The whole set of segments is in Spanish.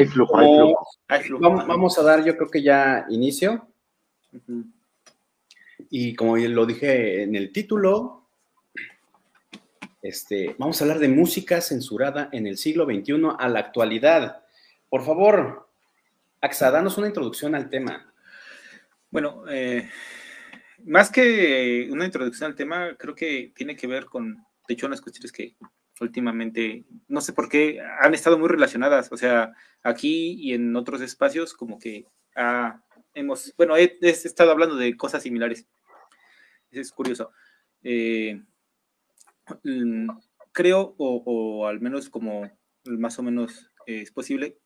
Hay flujo, hay flujo. Hay flujo. Vamos, vamos a dar, yo creo que ya inicio. Y como lo dije en el título, este, vamos a hablar de música censurada en el siglo XXI a la actualidad. Por favor, Axa, danos una introducción al tema. Bueno, eh, más que una introducción al tema, creo que tiene que ver con, de hecho, unas cuestiones que últimamente, no sé por qué, han estado muy relacionadas. O sea, aquí y en otros espacios, como que ah, hemos, bueno, he, estado hablando de cosas similares. Es curioso. Eh, mm, creo, o, o al menos como más o menos eh, es posible,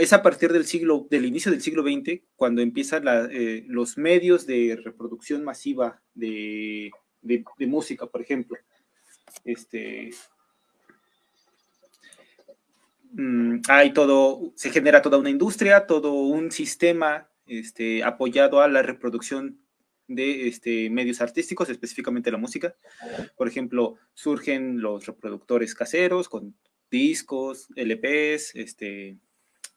es a partir del siglo, del inicio del siglo XX, cuando empiezan la, eh, los medios de reproducción masiva de, de, de música, por ejemplo. Este, mm, hay todo, se genera toda una industria, todo un sistema este, apoyado a la reproducción de este, medios artísticos, específicamente la música. Por ejemplo, surgen los reproductores caseros con discos, LPs, este,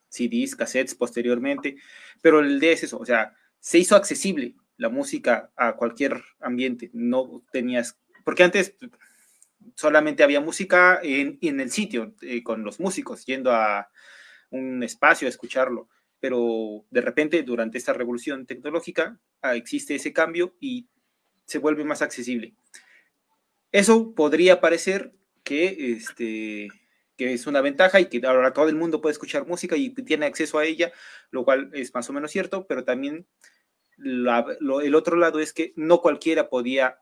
CDs, cassettes posteriormente, pero el idea es eso, o sea, se hizo accesible la música a cualquier ambiente, no tenías, porque antes solamente había música en, en el sitio, eh, con los músicos, yendo a un espacio a escucharlo, pero de repente durante esta revolución tecnológica ah, existe ese cambio y se vuelve más accesible. Eso podría parecer que este, que es una ventaja y que ahora todo el mundo puede escuchar música y tiene acceso a ella, lo cual es más o menos cierto, pero también el otro lado es que no cualquiera podía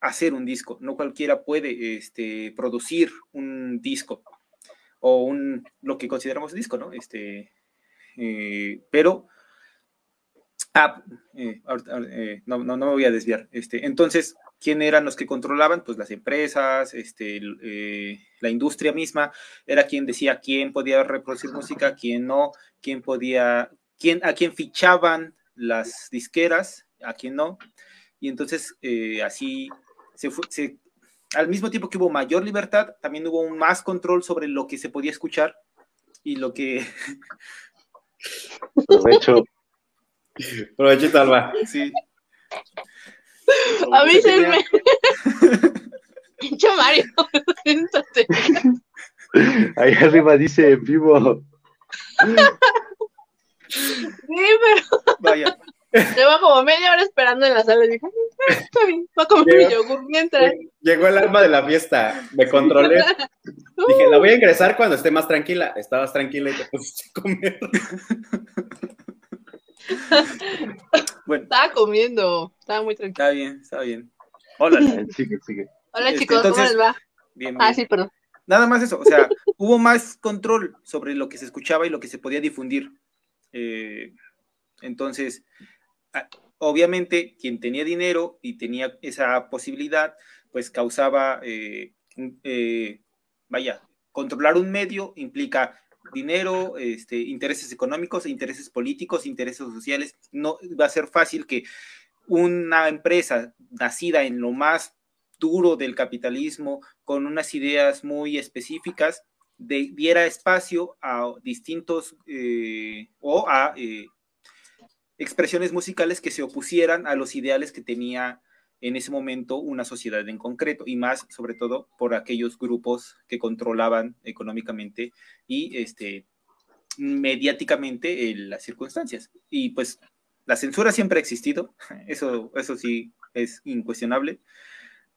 hacer un disco, no cualquiera puede este, producir un disco o un, lo que consideramos disco, ¿no? Este, eh, pero, ah, eh, eh, no, no, no, me voy a desviar. Este, entonces, ¿quién eran los que controlaban? Pues las empresas, este, la industria misma, era quien decía quién podía reproducir música, quién no, quién podía, quién, a quién fichaban las disqueras, a quién no. Y entonces, así, se fue, se, al mismo tiempo que hubo mayor libertad, también hubo un más control sobre lo que se podía escuchar y lo que... Provecho. Provechito, Alba. Sí. Avísenme. Pinche Mario, siéntate. Ahí arriba dice en vivo. Sí, pero Vaya. Llevo como media hora esperando en la sala. Y dije, "Ah, está bien, voy a comer mi yogur mientras. Llegó el alma de la fiesta, me controlé. Dije, la voy a ingresar cuando esté más tranquila. Estabas tranquila y te pusiste a comer. Bueno, Estaba comiendo, estaba muy tranquilo. está bien, está bien. Hola. Sigue, sigue. Hola Este, chicos, entonces- ¿cómo les va? Bien, Ah, sí, perdón. Nada más eso, o sea, hubo más control sobre lo que se escuchaba y lo que se podía difundir. Eh, entonces, obviamente, quien tenía dinero y tenía esa posibilidad, pues causaba, eh, eh, vaya, controlar un medio implica dinero, este, intereses económicos, intereses políticos, intereses sociales. No va a ser fácil que una empresa nacida en lo más duro del capitalismo, con unas ideas muy específicas, de- diera espacio a distintos eh, o a expresiones musicales que se opusieran a los ideales que tenía en ese momento una sociedad en concreto, y más sobre todo por aquellos grupos que controlaban económicamente y este, mediáticamente eh, las circunstancias. Y pues la censura siempre ha existido, eso, eso sí es incuestionable,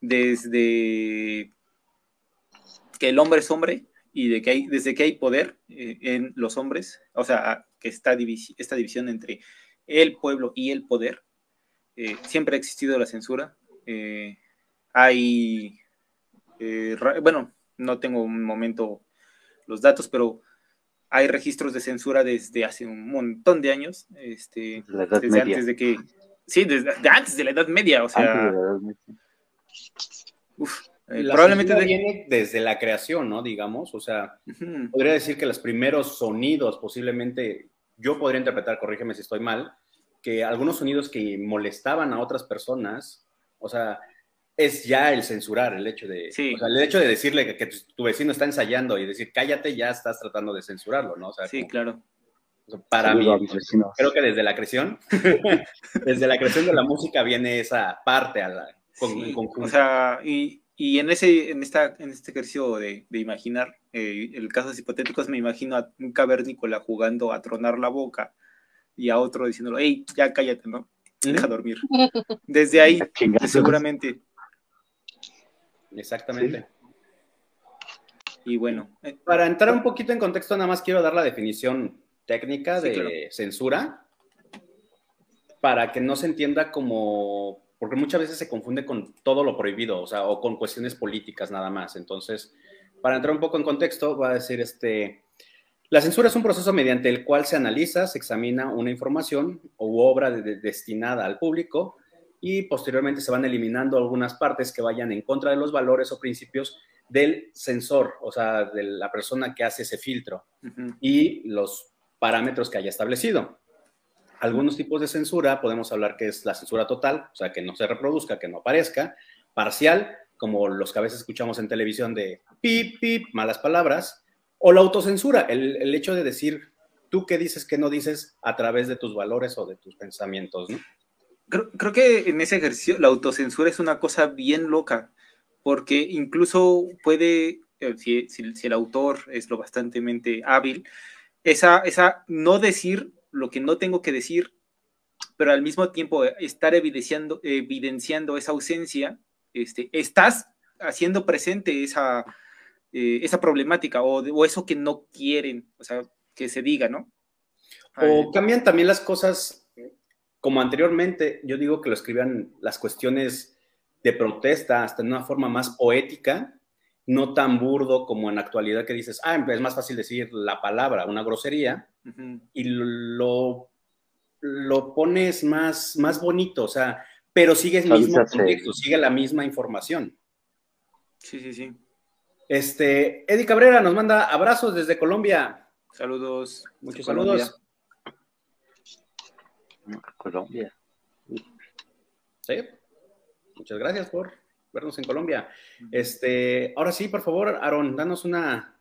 desde que el hombre es hombre y de que hay, desde que hay poder eh, en los hombres, o sea, que esta, divisi esta división entre el pueblo y el poder, eh, siempre ha existido la censura. Eh, hay, eh, bueno, no tengo un momento los datos, pero hay registros de censura desde hace un montón de años, este, La Edad desde Media. antes de que, sí, desde de antes de la Edad Media, o sea, la Edad Media. uf, eh, La probablemente de- viene desde la creación, ¿no? Digamos, o sea, podría decir que los primeros sonidos, posiblemente, yo podría interpretar, corrígeme si estoy mal, que algunos sonidos que molestaban a otras personas, o sea, es ya el censurar, el hecho de, Sí. o sea, el hecho de decirle que, que tu, tu vecino está ensayando y decir cállate, ya estás tratando de censurarlo, ¿no? O sea, Sí, como- claro. Para Saludo mí, creo que desde la creación, desde la creación de la música viene esa parte a la, con, Sí, en conjunto. O sea, y, y en ese, en esta, en este ejercicio de, de imaginar, eh, el casos hipotéticos, me imagino a un cavernícola jugando a tronar la boca y a otro diciéndolo, hey, ya cállate, ¿no? Deja dormir. Desde ahí, seguramente. Exactamente. Y bueno, eh, Para entrar un poquito en contexto, nada más quiero dar la definición técnica Sí, de claro. censura para que no se entienda como, porque muchas veces se confunde con todo lo prohibido, o sea, o con cuestiones políticas nada más. Entonces, para entrar un poco en contexto, voy a decir, este, la censura es un proceso mediante el cual se analiza, se examina una información u obra de- de- destinada al público y posteriormente se van eliminando algunas partes que vayan en contra de los valores o principios del censor, o sea, de la persona que hace ese filtro y los parámetros que haya establecido. Algunos tipos de censura podemos hablar que es la censura total, o sea, que no se reproduzca, que no aparezca, parcial, como los que a veces escuchamos en televisión de pip, pip, malas palabras, o la autocensura, el, el hecho de decir tú qué dices, qué no dices a través de tus valores o de tus pensamientos. Creo, creo que en ese ejercicio la autocensura es una cosa bien loca, porque incluso puede, eh, si, si- el autor es lo bastantemente hábil, esa, esa no decir lo que no tengo que decir, pero al mismo tiempo eh, estar evidenciando, evidenciando esa ausencia, este, estás haciendo presente esa, eh, esa problemática o, o eso que no quieren, o sea, que se diga, ¿no? O cambian también las cosas, como anteriormente, yo digo que lo escribían las cuestiones de protesta hasta en una forma más poética, no tan burdo como en la actualidad que dices, ah, es más fácil decir la palabra, una grosería, Y lo, lo pones más, más bonito, o sea, pero sigue el mismo contexto, sigue la misma información. Sí, sí, sí. Este, Eddie Cabrera nos manda abrazos desde Colombia. Saludos. Muchos Colombia. saludos. Colombia. Sí. Muchas gracias por vernos en Colombia. Este, ahora sí, por favor, Aaron, danos una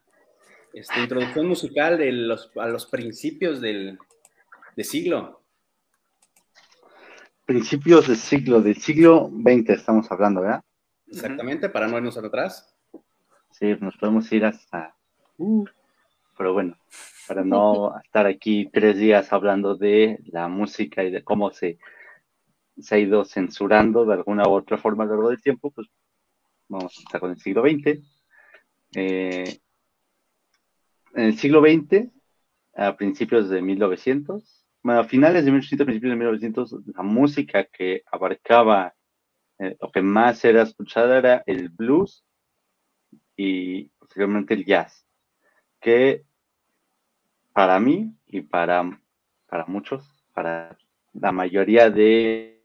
este, introducción musical de los, a los principios del de siglo. Principios del siglo, del siglo XX estamos hablando, ¿verdad? Exactamente, para no irnos atrás. Sí, nos podemos ir hasta... uh, pero bueno, para no estar aquí tres días hablando de la música y de cómo se, se ha ido censurando de alguna u otra forma a lo largo del tiempo, pues vamos a estar con el siglo XX. Eh, en el siglo XX, a principios de 1900, bueno, a finales de 1800, principios de 1900, la música que abarcaba, eh, lo que más era escuchada era el blues y posteriormente el jazz, que para mí y para, para muchos, para la mayoría de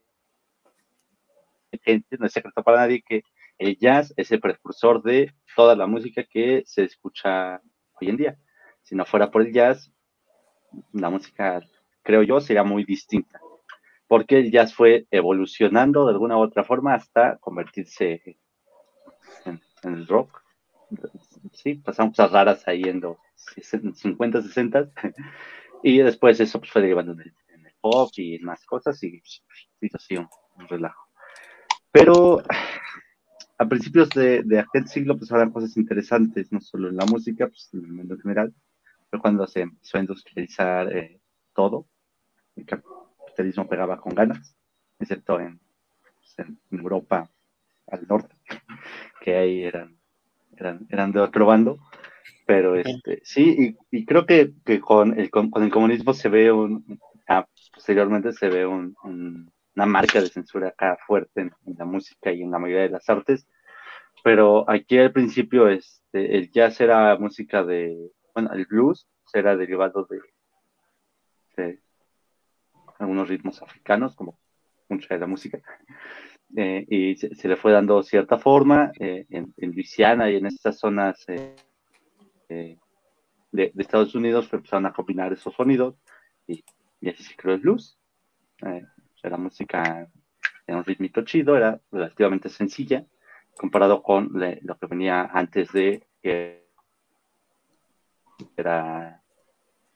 gente, no es secreto para nadie que el jazz es el precursor de toda la música que se escucha hoy en día. Si no fuera por el jazz, la música, creo yo, sería muy distinta. Porque el jazz fue evolucionando de alguna u otra forma hasta convertirse en, el rock. Sí, pasaron cosas raras ahí en los 50, 60. Y después eso pues, fue derivando en el, pop y en más cosas y hizo así un, un relajo. Pero a principios de, de aquel siglo pues habrán cosas interesantes, no solo en la música, pues en el mundo en general, pero cuando se empezó a industrializar eh, todo, el capitalismo pegaba con ganas, excepto en, pues, en Europa al norte, que ahí eran, eran, eran de otro bando, pero este, sí, y, y creo que, que con, el, con, con, el comunismo se ve un, ah, posteriormente se ve un, un, una marca de censura acá fuerte en, en, la música y en la mayoría de las artes, pero aquí al principio este, el jazz era música de, bueno, el blues era derivado de, de algunos ritmos africanos, como mucha de la música, eh, y se, se, le fue dando cierta forma eh, en, en, Luisiana y en estas zonas eh, de, de, Estados Unidos empezaron a combinar esos sonidos y, y así se creó el blues. Eh, era música de un ritmito chido, era relativamente sencilla comparado con lo que venía antes de que era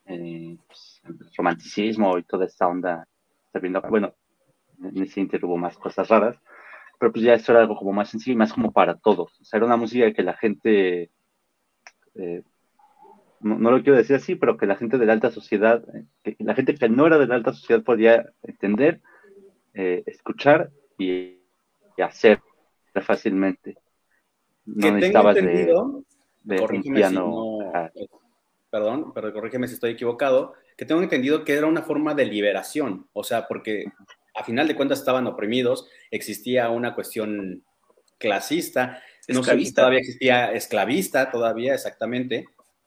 eh, pues, romanticismo y toda esta onda. Bueno, en ese inter hubo más cosas raras, pero pues ya esto era algo como más sencillo y más como para todos. O sea, era una música que la gente, eh, no, no lo quiero decir así, pero que la gente de la alta sociedad, eh, que la gente que no era de la alta sociedad podía entender, eh, escuchar y, y hacer fácilmente. No que tengo necesitabas de, entendido, de un corrígeme si no- ajá. perdón, pero corrígeme si estoy equivocado, que tengo entendido que era una forma de liberación, o sea, porque a final de cuentas estaban oprimidos, existía una cuestión clasista, no sé si todavía existía esclavista, todavía exactamente,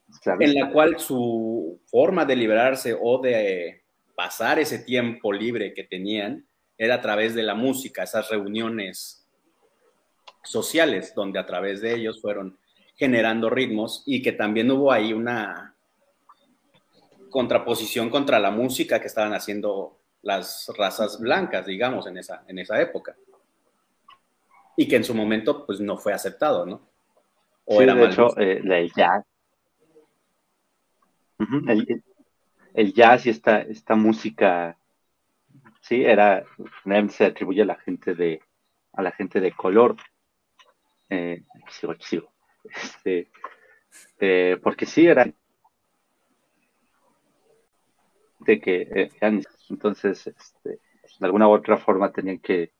esclavista. en la cual su forma de liberarse o de pasar ese tiempo libre que tenían era a través de la música, esas reuniones sociales, donde a través de ellos fueron generando ritmos y que también hubo ahí una contraposición contra la música que estaban haciendo las razas blancas, digamos, en esa, en esa época. Y que en su momento, pues, no fue aceptado, ¿no? O Sí, era de mal hecho, eh, el jazz. El- el jazz y esta, esta música, sí, era, se atribuye a la gente de, a la gente de color. Eh, sigo, sigo. Este, eh, porque sí, era de que eh, entonces, este, de alguna u otra forma tenían que,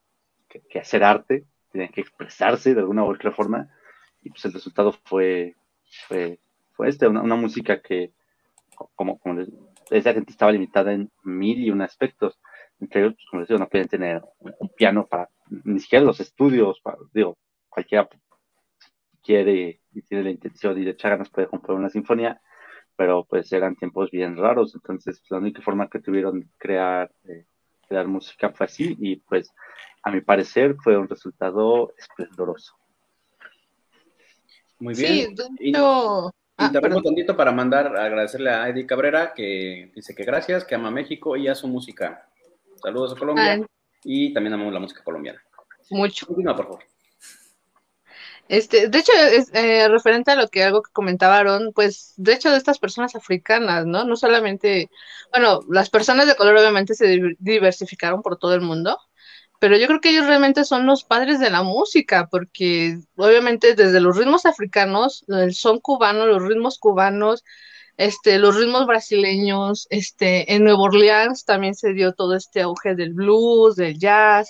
hacer arte, tenían que expresarse de alguna u otra forma y pues el resultado fue fue, fue este, una, una música que como, como les- esa gente estaba limitada en mil y un aspectos entre ellos pues, como les digo no podían tener un, un piano para ni siquiera los estudios para- digo cualquiera quiere y tiene la intención y le echa ganas puede comprar una sinfonía pero pues eran tiempos bien raros entonces pues, la única forma que tuvieron de crear eh, crear música fue así y pues a mi parecer fue un resultado esplendoroso Muy Sí, bien. de Y- hecho. Ah, Interrumpo perdón. tantito para mandar, agradecerle a Eddie Cabrera, que dice que gracias, que ama México y a su música. Saludos a Colombia Ay, y también amamos la música colombiana. mucho. Continúa, por favor. Este, de hecho, es, eh, referente a lo que algo que comentaban, pues, de hecho, de estas personas africanas, ¿no? No solamente, bueno, las personas de color obviamente se di- diversificaron por todo el mundo, pero yo creo que ellos realmente son los padres de la música, porque obviamente desde los ritmos africanos, el son cubano, los ritmos cubanos, este, los ritmos brasileños, este, en Nueva Orleans también se dio todo este auge del blues, del jazz,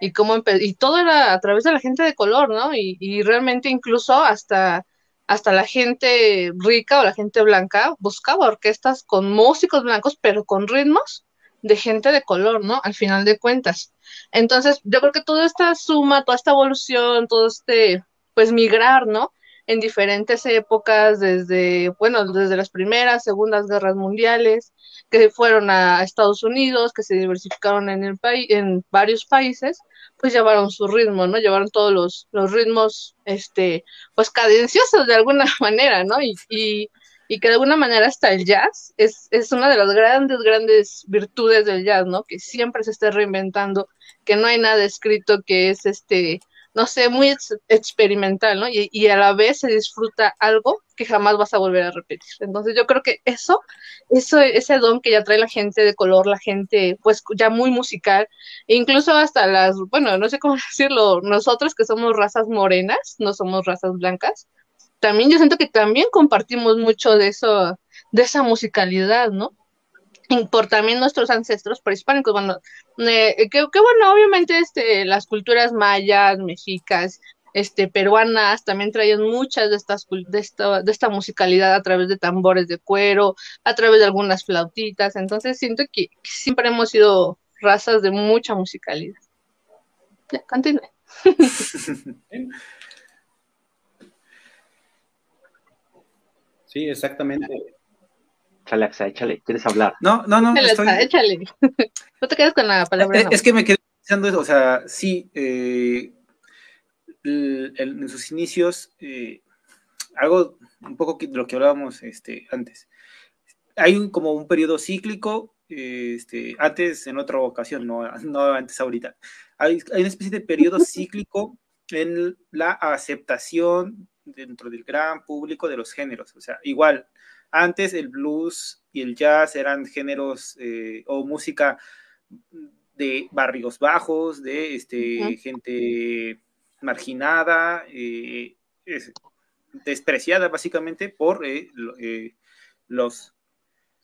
y cómo y todo era a través de la gente de color, ¿no? Y, y realmente incluso hasta, hasta la gente rica o la gente blanca buscaba orquestas con músicos blancos, pero con ritmos de gente de color, ¿no? Al final de cuentas. Entonces, yo creo que toda esta suma, toda esta evolución, todo este, pues migrar, ¿no? En diferentes épocas, desde, bueno, desde las primeras, segundas guerras mundiales, que fueron a Estados Unidos, que se diversificaron en el país, en varios países, pues llevaron su ritmo, ¿no? Llevaron todos los, los ritmos, este, pues cadenciosos de alguna manera, ¿no? Y, y, y que de alguna manera hasta el jazz es, es una de las grandes, grandes virtudes del jazz, ¿no? Que siempre se esté reinventando, que no hay nada escrito que es este, no sé, muy ex- experimental, ¿no? Y, y a la vez se disfruta algo que jamás vas a volver a repetir. Entonces yo creo que eso, eso, ese don que ya trae la gente de color, la gente pues ya muy musical, e incluso hasta las, bueno, no sé cómo decirlo, nosotros que somos razas morenas, no somos razas blancas, también yo siento que también compartimos mucho de eso, de esa musicalidad, ¿no? Por también nuestros ancestros prehispánicos, bueno, eh, que, bueno, obviamente este, las culturas mayas, mexicas, este, peruanas también traían muchas de estas de esta, de esta musicalidad a través de tambores de cuero, a través de algunas flautitas, entonces siento que siempre hemos sido razas de mucha musicalidad. Ya, continúe. Sí, exactamente. Échale, Axa, échale, ¿quieres hablar? No, no, no, Échale, estoy... échale. No te quedes con la palabra. Es, no. es que me quedé pensando eso, o sea, sí, eh, el- el- en sus inicios, eh, algo un poco de lo que hablábamos este, antes. Hay un, como un periodo cíclico, este, antes en otra ocasión, no, no antes ahorita. Hay, hay una especie de periodo cíclico en la aceptación dentro del gran público de los géneros. O sea, igual, Antes el blues y el jazz eran géneros eh, o música de barrios bajos, de este, gente marginada, eh, despreciada básicamente por eh, los,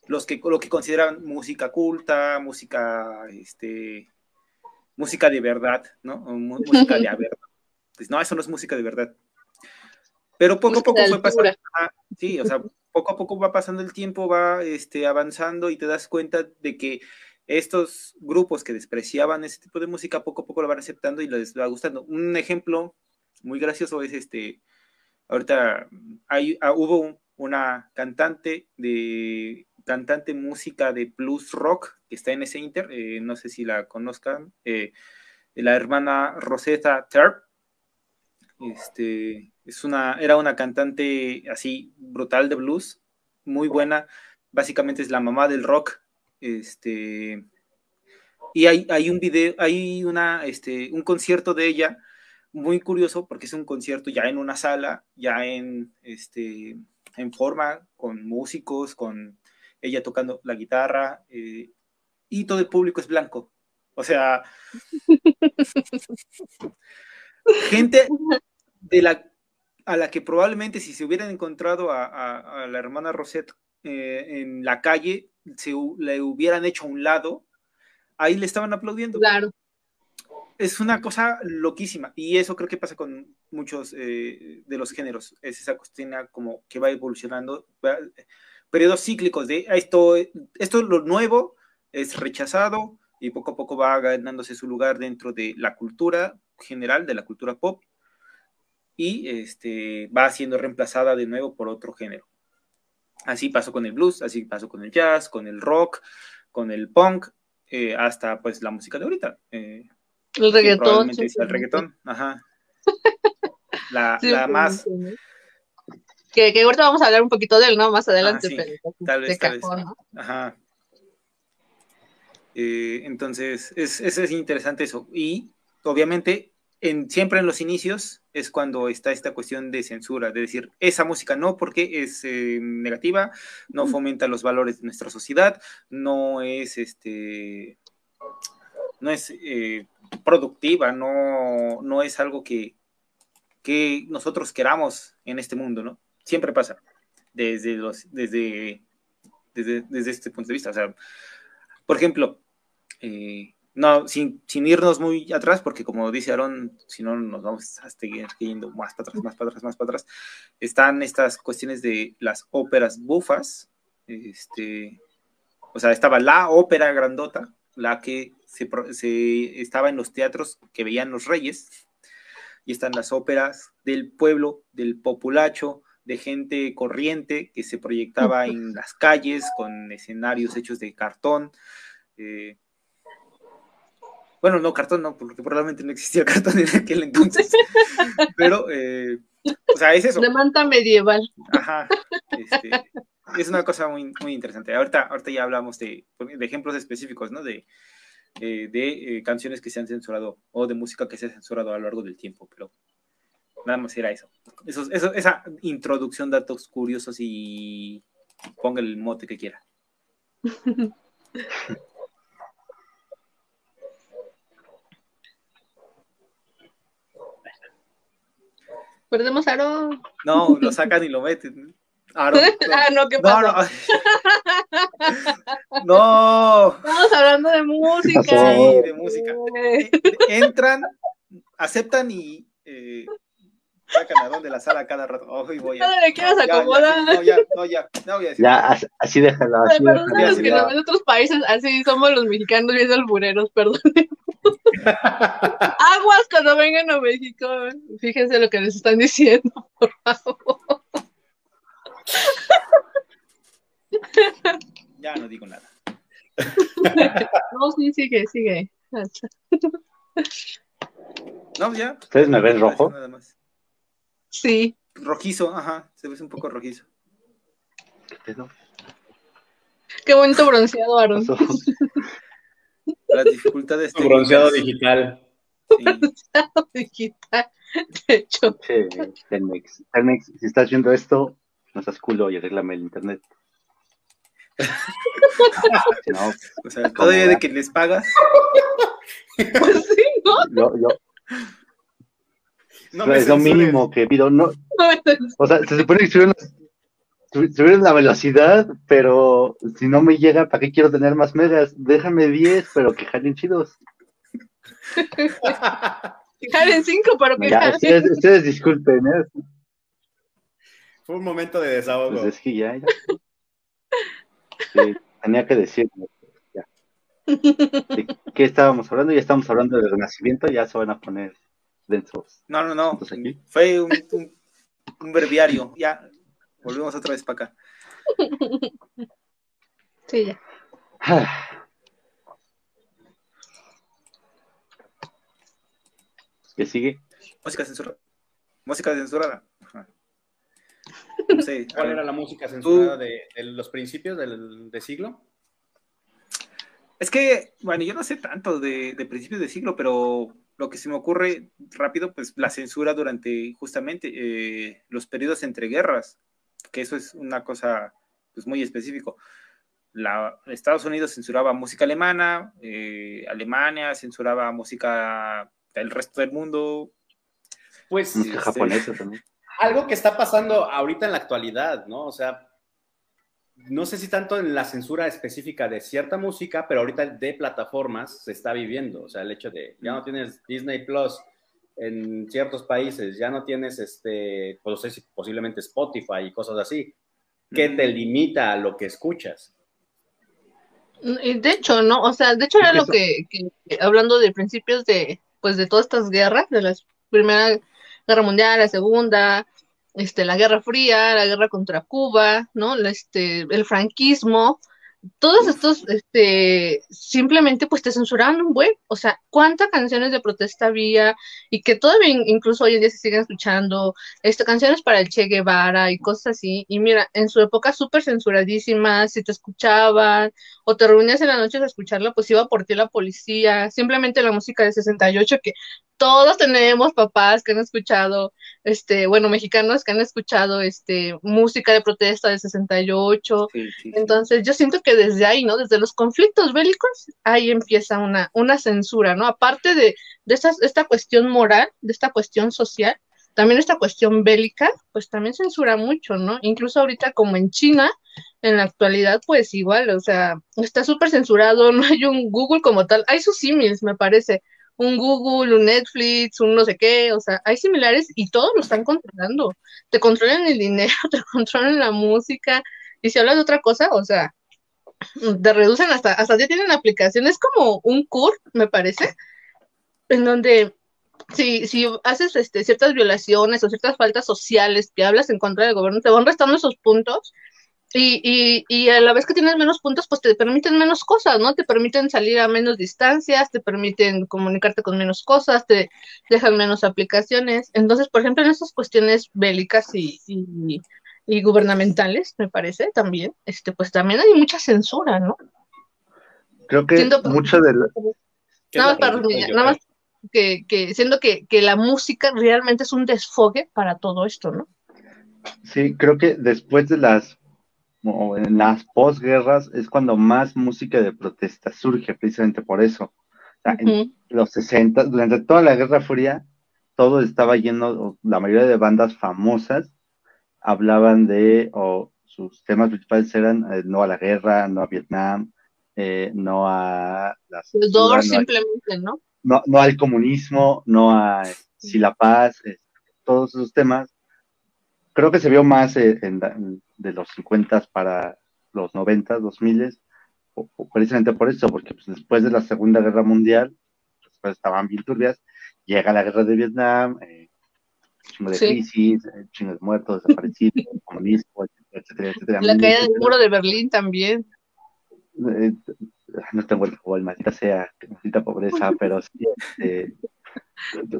los que lo que consideran música culta, música, este, música de verdad, ¿no? música de verdad. Pues no, eso no es música de verdad. Pero poco a poco fue pasando. sí, o sea, poco a poco va pasando el tiempo, va este, avanzando y te das cuenta de que estos grupos que despreciaban ese tipo de música poco a poco lo van aceptando y les va gustando. Un ejemplo muy gracioso es este, ahorita hay, ah, hubo una cantante de cantante música de blues rock que está en ese inter, eh, no sé si la conozcan, eh, la hermana Rosetta Terp, este, es una, era una cantante así brutal de blues, muy buena. Básicamente es la mamá del rock. Este, y hay, hay un video, hay una, este, un concierto de ella muy curioso porque es un concierto ya en una sala, ya en, este, en forma, con músicos, con ella tocando la guitarra, eh, y todo el público es blanco. O sea, gente de la, a la que probablemente si se hubieran encontrado a, la hermana Rosette eh, en la calle, se le hubieran hecho a un lado, ahí le estaban aplaudiendo. Claro. Es una cosa loquísima y eso creo que pasa con muchos eh, de los géneros. Es esa cuestión como que va evolucionando, periodos cíclicos de esto, esto es lo nuevo, es rechazado y poco a poco va ganándose su lugar dentro de la cultura general, de la cultura pop y este, va siendo reemplazada de nuevo por otro género. Así pasó con el blues, así pasó con el jazz, con el rock, con el punk, eh, hasta pues la música de ahorita. Eh, el reggaetón. el reggaetón, ajá. La, más... Que, que, ahorita vamos a hablar un poquito de él, ¿no? Más adelante. tal vez, tal vez. Ajá. Eh, entonces, es, es, interesante eso. Y obviamente siempre en los inicios es cuando está esta cuestión de censura, de decir, esa música no porque es eh, negativa, no fomenta los valores de nuestra sociedad, no es este no es eh, productiva, no, no es algo que, que nosotros queramos en este mundo, ¿no? Siempre pasa desde los, desde, desde, desde este punto de vista. O sea, por ejemplo, eh, no, sin, sin, irnos muy atrás, porque como dice Aaron, si no nos vamos a seguir yendo más para atrás, más para atrás, más para atrás, están estas cuestiones de las óperas bufas, este, o sea, estaba la ópera grandota, la que se, se, estaba en los teatros que veían los reyes, y están las óperas del pueblo, del populacho, de gente corriente que se proyectaba en las calles con escenarios hechos de cartón. Eh, bueno, no, cartón no, porque probablemente no existía cartón en aquel entonces. Pero, eh, o sea, es eso. De manta medieval. Ajá. Este, es una cosa muy, muy interesante. Ahorita, ahorita ya hablamos de, ejemplos específicos, ¿no? De, eh, de eh, canciones que se han censurado o de música que se ha censurado a lo largo del tiempo, pero nada más era eso. eso, eso esa introducción, datos curiosos y ponga el mote que quiera. Perdemos a Aaron. No, lo sacan y lo meten. Aaron. ah, no, ¿qué pasa? No, no. Estamos hablando de música. Sí, de música. Entran, aceptan y eh, sacan a donde la sala cada rato. Oh, voy a, no le quieras acomodar. No, ya, no, ya, no voy a decir. Ya, así déjalo. Así déjalo. los que nos ven en otros países, así somos los mexicanos bien albureros, perdón. Aguas cuando vengan a México. Fíjense lo que les están diciendo, por favor. Ya no digo nada. No, sí, sigue, sigue. No, ya. ¿Ustedes me ven rojo? Sí. Rojizo, ajá. Se ve un poco rojizo. Qué bonito bronceado, Aaron. Las dificultades. Un bronceado digital. Sí. Bronceado digital. De hecho. Sí, Telmex. Telmex, si estás viendo esto, no seas culo y arréglame el internet. no, o sea, todavía de que les pagas. Pues sí, ¿no? Yo, yo, no es lo mínimo que pido. No, o sea, se supone que subieron, la velocidad, pero si no me llega, ¿para qué quiero tener más megas? Déjame 10, pero que jalen chidos. jalen 5, pero que ya, ustedes, disculpen, ¿eh? Fue un momento de desahogo. Pues es que ya, ya. Sí, tenía que decirlo. Ya. ¿De qué estábamos hablando? Ya estamos hablando del renacimiento, ya se van a poner densos. No, no, no. Fue un, un, verbiario. Ya, volvemos otra vez para acá. Sí, ya. ¿Qué sigue? Música censurada. Música censurada. No sé, ¿Cuál era la música censurada de, los principios del de siglo? Es que, bueno, yo no sé tanto de, de principios de siglo, pero lo que se me ocurre rápido, pues la censura durante justamente eh, los periodos entre guerras, que eso es una cosa pues, muy específico. La, Estados Unidos censuraba música alemana, eh, Alemania censuraba música del resto del mundo. Pues música este, japonesa también. Algo que está pasando ahorita en la actualidad, ¿no? O sea, no sé si tanto en la censura específica de cierta música, pero ahorita de plataformas se está viviendo. O sea, el hecho de ya no tienes Disney Plus en ciertos países, ya no tienes este, pues no sé si posiblemente Spotify y cosas así, que te limita a lo que escuchas. De hecho, ¿no? O sea, de hecho era lo que, hablando de principios de, pues de todas estas guerras, de la Primera Guerra Mundial, la Segunda, este, la Guerra Fría, la guerra contra Cuba, ¿no? Este, el franquismo, todos estos, este, simplemente pues te censuraban un buen, o sea, cuántas canciones de protesta había y que todavía incluso hoy en día se siguen escuchando, este, canciones para el Che Guevara y cosas así, y mira, en su época súper censuradísimas, si te escuchaban o te reunías en la noche a escucharla, pues iba por ti la policía, simplemente la música de 68 que todos tenemos papás que han escuchado, este, bueno, mexicanos que han escuchado, este, música de protesta de 68. Entonces, yo siento que desde ahí, ¿no? Desde los conflictos bélicos, ahí empieza una, una censura, ¿no? Aparte de, de esta, esta cuestión moral, de esta cuestión social, también esta cuestión bélica, pues también censura mucho, ¿no? Incluso ahorita como en China, en la actualidad, pues igual, o sea, está súper censurado, no hay un Google como tal, hay sus símiles, me parece, un Google, un Netflix, un no sé qué, o sea, hay similares y todos lo están controlando. Te controlan el dinero, te controlan la música, y si hablas de otra cosa, o sea, te reducen hasta, hasta ya tienen aplicaciones como un CUR, me parece, en donde si, si haces este, ciertas violaciones o ciertas faltas sociales que hablas en contra del gobierno, te van restando esos puntos y, y, a la vez que tienes menos puntos, pues te permiten menos cosas, ¿no? Te permiten salir a menos distancias, te permiten comunicarte con menos cosas, te dejan menos aplicaciones. Entonces, por ejemplo, en esas cuestiones bélicas y, y, gubernamentales, me parece, también, este, pues también hay mucha censura, ¿no? Creo que mucho de Nada más, para, nada más que, que siendo que, que la música realmente es un desfogue para todo esto, ¿no? Sí, creo que después de las en las posguerras es cuando más música de protesta surge, precisamente por eso. En los 60, durante toda la Guerra Fría, todo estaba lleno, la mayoría de bandas famosas hablaban de, o sus temas principales eran eh, no a la guerra, no a Vietnam, eh, no a las... Los simplemente, ¿no? ¿no? No al comunismo, no a si la paz, eh, todos esos temas. Creo que se vio más en, de los 50 para los 90, 2000, precisamente por eso, porque pues, después de la Segunda Guerra Mundial, pues estaban bien turbias, llega la guerra de Vietnam, eh, chingo de crisis, eh, chingo de muertos, desaparecidos, comunismo, etcétera, etcétera. La caída del muro de Berlín también. Eh, no tengo el fútbol, maldita sea, maldita pobreza, pero sí, este,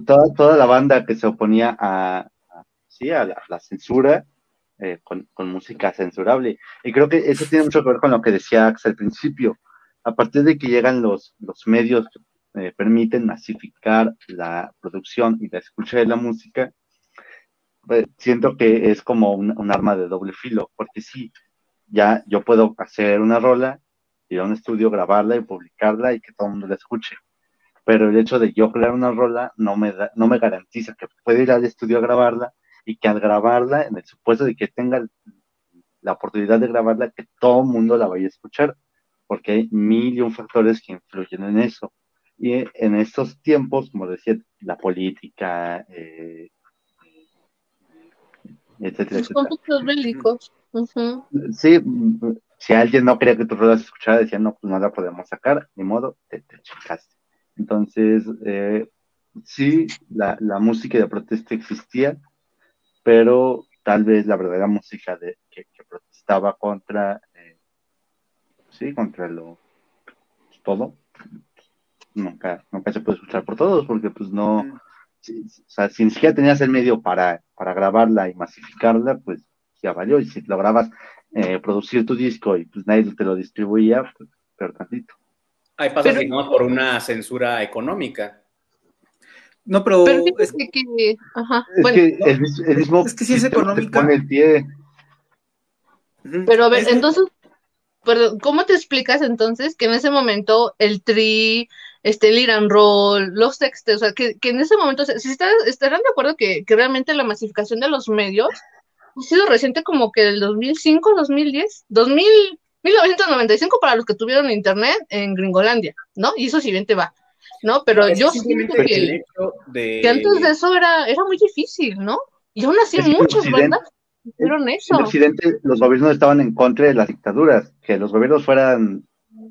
toda, toda la banda que se oponía a, sí, a la censura, eh, con, música censurable. Y creo que eso tiene mucho que ver con lo que decía Axel al principio. A partir de que llegan los, los medios que eh, permiten masificar la producción y la escucha de la música, pues, siento que es como un, un, arma de doble filo, porque sí, ya yo puedo hacer una rola, ir a un estudio, grabarla y publicarla y que todo el mundo la escuche. Pero el hecho de yo crear una rola no me, da, no me garantiza que pueda ir al estudio a grabarla y que al grabarla, en el supuesto de que tenga la oportunidad de grabarla, que todo el mundo la vaya a escuchar, porque hay mil y un factores que influyen en eso. Y en estos tiempos, como decía, la política, eh, etcétera, Los conflictos bélicos. Uh-huh. Sí, si alguien no quería que tu ruedas escuchara, decía, no, pues no la podemos sacar, ni modo, te, te chicaste. Entonces, eh, sí, la, la, música de protesta existía, pero tal vez la verdadera música de, que, que protestaba contra, eh, sí, contra lo, pues, todo, nunca, nunca se puede escuchar por todos, porque pues no, mm. si, o sea, si ni siquiera tenías el medio para, para grabarla y masificarla, pues ya valió, y si lograbas eh, producir tu disco y pues nadie te lo distribuía, pues peor tantito. Hay pasa que no por una censura económica. No, pero, pero es, que, que, ajá, es bueno, que el, el, mismo es que si es económica. Pone el pie. Pero a ver, entonces, perdón, ¿cómo te explicas entonces que en ese momento el tri, este, el Iran Roll, los textos, o sea, que, que en ese momento, o sea, si está, estarán de acuerdo que, que realmente la masificación de los medios ha sido reciente como que del 2005, 2010, 2000, 1995 para los que tuvieron internet en Gringolandia, ¿no? Y eso si bien te va, ¿no? Pero es yo siento que, de... que, antes de eso era, era muy difícil, ¿no? Y aún así muchas bandas hicieron eso. En Occidente los gobiernos estaban en contra de las dictaduras, que los gobiernos fueran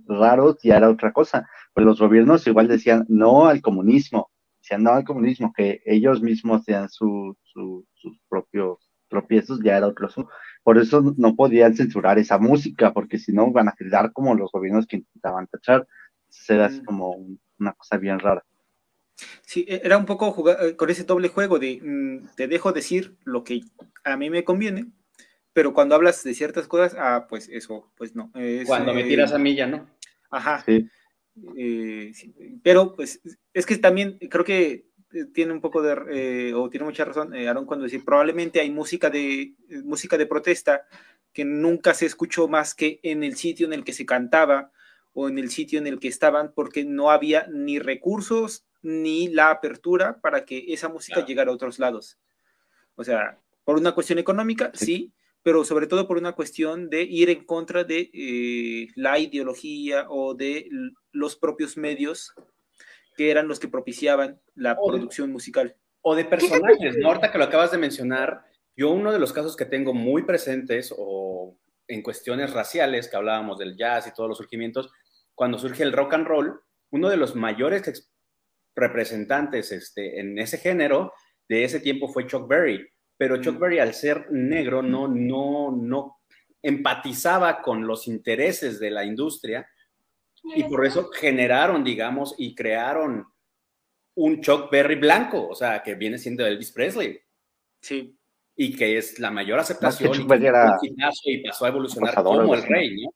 raros ya era otra cosa, pero los gobiernos igual decían no al comunismo, decían no al comunismo, que ellos mismos sean su, su, sus propios tropiezos ya era otro asunto. Por eso no podían censurar esa música, porque si no van a quedar como los gobiernos que intentaban tachar. Era así como una cosa bien rara. Sí, era un poco jugar con ese doble juego de mm, te dejo decir lo que a mí me conviene, pero cuando hablas de ciertas cosas, ah, pues eso, pues no. Es, cuando me tiras a mí ya no. Ajá. Sí. Eh, sí, pero pues es que también creo que tiene un poco de, eh, o tiene mucha razón, eh, Aaron, cuando decir, probablemente hay música de, música de protesta que nunca se escuchó más que en el sitio en el que se cantaba o en el sitio en el que estaban, porque no había ni recursos ni la apertura para que esa música claro. llegara a otros lados. O sea, por una cuestión económica, sí, sí pero sobre todo por una cuestión de ir en contra de eh, la ideología o de los propios medios que eran los que propiciaban la o producción de, musical. O de personajes, ¿no? Ahorita que lo acabas de mencionar, yo uno de los casos que tengo muy presentes o en cuestiones raciales, que hablábamos del jazz y todos los surgimientos, cuando surge el rock and roll, uno de los mayores representantes este, en ese género de ese tiempo fue Chuck Berry, pero Chuck Berry al ser negro no, no, no empatizaba con los intereses de la industria, y por eso generaron, digamos, y crearon un Chuck Berry blanco, o sea, que viene siendo Elvis Presley. Sí. Y que es la mayor aceptación. No, y, era... y, pasó a evolucionar como el rey, ¿no?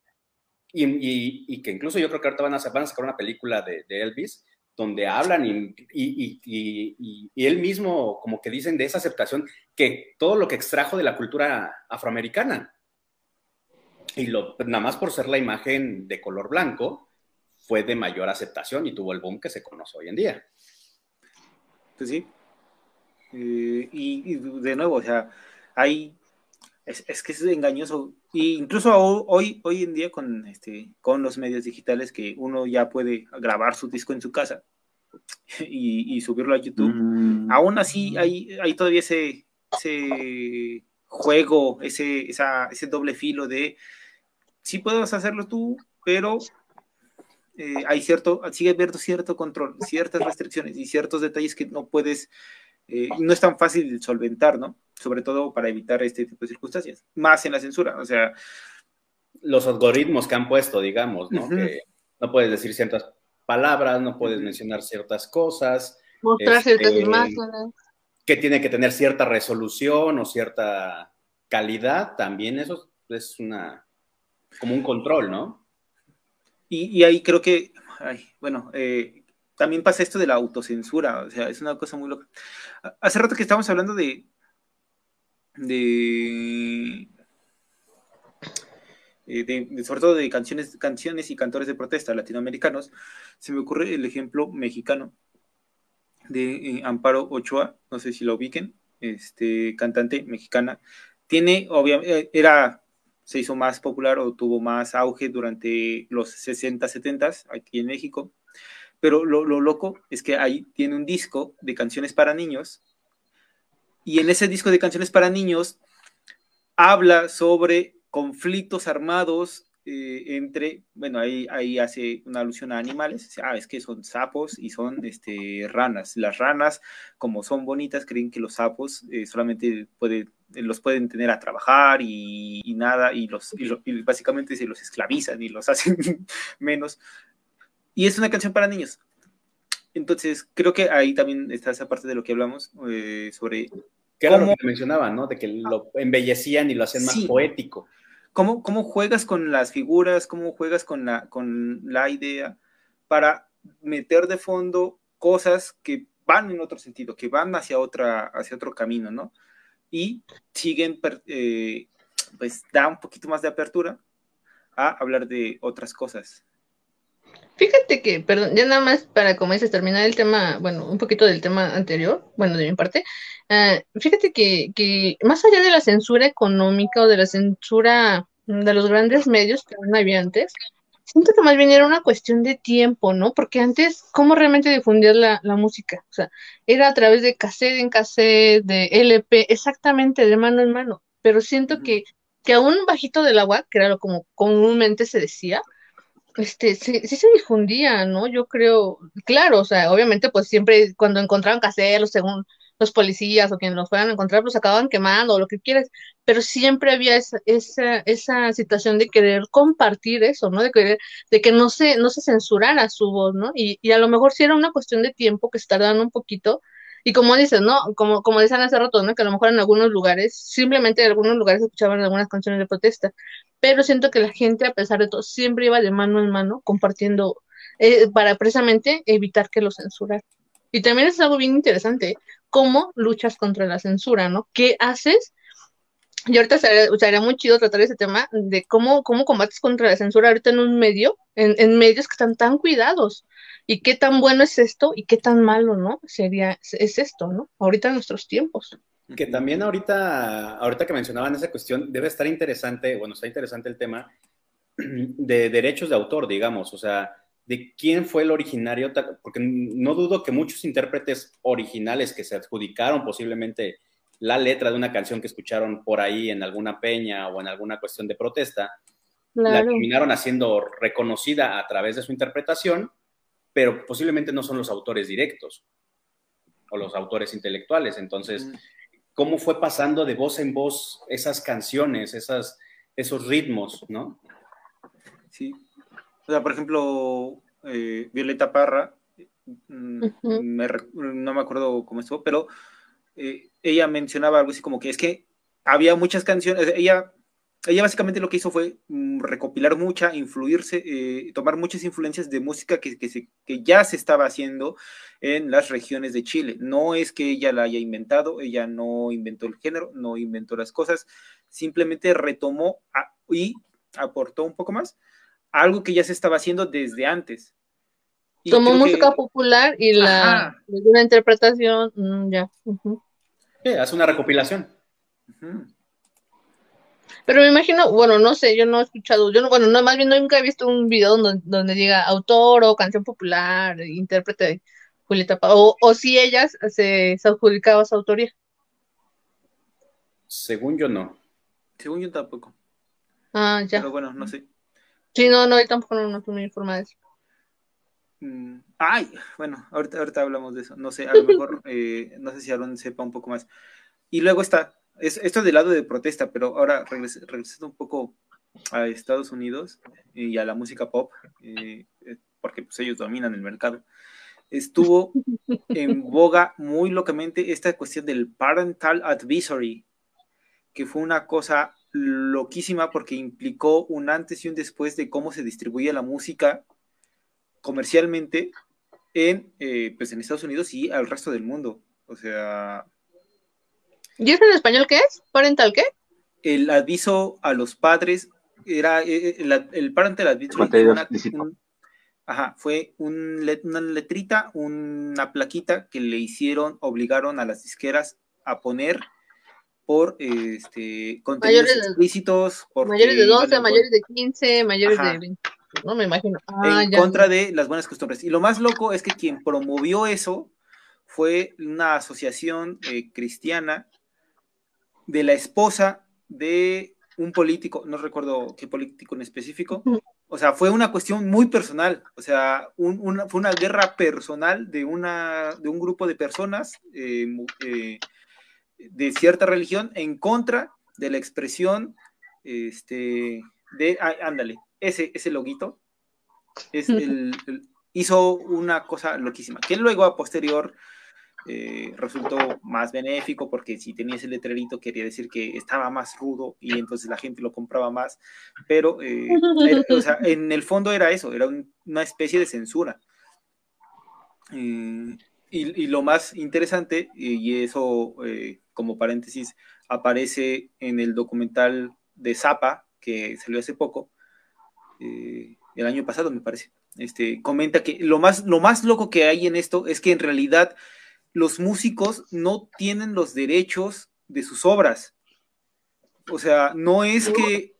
Y, que incluso yo creo que ahorita van a, sacar una película de, Elvis donde hablan y, él mismo como que dicen de esa aceptación que todo lo que extrajo de la cultura afroamericana. Y lo, nada más por ser la imagen de color blanco, fue de mayor aceptación y tuvo el boom que se conoce hoy en día. Pues sí. Eh, y, de nuevo, o sea, hay. Es, es, que es engañoso. Y incluso hoy, hoy en día con, este, con los medios digitales que uno ya puede grabar su disco en su casa y, y subirlo a YouTube, mm. aún así hay, hay todavía ese, ese juego, ese, esa, ese doble filo de sí puedes hacerlo tú, pero eh, hay cierto, sigue habiendo cierto control, ciertas restricciones y ciertos detalles que no puedes, eh, no es tan fácil de solventar, ¿no? Sobre todo para evitar este tipo de circunstancias, más en la censura, o sea... Los algoritmos que han puesto, digamos, ¿no? Uh -huh. Que no puedes decir ciertas palabras, no puedes mencionar ciertas cosas. Mostrar este, ciertas imágenes. Que tiene que tener cierta resolución o cierta calidad, también eso es una, como un control, ¿no? Y, y, ahí creo que, ay, bueno, eh, también pasa esto de la autocensura, o sea, es una cosa muy loca. Hace rato que estábamos hablando de, de, de, sobre todo de canciones, canciones y cantores de protesta latinoamericanos, se me ocurre el ejemplo mexicano de Amparo Ochoa, no sé si lo ubiquen, este, cantante mexicana. Tiene, obviamente, era se hizo más popular o tuvo más auge durante los 60, 70 aquí en México. Pero lo, loco es que ahí tiene un disco de canciones para niños y en ese disco de canciones para niños habla sobre conflictos armados eh, entre, bueno, ahí, ahí hace una alusión a animales, ah, es que son sapos y son este, ranas. Las ranas, como son bonitas, creen que los sapos eh, solamente pueden los pueden tener a trabajar y, nada, y, los, y, básicamente se los esclavizan y los hacen menos. Y es una canción para niños. Entonces, creo que ahí también está esa parte de lo que hablamos eh, sobre... Que era lo que mencionaban, ¿no? De que lo embellecían y lo hacían más poético. ¿Cómo, ¿Cómo juegas con las figuras? ¿Cómo juegas con la, con la idea para meter de fondo cosas que van en otro sentido, que van hacia, otra, hacia otro camino, ¿no? y siguen, eh, pues da un poquito más de apertura a hablar de otras cosas. Fíjate que, perdón, ya nada más para, como dices, terminar el tema, bueno, un poquito del tema anterior, bueno, de mi parte, ah, fíjate que, que, más allá de la censura económica o de la censura de los grandes medios que aún había antes, siento que más bien era una cuestión de tiempo, ¿no? Porque antes, ¿cómo realmente difundías la, la música? O sea, era a través de cassette en cassette, de LP, exactamente de mano en mano. Pero siento que, que aún bajito del agua, que era lo como comúnmente se decía, este, sí, sí se difundía, ¿no? Yo creo, claro, o sea, obviamente, pues siempre cuando encontraban cassette, según los policías o quienes los fueran a encontrar, pues acababan quemando o lo que quieras, pero siempre había esa, esa, esa situación de querer compartir eso, ¿no? De querer, de que no se, no se censurara su voz, ¿no? Y, y a lo mejor sí era una cuestión de tiempo que se tardaban un poquito, y como dices, ¿no? Como, como decían hace rato, ¿no? Que a lo mejor en algunos lugares, simplemente en algunos lugares escuchaban algunas canciones de protesta, pero siento que la gente, a pesar de todo, siempre iba de mano en mano compartiendo eh, para precisamente evitar que lo censuraran. Y también es algo bien interesante, cómo luchas contra la censura, ¿no? ¿Qué haces? Y ahorita sería, muy chido tratar ese tema de cómo, cómo combates contra la censura ahorita en un medio, en, medios que están tan cuidados. Y qué tan bueno es esto y qué tan malo, ¿no? Sería, es esto, ¿no? Ahorita en nuestros tiempos. Que también ahorita, ahorita que mencionaban esa cuestión, debe estar interesante, bueno, está interesante el tema de derechos de autor, digamos, o sea, de quién fue el originario, porque no dudo que muchos intérpretes originales que se adjudicaron posiblemente la letra de una canción que escucharon por ahí en alguna peña o en alguna cuestión de protesta, la terminaron haciendo reconocida a través de su interpretación, pero posiblemente no son los autores directos o los autores intelectuales. Entonces, ¿cómo fue pasando de voz en voz esas canciones, esas, esos ritmos, no? Sí, o sea, por ejemplo, eh, Violeta Parra, mm, no me acuerdo cómo estuvo, pero eh, ella mencionaba algo así como que es que había muchas canciones, ella, ella básicamente lo que hizo fue mm, recopilar mucha, influirse, eh, tomar muchas influencias de música que, que, ya se estaba haciendo en las regiones de Chile. No es que ella la haya inventado, ella no inventó el género, no inventó las cosas, simplemente retomó y aportó un poco más algo que ya se estaba haciendo desde antes. Tomó música popular y la una interpretación, mm, ya. hace una recopilación. Pero me imagino, bueno, no sé, yo no he escuchado, yo no, bueno, no, más bien nunca he visto un video donde, donde diga autor o canción popular, intérprete Julieta o, o si ellas se, se adjudicaba su autoría. Según yo no. Según yo tampoco. Ah, ya. Pero bueno, no sé. Sí, no, no, yo tampoco no, estoy muy informada de eso. Mm, ay, bueno, ahorita, ahorita hablamos de eso. No sé, a lo mejor, eh, no sé si Aaron sepa un poco más. Y luego está, es, esto del lado de protesta, pero ahora regresando un poco a Estados Unidos y a la música pop, eh, eh, porque pues ellos dominan el mercado, estuvo en boga muy locamente esta cuestión del parental advisory, que fue una cosa loquísima porque implicó un antes y un después de cómo se distribuye la música comercialmente en, eh, pues en Estados Unidos y al resto del mundo. O sea, ¿Y eso en español qué es? ¿Parental qué? El aviso a los padres era eh, eh, el, el parental advisory. Ajá, fue un let- una letrita, una plaquita que le hicieron, obligaron a las disqueras a poner por este contenidos Mayores de- explícitos, Mayores de iban 12, en mayores de 15, mayores Ajá. de 20. No me imagino. Ah, en ya. contra de las buenas costumbres. Y lo más loco es que quien promovió eso fue una asociación eh, cristiana de la esposa de un político, no recuerdo qué político en específico. O sea, fue una cuestión muy personal. O sea, un- una, fue una guerra personal de, una, de un grupo de personas eh, eh, de cierta religión en contra de la expresión este, de, ah, ándale, ese, ese loguito es el, el- hizo una cosa loquísima, que luego a posterior eh, resultó más benéfico porque si tenía ese letrerito quería decir que estaba más rudo y entonces la gente lo compraba más, pero eh, era- o sea, en el fondo era eso, era un- una especie de censura. Eh, y, y lo más interesante, y eso eh, como paréntesis, aparece en el documental de Zappa, que salió hace poco, eh, el año pasado me parece, este, comenta que lo más, lo más loco que hay en esto es que en realidad los músicos no tienen los derechos de sus obras. O sea, no es que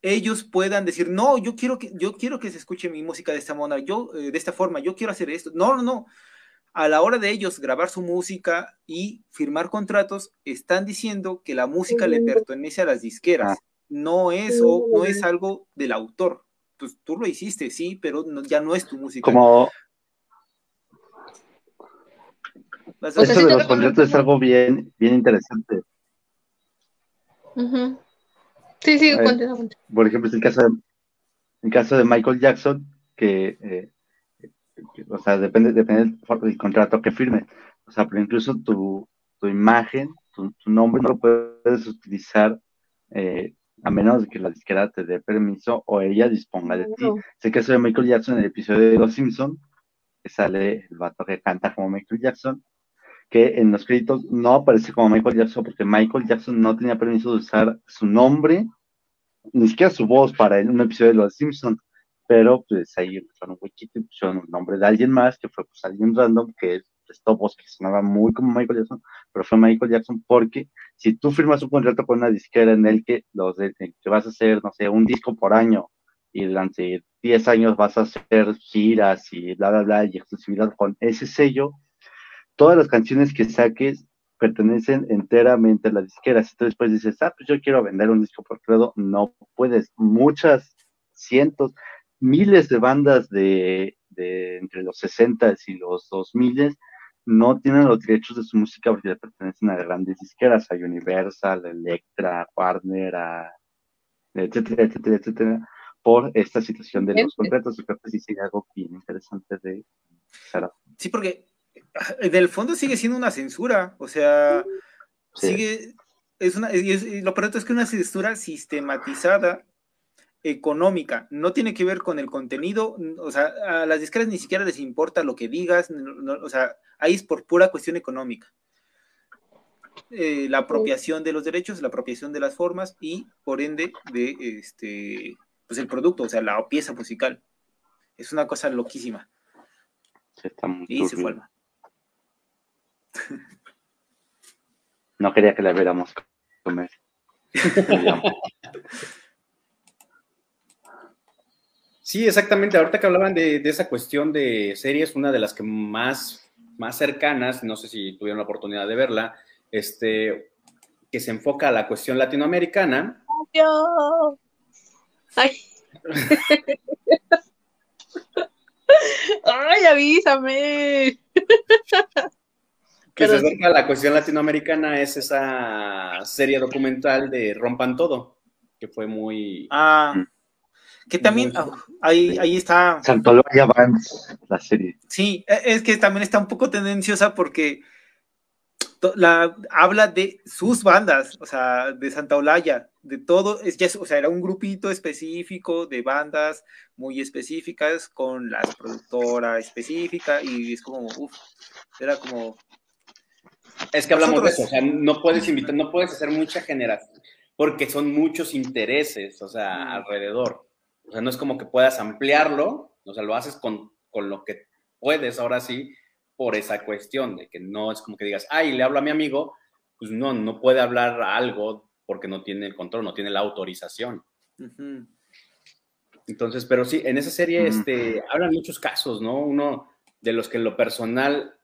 ellos puedan decir, no, yo quiero que, yo quiero que se escuche mi música de esta manera, yo, eh, de esta forma, yo quiero hacer esto. No, no, no. A la hora de ellos grabar su música y firmar contratos, están diciendo que la música le pertenece a las disqueras. No es, o- no es algo del autor. Pues tú lo hiciste, sí, pero no- ya no es tu música. Como Vas a- O sea, esto sí de los contratos es algo bien, bien interesante. Sí, sí, continúa. Por ejemplo, es el caso de, el caso de Michael Jackson, que, eh, que, o sea, depende, depende del, contrato que firme. O sea, pero incluso tu, tu imagen, tu, tu nombre no lo puedes utilizar eh, a menos de que la disquera te dé permiso o ella disponga de ti. Es el caso de Michael Jackson en el episodio de Los Simpson, que sale el vato que canta como Michael Jackson, que en los créditos no aparece como Michael Jackson porque Michael Jackson no tenía permiso de usar su nombre, ni siquiera su voz para un episodio de Los Simpson, pero pues ahí empezaron un huequito y pusieron el nombre de alguien más, que fue pues alguien random, que prestó voz que sonaba muy como Michael Jackson, pero fue Michael Jackson porque si tú firmas un contrato con una disquera en el que los de- que vas a hacer, no sé, un disco por año y durante 10 años vas a hacer giras y bla, bla, bla, y exclusividad con ese sello, todas las canciones que saques pertenecen enteramente a la disquera. Si tú después dices, ah, pues yo quiero vender un disco por credo, no puedes. Muchas, cientos, miles de bandas de, de entre los 60 y los 2000 no tienen los derechos de su música porque le pertenecen a grandes disqueras, a Universal, a Electra, Warner, a etcétera, etcétera, etcétera, por esta situación de los contratos. Yo creo que sí sería algo bien interesante de. Sí, porque en el fondo sigue siendo una censura, o sea, Sí. sigue, es una, es- lo peor es que una censura sistematizada, económica, no tiene que ver con el contenido, o sea, a las disqueras ni siquiera les importa lo que digas, no- no- o sea, ahí es por pura cuestión económica. Eh, la apropiación de los derechos, la apropiación de las formas y, por ende, de este, pues el producto, o sea, la pieza musical. Es una cosa loquísima. Sí, está muy Y se fue Alma. No quería que la viéramos comer. Sí, exactamente. Ahorita que hablaban de, de esa cuestión de series, una de las que más, más cercanas, no sé si tuvieron la oportunidad de verla, este, que se enfoca a la cuestión latinoamericana. Yo. Ay. Ay, avísame. Que Pero se acerca a la cuestión latinoamericana es esa serie documental de Rompan Todo, que fue muy... Ah, que también Muy- ah, ahí, ahí está. Santoloya Vance, la serie. Sí, e- es que también está un poco tendenciosa porque la, habla de sus bandas, o sea, de Santa Olaya, de todo, es ya, o sea, era un grupito específico de bandas muy específicas con la productora específica y es como, uff, era como Es que hablamos de eso, o sea, no puedes invitar, no puedes hacer mucha generación, porque son muchos intereses, o sea, alrededor. O sea, no es como que puedas ampliarlo, o sea, lo haces con, con lo que puedes, ahora sí, por esa cuestión de que no es como que digas, ay, le hablo a mi amigo, pues no, no puede hablar algo porque no tiene el control, no tiene la autorización. Entonces, pero sí, en esa serie este, hablan muchos casos, ¿no? Uno de los que en lo personal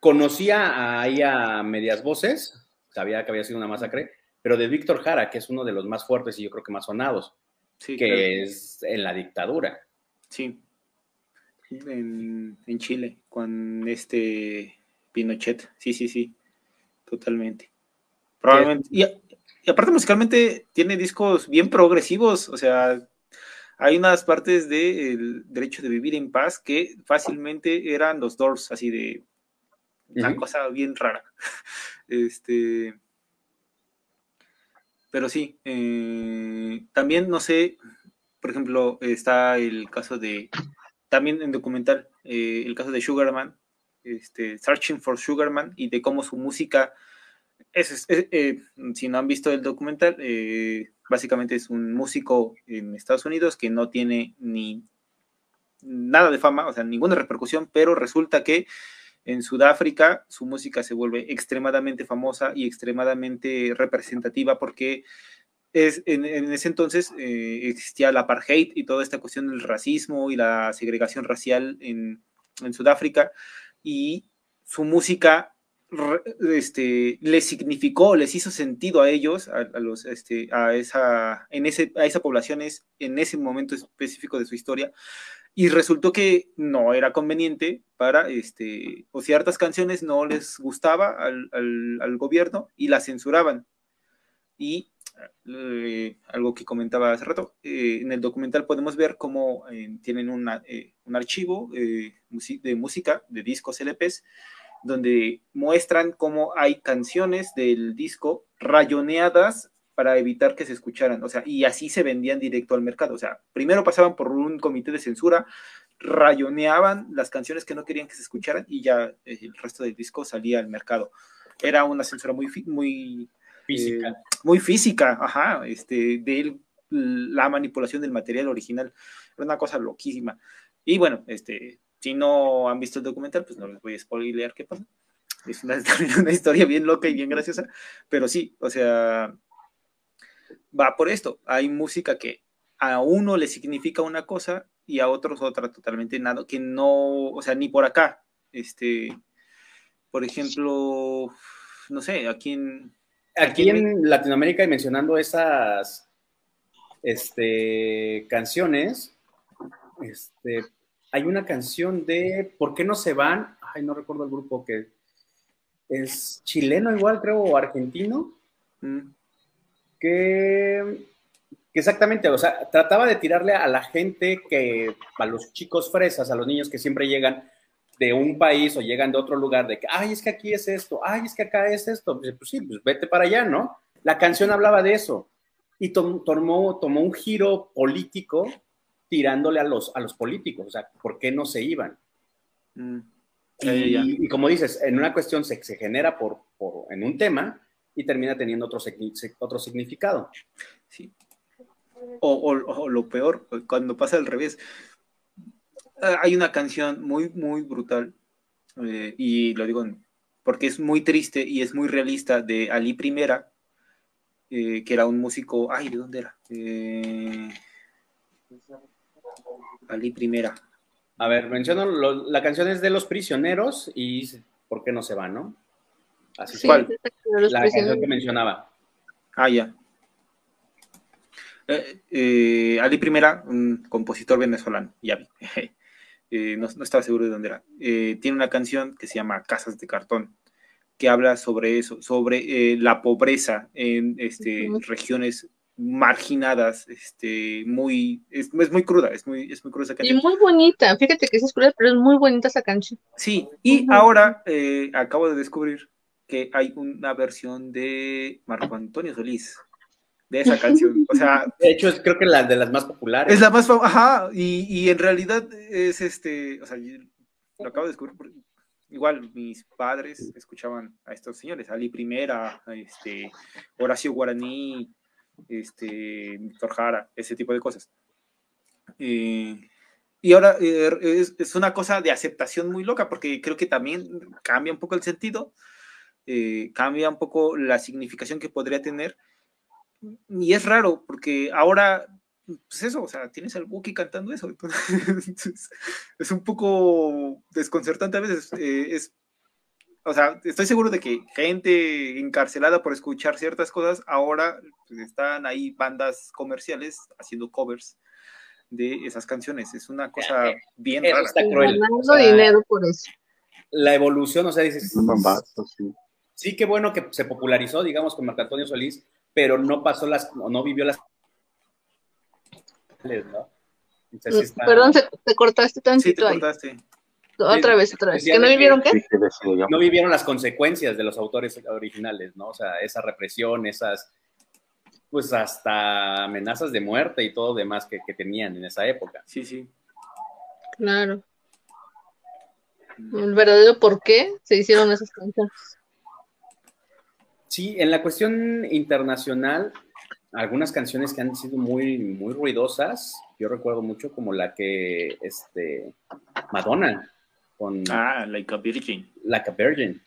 conocía ahí a medias voces, sabía que había sido una masacre, pero de Víctor Jara, que es uno de los más fuertes y yo creo que más sonados, que es en la dictadura. Sí, en, Chile, con este Pinochet, sí, sí, sí, totalmente. Probablemente. Y, y aparte musicalmente tiene discos bien progresivos, o sea, hay unas partes del derecho de vivir en paz que fácilmente eran los Doors, así de una cosa bien rara. Este, pero sí, eh, también no sé, por ejemplo, está el caso de, también en documental, eh, el caso de Sugarman, este, Searching for Sugarman, y de cómo su música, es, eh, si no han visto el documental, básicamente es un músico en Estados Unidos que no tiene ni nada de fama, o sea, ninguna repercusión, pero resulta que en Sudáfrica su música se vuelve extremadamente famosa y extremadamente representativa porque es, en, ese entonces eh, existía la apartheid y toda esta cuestión del racismo y la segregación racial en, Sudáfrica. Y su música este, les significó, les hizo sentido a ellos, a, los, este, a, esa, en ese, a esa población en ese momento específico de su historia, y resultó que no era conveniente para, este, o ciertas canciones no les gustaba al, gobierno y las censuraban. Y eh, algo que comentaba hace rato, eh, en el documental podemos ver cómo eh, tienen un archivo de música, de discos LPs, donde muestran cómo hay canciones del disco rayoneadas para evitar que se escucharan, o sea, y así se vendían directo al mercado, o sea, primero pasaban por un comité de censura, rayoneaban las canciones que no querían que se escucharan y ya eh, el resto del disco salía al mercado. Era una censura muy, muy física, eh, muy física, ajá, este, de la manipulación del material original, era una cosa loquísima. Y bueno, este, si no han visto el documental, pues no les voy a spoilear qué pasa. Es una, una historia bien loca y bien graciosa, pero sí, o sea, va por esto. Hay música que a uno le significa una cosa y a otros otra totalmente nada, que no, o sea, ni por acá. Este, por ejemplo, no sé, aquí en... Aquí, en, Latinoamérica y mencionando esas este, canciones, este, hay una canción de ¿Por qué no se van? Ay, no recuerdo el grupo que es chileno igual, creo, o argentino. Mm que, exactamente, o sea, trataba de tirarle a la gente que, a los chicos fresas, a los niños que siempre llegan de un país o llegan de otro lugar, de que, ay, es que aquí es esto, ay, es que acá es esto, pues, pues sí, pues vete para allá, ¿no? La canción hablaba de eso y tomó, tomó un giro político tirándole a los, a los políticos, o sea, ¿por qué no se iban? Mm. Y, como dices, en una cuestión se, se genera por, por, en un tema, y termina teniendo otro, otro significado. Sí. O, lo peor, cuando pasa al revés. Ah, hay una canción muy, muy brutal, eh, y lo digo porque es muy triste y es muy realista, de Ali Primera, eh, que era un músico. Ay, ¿de dónde era? Eh, Ali Primera. A ver, menciono, la canción es de Los Prisioneros y ¿Por qué no se va, no? Así ¿Cuál? La canción que mencionaba. Ah, ya. Eh, eh, Ali Primera, un compositor venezolano, ya vi. Eh, no, estaba seguro de dónde era. tiene una canción que se llama Casas de Cartón, que habla sobre eso, sobre la pobreza en este, regiones marginadas, este, muy, es, muy cruda, es muy, es muy cruda esa canción. Y muy bonita, fíjate que es cruda, pero es muy bonita esa canción. Sí, y ahora acabo de descubrir que hay una versión de Marco Antonio Solís de esa canción. O sea, de hecho, es creo que la de las más populares. Es la más famosa, ajá, y, y, en realidad es este, o sea, lo acabo de descubrir, igual mis padres escuchaban a estos señores, Ali Primera, este, Horacio Guaraní, este, Víctor Jara, ese tipo de cosas. Eh, y ahora eh, es, es, una cosa de aceptación muy loca, porque creo que también cambia un poco el sentido, eh, cambia un poco la significación que podría tener. Y es raro, porque ahora, pues eso, o sea, tienes al Buki cantando eso. Entonces, es un poco desconcertante a veces. Eh, es, o sea, estoy seguro de que gente encarcelada por escuchar ciertas cosas, ahora pues, están ahí bandas comerciales haciendo covers de esas canciones. Es una cosa bien Eso rara. está cruel. Ganando O sea, dinero por eso. La evolución, o sea, dices, Un bombazo, sí. Sí, qué bueno que se popularizó, digamos, con Marco Antonio Solís, pero no pasó las, o no vivió las. ¿no? Entonces, sí está- Perdón, se- te cortaste Sí, te tantito ahí. cortaste. Otra vez, otra vez. ¿Que no vivieron qué? No vivieron las consecuencias de los autores originales, ¿no? O sea, esa represión, esas, pues hasta amenazas de muerte y todo demás que, que tenían en esa época. Sí, sí. Claro. El verdadero por qué se hicieron esas canciones. Sí, en la cuestión internacional, algunas canciones que han sido muy, muy ruidosas, yo recuerdo mucho como la que, este, Madonna, con Ah, Like a Virgin. Like a Virgin.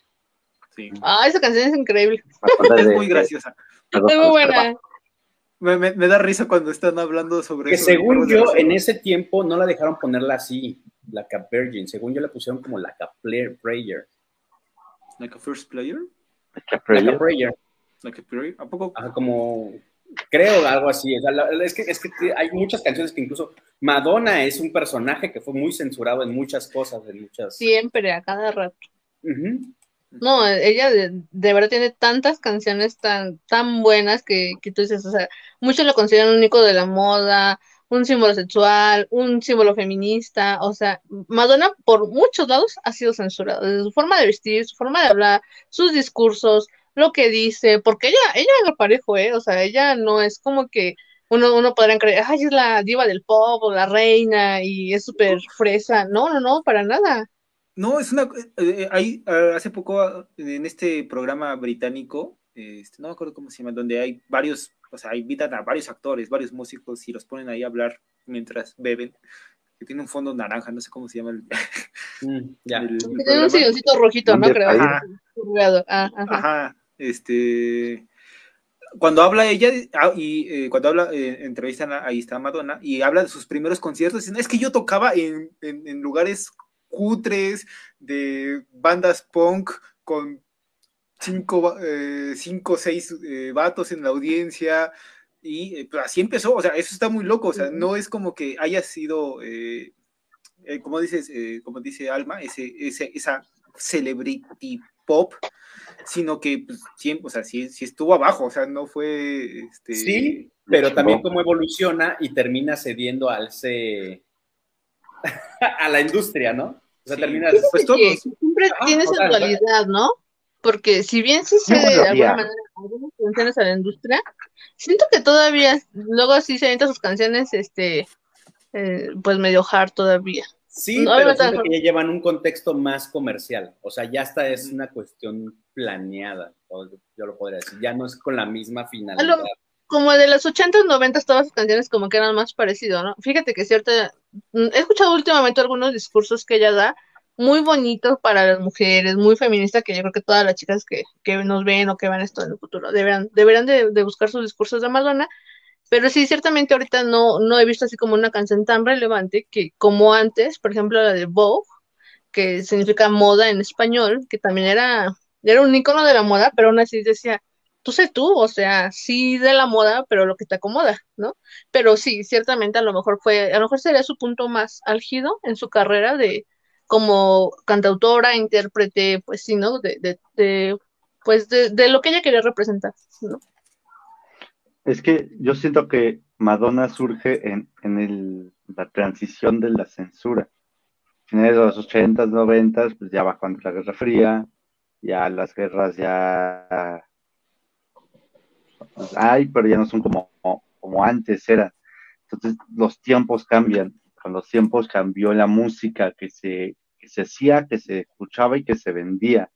Sí. Ah, esa canción es increíble. Es muy graciosa. Es muy buena. Me, me- me da risa cuando están hablando sobre Que eso. según yo, en ese tiempo no la dejaron ponerla así, Like a Virgin. Según yo la pusieron como Like a Player. prayer. Like a First Player. Like a Like prayer. a Prayer. Like a Prayer. ¿A poco? Ajá, como creo algo así. O sea, la- la- es, que, es que hay muchas canciones que incluso Madonna es un personaje que fue muy censurado en muchas cosas, en muchas. Siempre, a cada rato. No, ella de, de verdad tiene tantas canciones tan, tan buenas que, que tú dices, o sea, muchos lo consideran un icono de la moda, un símbolo sexual, un símbolo feminista, o sea, Madonna por muchos lados ha sido censurada, su forma de vestir, su forma de hablar, sus discursos, lo que dice, porque ella, ella es lo parejo, ¿eh? O sea, ella no es como que uno, uno podría creer, ay, es la diva del pop o la reina y es súper fresa, no, no, no, para nada. No, es una. eh, eh, ah, hace poco en este programa británico, este, no me acuerdo cómo se llama, donde hay varios, o sea, invitan a varios actores, varios músicos y los ponen ahí a hablar mientras beben, que tiene un fondo naranja, no sé cómo se llama el, Mm, ya. el- el Que tiene programa. un silloncito rojito, ¿no? ¿Dónde Creo. Ajá. Curveado. Ah, ajá. Ajá, este. Cuando habla ella, ah, y eh, cuando habla, eh, entrevistan, a- ahí está Madonna, y habla de sus primeros conciertos, dicen, es que yo tocaba en, en- en lugares cutres, de bandas punk, con cinco, eh, cinco o seis eh, vatos en la audiencia, y eh, pues así empezó, o sea, eso está muy loco, o sea, no es como que haya sido, eh, eh, como dices, eh, como dice Alma, ese, ese, esa celebrity pop, sino que pues, siempre, o sea, sí, sí estuvo abajo, o sea, no fue, este, Sí, pero también cómo evoluciona y termina cediendo al se... a la industria, ¿no? O sea, Sí. termina... pues todos, siempre Ajá, tiene esa total, dualidad, ¿no? Porque si bien sí se de alguna manera algunas canciones a la industria, siento que todavía, luego sí se sus canciones, este, eh, pues medio hard todavía. Sí, No, pero siento que ya llevan un contexto más comercial. O sea, ya esta es una cuestión planeada, o yo lo podría decir. Ya no es con la misma finalidad. Como de los 80s, 90s, todas sus canciones como que eran más parecido, ¿no? Fíjate que cierta, mm, he escuchado últimamente algunos discursos que ella da, muy bonitos para las mujeres, muy feministas, que yo creo que todas las chicas que, que nos ven o que van esto en el futuro deberán, deberán de, de buscar sus discursos de Madonna, pero sí, ciertamente ahorita no, no he visto así como una canción tan relevante que como antes, por ejemplo la de Vogue, que significa moda en español, que también era, era un icono de la moda, pero aún así decía, tú sé tú, o sea, sí de la moda, pero lo que te acomoda, ¿no? Pero sí, ciertamente a lo mejor fue, a lo mejor sería su punto más álgido en su carrera de como cantautora, intérprete, pues sí, ¿no? De, de, de pues de, de lo que ella quería representar, ¿no? Es que yo siento que Madonna surge en, en el, la transición de la censura. Finales de los 80s, 90s, pues ya va cuando la Guerra Fría, ya las guerras ya pues, hay, pero ya no son como, como antes eran. Entonces los tiempos cambian. Con los tiempos cambió la música que se, se hacía, que se escuchaba y que se vendía.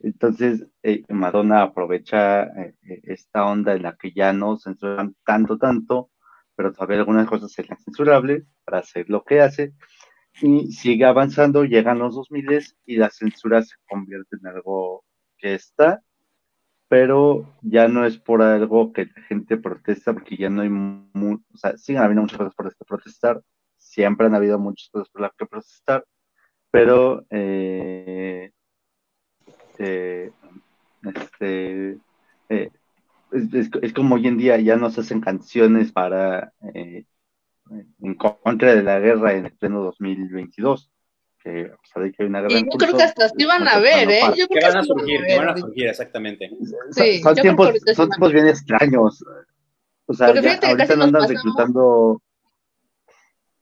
Entonces, eh, Madonna aprovecha eh, eh, esta onda en la que ya no censuran tanto, tanto, pero todavía algunas cosas serían censurables para hacer lo que hace, y sigue avanzando, llegan los 2000 y la censura se convierte en algo que está, pero ya no es por algo que la gente protesta, porque ya no hay, o sea, siguen habiendo muchas cosas por las que protestar, siempre han habido muchas cosas por las que protestar, pero eh, eh, este, eh, es, como hoy en día ya no se hacen canciones para en contra de la guerra en el pleno 2022. Que, a pesar de que hay una guerra y yo creo que hasta sí van a ver, ¿eh? Yo que van a surgir, que van a surgir, exactamente. Sí, son, tiempos, son tiempos bien extraños. O sea, ya, ahorita no andan reclutando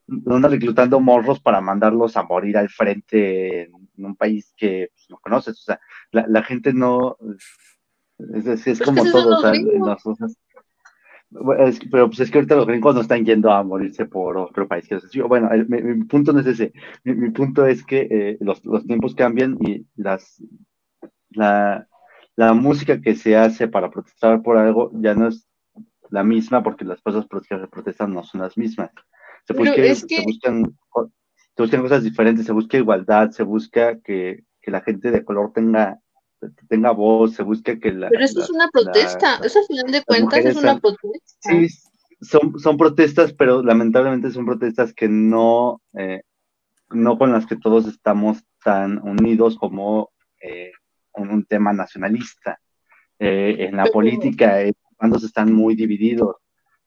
no andan reclutando morros para mandarlos a morir al frente en, un país que pues, no conoces. O sea, la, la gente no. Es, es, es como todo. O sea, las cosas, pero pues es que ahorita los gringos no están yendo a morirse por otro país. Bueno, mi, punto no es ese. Mi, punto es que eh, los, los, tiempos cambian y las la, la, música que se hace para protestar por algo ya no es la misma porque las cosas por las que se protestan no son las mismas. Se, se, buscan, se buscan cosas diferentes, se busca igualdad, se busca que, que la gente de color tenga tenga voz, se busca que la... Pero eso es una protesta, eso al final de cuentas es una protesta. Sí, son, son protestas, pero lamentablemente son protestas que no, eh, no con las que todos estamos tan unidos como eh, con un tema nacionalista. Eh, en la política, cuando se están muy divididos.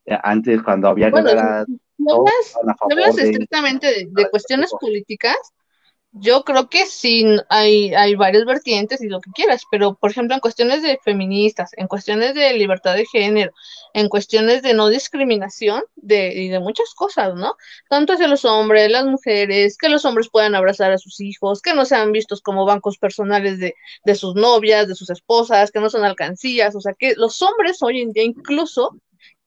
antes, cuando había bueno, guerra... hablas, estrictamente de cuestiones políticas, yo creo que sí hay, hay varias vertientes y lo que quieras, pero por ejemplo en cuestiones de feministas, en cuestiones de libertad de género, en cuestiones de no discriminación de, y de muchas cosas, ¿no? Tanto hacia los hombres, las mujeres, que los hombres puedan abrazar a sus hijos, que no sean vistos como bancos personales de, de sus novias, de sus esposas, que no son alcancías, o sea que los hombres hoy en día incluso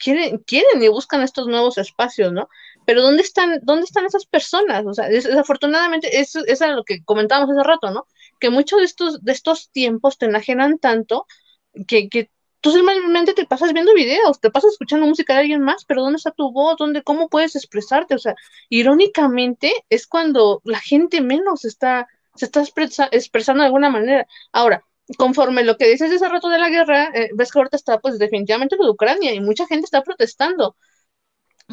quieren, quieren y buscan estos nuevos espacios, ¿no? pero ¿dónde están, dónde están esas personas? O sea, desafortunadamente, eso, es lo que comentábamos hace rato, ¿no? Que muchos de estos, de estos tiempos te enajenan tanto que, que tú simplemente te pasas viendo videos, te pasas escuchando música de alguien más, pero ¿dónde está tu voz? ¿Dónde, cómo puedes expresarte? O sea, irónicamente es cuando la gente menos está, se está expresando de alguna manera. Ahora, conforme lo que dices de ese rato de la guerra, eh, ves que ahorita está pues definitivamente lo de Ucrania y mucha gente está protestando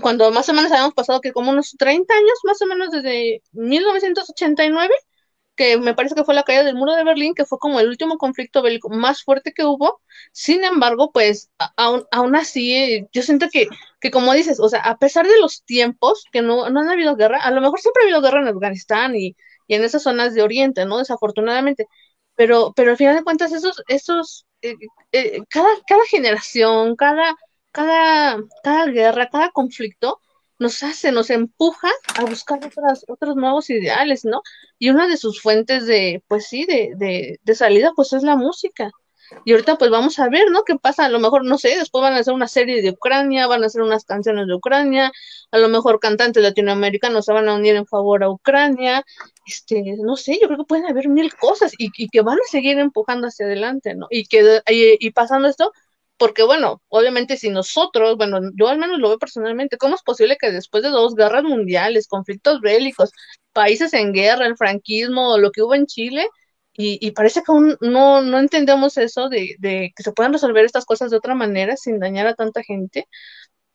cuando más o menos habíamos pasado que como unos 30 años, más o menos desde 1989, que me parece que fue la caída del muro de Berlín, que fue como el último conflicto bélico más fuerte que hubo. Sin embargo, pues aún, así, eh, yo siento que, que como dices, o sea, a pesar de los tiempos, que no, no han habido guerra, a lo mejor siempre ha habido guerra en Afganistán y, y en esas zonas de Oriente, ¿no? Desafortunadamente. Pero, pero al final de cuentas, esos, esos, eh, eh, cada, cada generación, cada, cada, cada guerra, cada conflicto nos hace, nos empuja a buscar otras, otros nuevos ideales, ¿no? Y una de sus fuentes de, pues sí, de, de, de salida, pues es la música. Y ahorita pues vamos a ver, ¿no? ¿Qué pasa? A lo mejor, no sé, después van a hacer una serie de Ucrania, van a hacer unas canciones de Ucrania, a lo mejor cantantes latinoamericanos se van a unir en favor a Ucrania, este, no sé, yo creo que pueden haber mil cosas y, y que van a seguir empujando hacia adelante, ¿no? Y que, y, y pasando esto, porque bueno, obviamente si nosotros, bueno, yo al menos lo veo personalmente, ¿cómo es posible que después de dos guerras mundiales, conflictos bélicos, países en guerra, el franquismo, lo que hubo en Chile, y, parece que aún no, no entendemos eso de, de, que se puedan resolver estas cosas de otra manera sin dañar a tanta gente?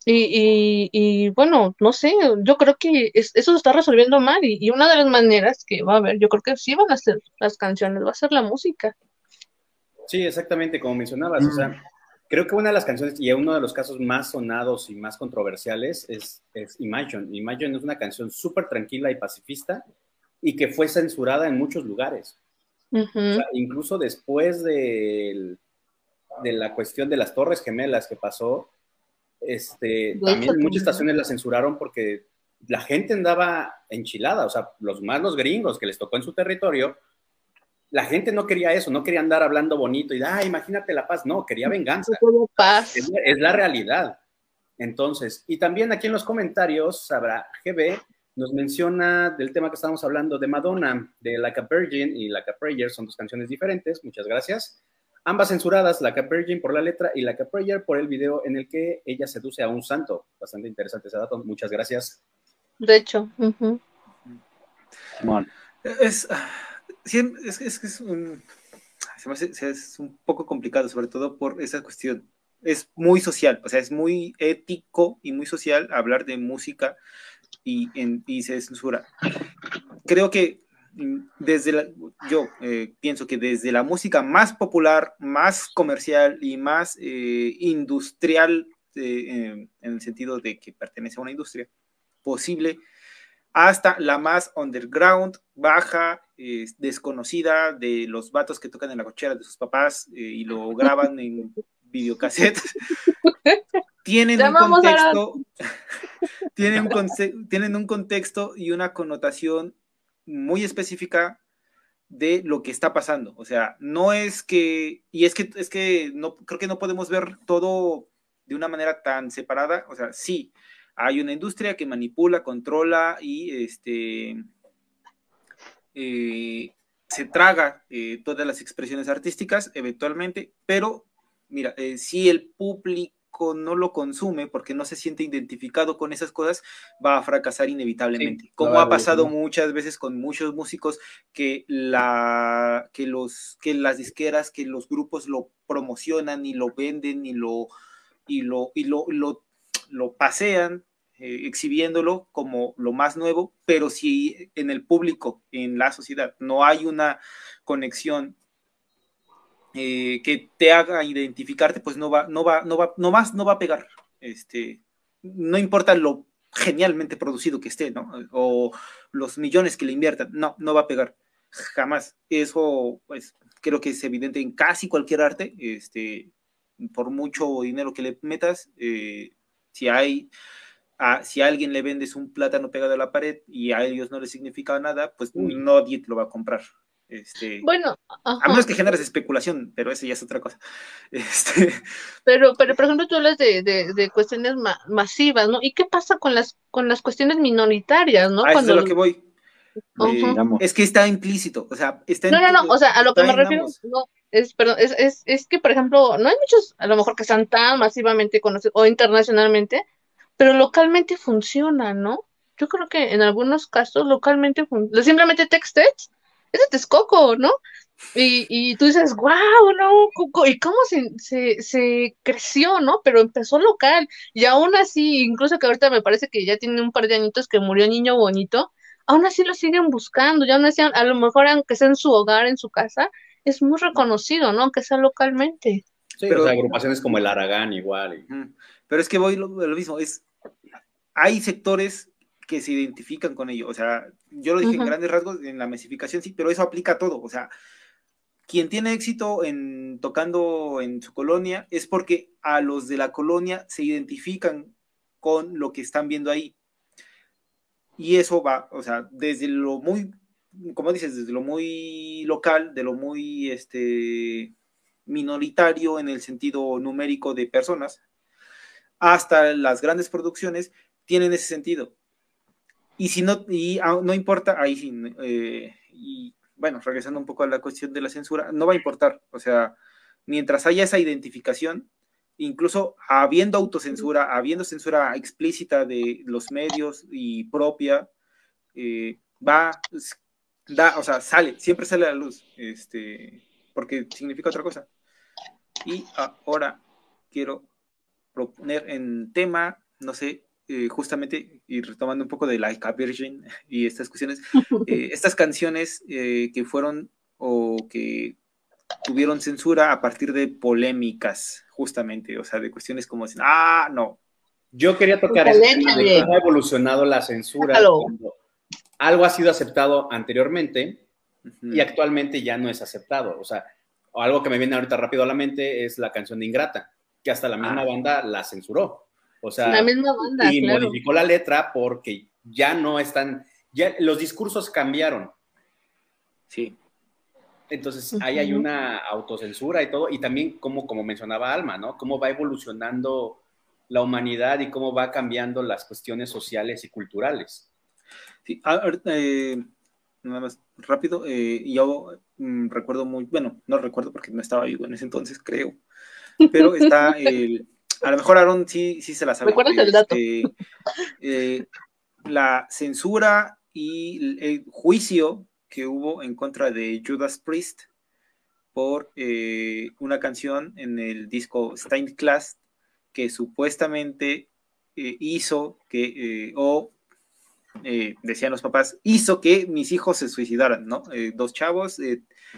Y, y, bueno, no sé, yo creo que eso se está resolviendo mal y, una de las maneras que va a haber, yo creo que sí van a ser las canciones, va a ser la música. Sí, exactamente, como mencionabas, o sea, mm. Creo que una de las canciones y uno de los casos más sonados y más controversiales es, es Imagine. Imagine es una canción súper tranquila y pacifista y que fue censurada en muchos lugares. Incluso después de, de la cuestión de las Torres Gemelas que pasó, este, también muchas estaciones la censuraron porque la gente andaba enchilada, o sea, los más los gringos que les tocó en su territorio, la gente no quería eso, no quería andar hablando bonito y, ah, imagínate la paz, no, quería venganza. Paz. Es, la realidad. Entonces, y también aquí en los comentarios, sabrá GB nos menciona del tema que estábamos hablando de Madonna, de Like a Virgin y Like a Prayer, son dos canciones diferentes, muchas gracias. Ambas censuradas, Like a Virgin por la letra y Like a Prayer por el video en el que ella seduce a un santo. Bastante interesante ese dato, muchas gracias. De hecho. Es, es, es, es, un, es un poco complicado, sobre todo por esa cuestión. Es muy social, o sea, es muy ético y muy social hablar de música y, en, y se censura. Creo que desde la, yo eh, pienso que desde la música más popular, más comercial y más eh, industrial, eh, en el sentido de que pertenece a una industria posible, hasta la más underground, baja, desconocida de los vatos que tocan en la cochera de sus papás y lo graban en videocassettes. tienen un contexto, tienen un, tienen un contexto y una connotación muy específica de lo que está pasando. O sea, no es que, y es que, es que no, creo que no podemos ver todo de una manera tan separada. O sea, sí, hay una industria que manipula, controla y este, eh, se traga eh, todas las expresiones artísticas eventualmente, pero mira, eh, si el público no lo consume porque no se siente identificado con esas cosas, va a fracasar inevitablemente. como ha pasado muchas veces con muchos músicos que, la, que, los, que las disqueras, que los grupos lo promocionan y lo venden y lo, y lo, y lo, lo, pasean eh, exhibiéndolo como lo más nuevo, pero si en el público, en la sociedad, no hay una conexión eh, que te haga identificarte, pues no va, no va, no va, no más, no va a pegar. Este, no importa lo genialmente producido que esté, ¿no? O los millones que le inviertan, no, no va a pegar. Jamás. Eso, pues, creo que es evidente en casi cualquier arte. Este, por mucho dinero que le metas, eh, si hay, a, si a alguien le vendes un plátano pegado a la pared y a ellos no les significa nada, pues nadie te lo va a comprar. Este, bueno, a menos que generes especulación, pero eso ya es otra cosa. Este, pero, pero por ejemplo, tú hablas de, de, cuestiones masivas, ¿no? ¿Y qué pasa con las, con las cuestiones minoritarias, ¿no? Ah, Cuando... es lo que voy. es que está implícito, o sea, está No, no, no, o sea, a lo que me refiero, no, es, perdón, es, es, es que, por ejemplo, no hay muchos, a lo mejor que sean tan masivamente conocidos o internacionalmente, pero localmente funciona, ¿no? Yo creo que en algunos casos localmente funciona, simplemente text es de Texcoco, ¿no? Y, y tú dices, wow, ¿no? ¿Y cómo se, se, creció, ¿no? Pero empezó local. Y aún así, incluso que ahorita me parece que ya tiene un par de añitos que murió Niño Bonito, aún así lo siguen buscando. Ya aún así, a lo mejor aunque sea en su hogar, en su casa, es muy reconocido, ¿no? Aunque sea localmente. Sí, pero, o sea, agrupaciones como el Aragán igual. Pero es que voy lo, lo mismo, es hay sectores que se identifican con ello. O sea, yo lo dije en grandes rasgos en la masificación, sí, pero eso aplica a todo. O sea, quien tiene éxito en tocando en su colonia es porque a los de la colonia se identifican con lo que están viendo ahí. Y eso va, o sea, desde lo muy, como dices, desde lo muy local, de lo muy este, minoritario en el sentido numérico de personas, hasta las grandes producciones, tienen ese sentido. Y si no, y no importa, ahí sí, eh, y bueno, regresando un poco a la cuestión de la censura, no va a importar, o sea, mientras haya esa identificación, incluso habiendo autocensura, habiendo censura explícita de los medios y propia, eh, va, da, o sea, sale, siempre sale a la luz, este, porque significa otra cosa. Y ahora quiero proponer en tema, no sé, eh, justamente, y retomando un poco de Like a Virgin y estas cuestiones, eh, estas canciones eh, que fueron o que tuvieron censura a partir de polémicas, justamente, o sea, de cuestiones como decir, ah, no. Yo quería tocar de cómo ha evolucionado la censura. Algo ha sido aceptado anteriormente y actualmente ya no es aceptado. O sea, algo que me viene ahorita rápido a la mente es la canción de Ingrata, que hasta la misma ah. banda la censuró. O sea, la misma banda, y modificó la letra porque ya no están, ya los discursos cambiaron. Sí. Entonces, ahí hay una autocensura y todo, y también como, como mencionaba Alma, ¿no? Cómo va evolucionando la humanidad y cómo va cambiando las cuestiones sociales y culturales. Sí, a- eh, nada más rápido. eh, yo mm, recuerdo muy, bueno, no recuerdo porque no estaba vivo en ese entonces, creo. Pero está el, a lo mejor Aaron sí, sí se la sabe. ¿Recuerdas el dato? este, eh, la censura y el juicio que hubo en contra de Judas Priest por eh, una canción en el disco Stained Class que supuestamente eh, hizo que, o eh, decían los papás, hizo que mis hijos se suicidaran, ¿no? Dos chavos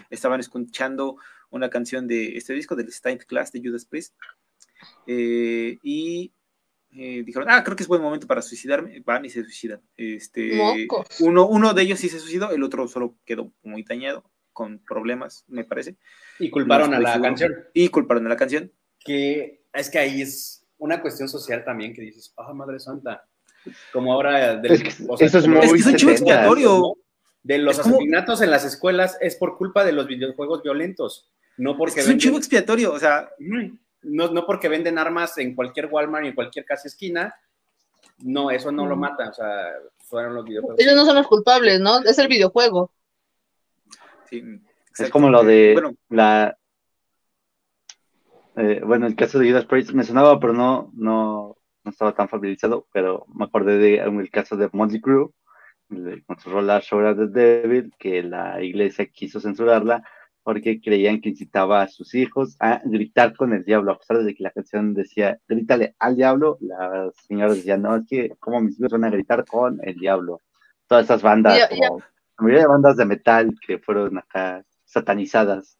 estaban escuchando una canción de este disco, del Stained Class de Judas Priest, eh, y eh, dijeron, ah, creo que es buen momento para suicidarme, van y se suicidan. Este, Mocos. uno, uno de ellos sí se suicidó, el otro solo quedó muy dañado, con problemas, me parece. Y culparon a la canción. Y culparon a la canción. Que es que ahí es una cuestión social también que dices, ah, madre santa. Como ahora. del- Es que o sea, eso es muy Es que es un chivo 70s, expiatorio. De los como- asesinatos en las escuelas es por culpa de los videojuegos violentos. No Es, porque que es un venden- chivo expiatorio, o sea, Ujú. No, no porque venden armas en cualquier Walmart y en cualquier casa esquina. No, eso no lo mata. O sea, fueron los videojuegos. Ellos no son los culpables, ¿no? Es el videojuego. sí, Es como lo de Bueno, la. eh, bueno, el caso de Judas Priest me sonaba, pero no, no, no estaba tan familiarizado. Pero me acordé de el caso de Motley Crue, de- con su rola Show of the Devil, que la iglesia quiso censurarla porque creían que incitaba a sus hijos a gritar con el diablo. A pesar de que la canción decía, grítale al diablo, las señoras decían, no, es que, como mis hijos van a gritar con el diablo? Todas esas bandas, como la mayoría de bandas de metal que fueron acá satanizadas.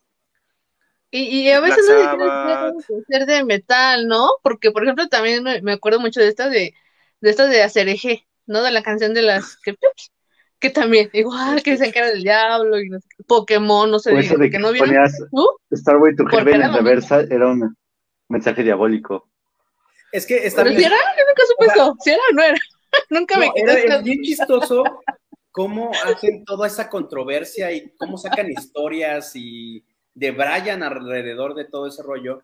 Y, y a veces no que ser de metal, ¿no? Porque, por ejemplo, también me, me acuerdo mucho de esta de, de esta de Acereje, ¿no? De la canción de las que, que también, igual que dicen que era del diablo y no sé qué, Pokémon, no se O eso diga, de que que no vieron ponías tú, Starway to Heaven en reversa era un mensaje diabólico. Es que está pero bien. si era, yo nunca supe O sea, eso, si era o no era, nunca me No, quedé era esa- bien chistoso cómo hacen toda esa controversia y cómo sacan historias y debrayan alrededor de todo ese rollo.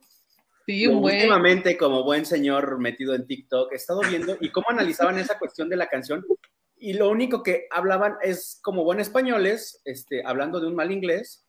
sí, buen, últimamente, como buen señor metido en TikTok, he estado viendo y cómo analizaban esa cuestión de la canción. Y lo único que hablaban es, como buen españoles, este, hablando de un mal inglés,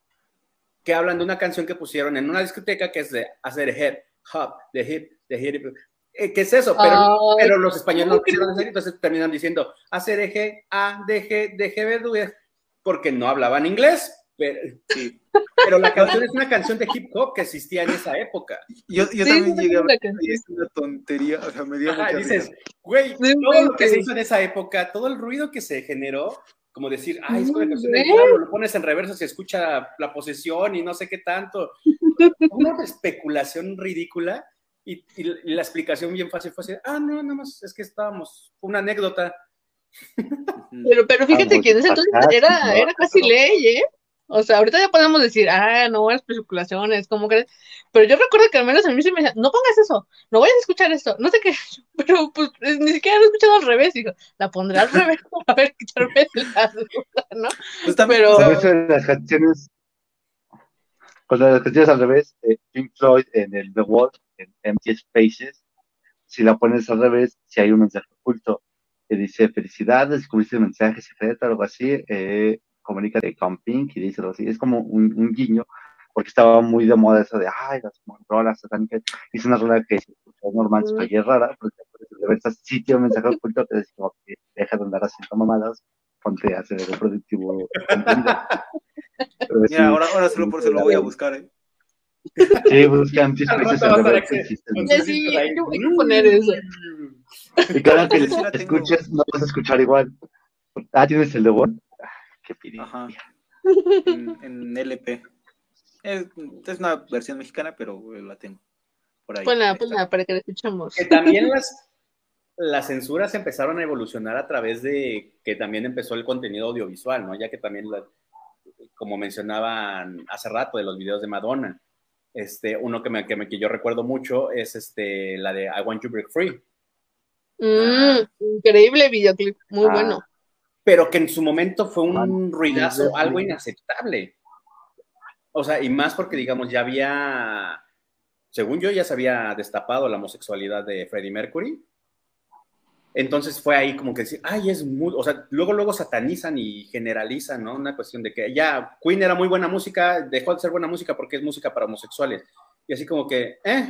que hablan de una canción que pusieron en una discoteca que es de hacer hip hop, de hip, de hip. Eh, ¿Qué es eso? Pero, Ay, pero los españoles no ¿cómo lo quisieron hacer, entonces terminan diciendo hacer eje, a, deje, deje, ver, porque no hablaban inglés. Pero, sí. pero la canción es una canción de hip hop que existía en esa época. Yo, yo Sí, también sí, llegué a ver es una tontería, o sea, me dio Ajá, mucha dices, güey, todo lo que se hizo en esa época, todo el ruido que se generó, como decir, ay, es una canción del inventes. diablo, lo pones en reversa, se escucha la posesión y no sé qué tanto. Una especulación ridícula y, y la explicación bien fácil fue así, ah, no, nada más es que estábamos, una anécdota. Pero, pero fíjate Vamos, que en ese entonces era, era casi ley, ¿eh? O sea, ahorita ya podemos decir, ah, no, es especulaciones, ¿cómo crees? Pero yo recuerdo que al menos a mí sí me decían, no pongas eso, no vayas a escuchar esto, no sé qué, pero pues ni siquiera lo he escuchado al revés, digo, la pondré al revés para ver quitarme la duda, ¿no? Pues también, Pero- eso de las canciones, con las canciones al revés, eh, Pink Floyd en el The Wall, en Empty Spaces, si la pones al revés, si hay un mensaje oculto que dice felicidades, descubriste mensaje secreto, algo así, eh, comunícate con Pink y dice algo así. Es como un, un guiño, porque estaba muy de moda eso de, ay, las rolas satánicas. Es una rola que se escucha normal, Mm. es rara, porque reversa sí tiene un mensaje oculto que dice como que deja de andar haciendo mamadas, ponte a hacer algo productivo. sí, ahora, ahora solo por eso lo voy a buscar, ¿eh? Sí, buscan sí, discos ahí. yo voy a poner eso. Y cada que Sí, sí escuches, no vas a escuchar igual. Ah, tienes el de Word. Pidi. Ajá. En, en LP. Es, es una versión mexicana, pero eh, la tengo. Por ahí. Ponla, ponla para que la escuchemos. Que también las, las censuras empezaron a evolucionar a través de que también empezó el contenido audiovisual, ¿no? Ya que también, la- como mencionaban hace rato, de los videos de Madonna. Este, uno que, me, que, me- que yo recuerdo mucho es este, la de I Want You Break Free. Mm, increíble videoclip, muy Ah. bueno. Pero que en su momento fue un ruidazo, algo inaceptable. O sea, y más porque, digamos, ya había, según yo, ya se había destapado la homosexualidad de Freddie Mercury. Entonces fue ahí como que decir, ay, es muy, o sea, luego, luego satanizan y generalizan, ¿no? Una cuestión de que ya Queen era muy buena música, dejó de ser buena música porque es música para homosexuales. Y así como que, eh.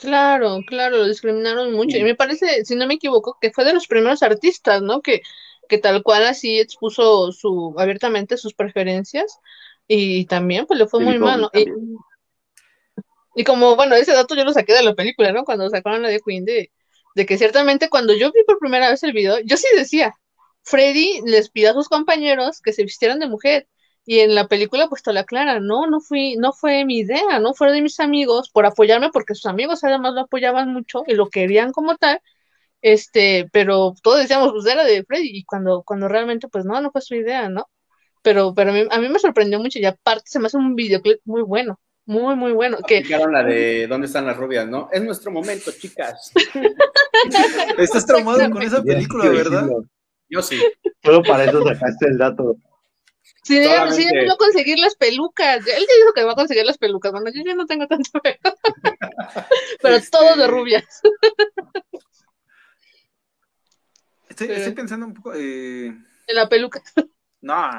Claro, claro, lo discriminaron mucho. Y me parece, si no me equivoco, que fue de los primeros artistas, ¿no? Que, que tal cual así expuso su, abiertamente sus preferencias. Y también, pues le fue muy mal, ¿no? Y, y como, bueno, ese dato yo lo saqué de la película, ¿no? Cuando sacaron la de Queen de de que ciertamente cuando yo vi por primera vez el video, yo sí decía, Freddy les pide a sus compañeros que se vistieran de mujer. Y en la película pues te lo aclara, no, no fui, no fue mi idea, no fue de mis amigos por apoyarme porque sus amigos además lo apoyaban mucho y lo querían como tal. Este, pero todos decíamos, pues era de Freddy y cuando cuando realmente pues no, no fue su idea, ¿no? Pero pero a mí, a mí me sorprendió mucho y aparte se me hace un videoclip muy bueno. Muy, muy bueno. Que... la de ¿Dónde están las rubias? ¿No? Es nuestro momento, chicas. Estás traumado con esa película, ¿verdad? Yo sí. Solo para eso sacaste el dato. Sí, sí, no conseguir las pelucas. Él ya dijo que va a conseguir las pelucas. Bueno, yo ya no tengo tanto Pero este... todo de rubias. Estoy, Pero... estoy, pensando un poco. Eh... En la peluca. No.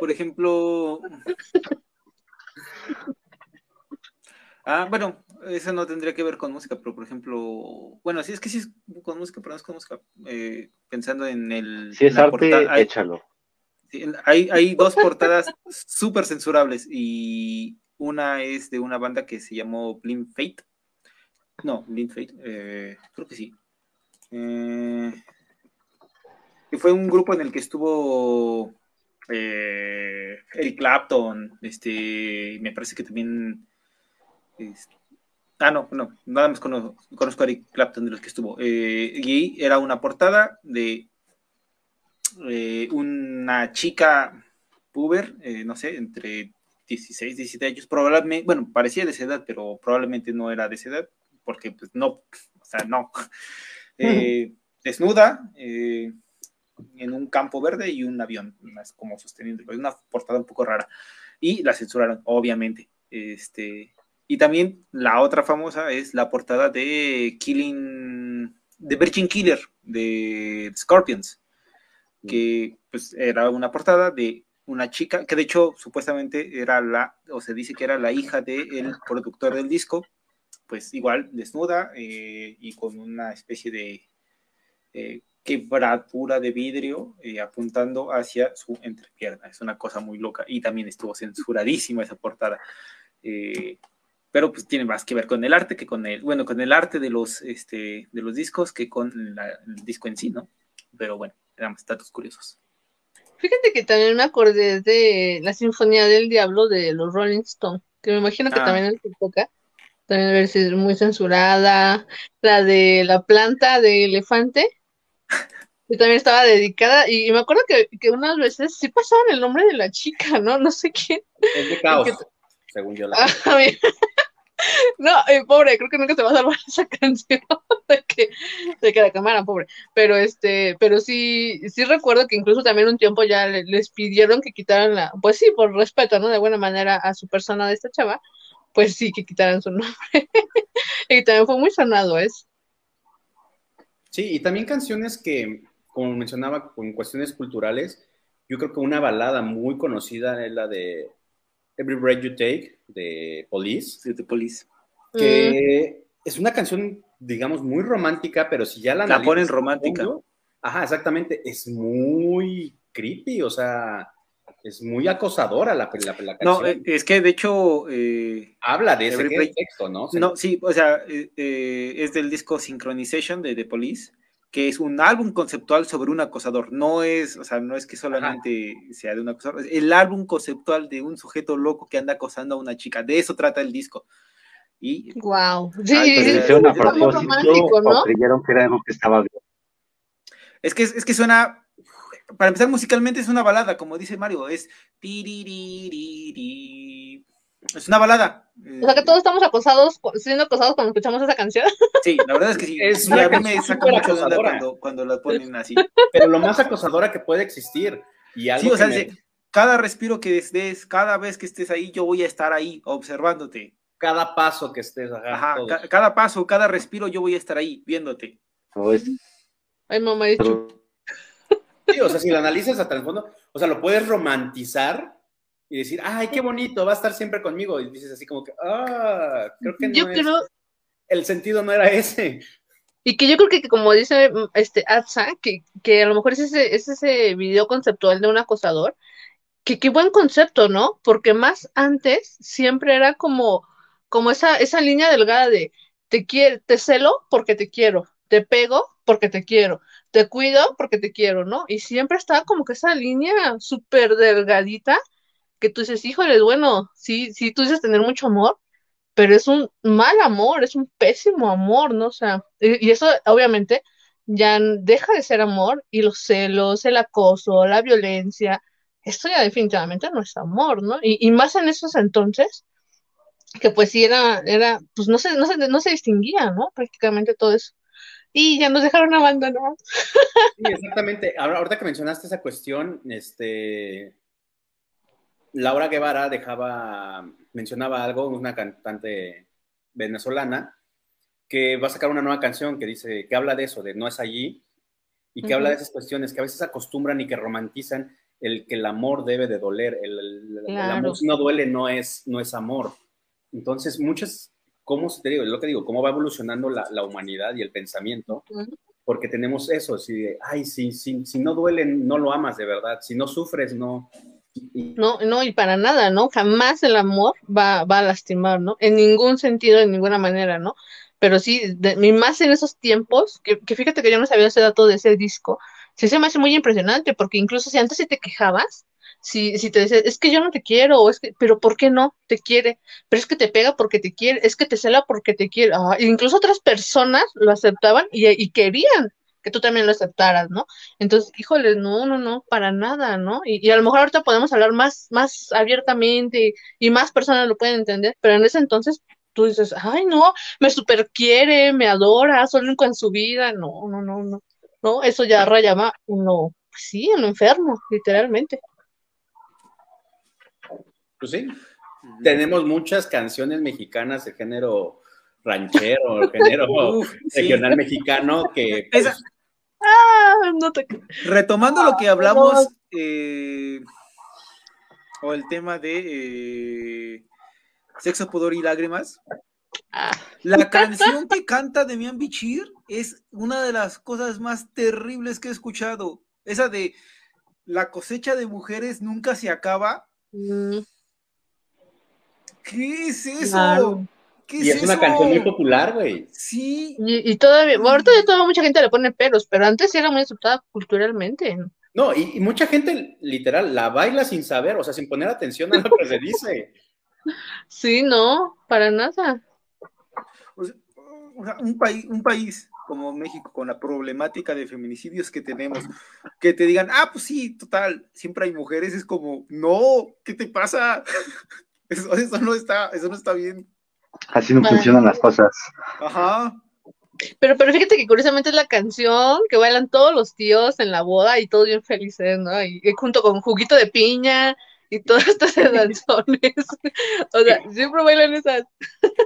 Por ejemplo. Ah, bueno, eso no tendría que ver con música, pero por ejemplo, bueno, sí es que sí es con música, pero no es con música. Eh, pensando en el. Si es arte, hay, échalo. Hay, hay dos portadas súper censurables y una es de una banda que se llamó Blind Fate. No, Blind Fate, eh, creo que sí. Eh, que fue un grupo en el que estuvo eh, Eric Clapton, este, me parece que también. Este, ah, no, no, nada más conozco, conozco, a Eric Clapton de los que estuvo. Eh, y era una portada de eh, una chica puber, eh, no sé, entre 16, 17 años, probablemente, bueno, parecía de esa edad, pero probablemente no era de esa edad, porque pues no, o sea, no. Eh, desnuda, en un campo verde y un avión, más como sosteniendo, una portada un poco rara. Y la censuraron, obviamente. Este, y también la otra famosa es la portada de Killing, de Virgin Killer, de Scorpions, que pues era una portada de una chica, que de hecho supuestamente era la, o se dice que era la hija del productor del disco, pues igual desnuda eh, y con una especie de eh, quebradura de vidrio eh, apuntando hacia su entrepierna. Es una cosa muy loca y también estuvo censuradísima esa portada. Eh, pero pues tiene más que ver con el arte que con el, bueno, con el arte de los, este, de los discos que con la, el disco en sí, ¿no? Pero bueno, eran datos curiosos. Fíjate que también me acordé de la Sinfonía del Diablo de los Rolling Stones, que me imagino que ah. también en su época también debe ser muy censurada. La de la planta de elefante, y también estaba dedicada, y, me acuerdo que, que, unas veces sí pasaban el nombre de la chica, ¿no? No sé quién. Es de caos, según yo la. Ah, no, eh, pobre, creo que nunca se va a salvar esa canción de que, la cámara, pobre. Pero este, pero sí, sí recuerdo que incluso también un tiempo ya les pidieron que quitaran la, pues sí, por respeto, ¿no? De buena manera a su persona de esta chava, pues sí, que quitaran su nombre. y también fue muy sonado eso. Sí, y también canciones que, como mencionaba, con cuestiones culturales, yo creo que una balada muy conocida es la de Every Breath You Take de Police. Sí, de Police. Que mm. es una canción, digamos, muy romántica, pero si ya la La ponen romántica. Fondo, ajá, exactamente. Es muy creepy, o sea, es muy acosadora la, la, la canción. No, es que de hecho. Eh, Habla de ese texto, ¿no? No, sí, o sea, eh, eh, es del disco Synchronization de The Police, que es un álbum conceptual sobre un acosador. No es, o sea, no es que solamente Ajá. sea de un acosador, es el álbum conceptual de un sujeto loco que anda acosando a una chica. De eso trata el disco. Y, wow. Sí, es a propósito, ¿no? creyeron que era algo que estaba bien. Es que, es que suena para empezar musicalmente es una balada, como dice Mario, es es una balada. O sea que todos estamos acosados, siendo acosados cuando escuchamos esa canción. Sí, la verdad es que sí. Es una a mí me saca mucho de onda cuando, cuando la ponen así. Pero lo más acosadora que puede existir. Y algo sí, o sea, me... cada respiro que des, cada vez que estés ahí, yo voy a estar ahí observándote. cada paso que estés. Ajá, Ajá, ca- cada paso, cada respiro, yo voy a estar ahí viéndote. Ay, mamá, de hecho. Sí, o sea, si lo analizas hasta el fondo, o sea, lo puedes romantizar y decir, ay, qué bonito, va a estar siempre conmigo. Y dices así como que, ah, creo que no Yo es- creo, el sentido no era ese. y que yo creo que, como dice mm, este Atsa, que, que a lo mejor es ese, es ese video conceptual de un acosador, que qué buen concepto, ¿no? Porque más antes siempre era como, como esa, esa línea delgada de te quiero, te celo porque te quiero, te pego porque te quiero, te cuido porque te quiero, ¿no? Y siempre estaba como que esa línea súper delgadita que tú dices, híjole, bueno, sí, sí, tú dices tener mucho amor, pero es un mal amor, es un pésimo amor, ¿no? O sea, y, eso obviamente ya deja de ser amor y los celos, el acoso, la violencia, esto ya definitivamente no es amor, ¿no? Y, y más en esos entonces, que pues sí era, era, pues no se, no se, no se distinguía, ¿no? Prácticamente todo eso. Y ya nos dejaron abandonados. Sí, exactamente. Ahora, ahorita que mencionaste esa cuestión, este, Laura Guevara dejaba, mencionaba algo, una cantante venezolana, que va a sacar una nueva canción que dice, que habla de eso, de no es allí, y que habla de esas cuestiones que a veces acostumbran y que romantizan el que el amor debe de doler, el, el- el Claro. amor si no duele no es, no es amor. Entonces, muchas, ¿cómo se te digo? Es lo que digo, cómo va evolucionando la, la humanidad y el pensamiento, porque tenemos eso, si, ay, si, si, si no duele, no lo amas de verdad, si no sufres, no. No, no, y para nada, ¿no? Jamás el amor va, va a lastimar, ¿no? En ningún sentido, de ninguna manera, ¿no? Pero sí, de- y más en esos tiempos, que, que fíjate que yo no sabía ese dato de ese disco, sí se me hace muy impresionante, porque incluso si antes si te quejabas, si, si te decías, es que yo no te quiero, o es que, pero ¿por qué no? Te quiere, pero es que te pega porque te quiere, es que te cela porque te quiere, ah, incluso otras personas lo aceptaban y, y querían que tú también lo aceptaras, ¿no? Entonces, híjole, no, no, no, para nada, ¿no? Y, y a lo mejor ahorita podemos hablar más, más abiertamente y, y más personas lo pueden entender, pero en ese entonces tú dices, ay, no, me super quiere, me adora, único en su vida, no, no, no, no, no, eso ya rayaba uno, pues sí, en lo enfermo, literalmente. Pues sí, tenemos muchas canciones mexicanas de género ranchero, género Uf, sí. regional mexicano que pues, Esa- Ah, no te... Retomando lo que hablamos, eh, o el tema de eh, sexo, pudor y lágrimas, Ah, la canción que canta Demian Bichir es una de las cosas más terribles que he escuchado. Esa de la cosecha de mujeres nunca se acaba. mm, ¿Qué es eso? Claro. ¿Qué y es una eso? canción muy popular, güey. Sí, y, y todavía, bueno, ahorita ya toda mucha gente le pone peros, pero antes sí era muy aceptada culturalmente. No, y, y mucha gente literal la baila sin saber, o sea, sin poner atención a lo que se dice. Sí, no, para nada. o sea, un, país, un país como México, con la problemática de feminicidios que tenemos, que te digan, ah, pues sí, total, siempre hay mujeres, es como, no, ¿qué te pasa? Eso, eso no está, eso no está bien. Así no funcionan las cosas. Ajá. Pero, pero fíjate que curiosamente es la canción que bailan todos los tíos en la boda y todos bien felices, ¿no? Y, y junto con juguito de piña y todas estas danzones. O sea, siempre bailan esas.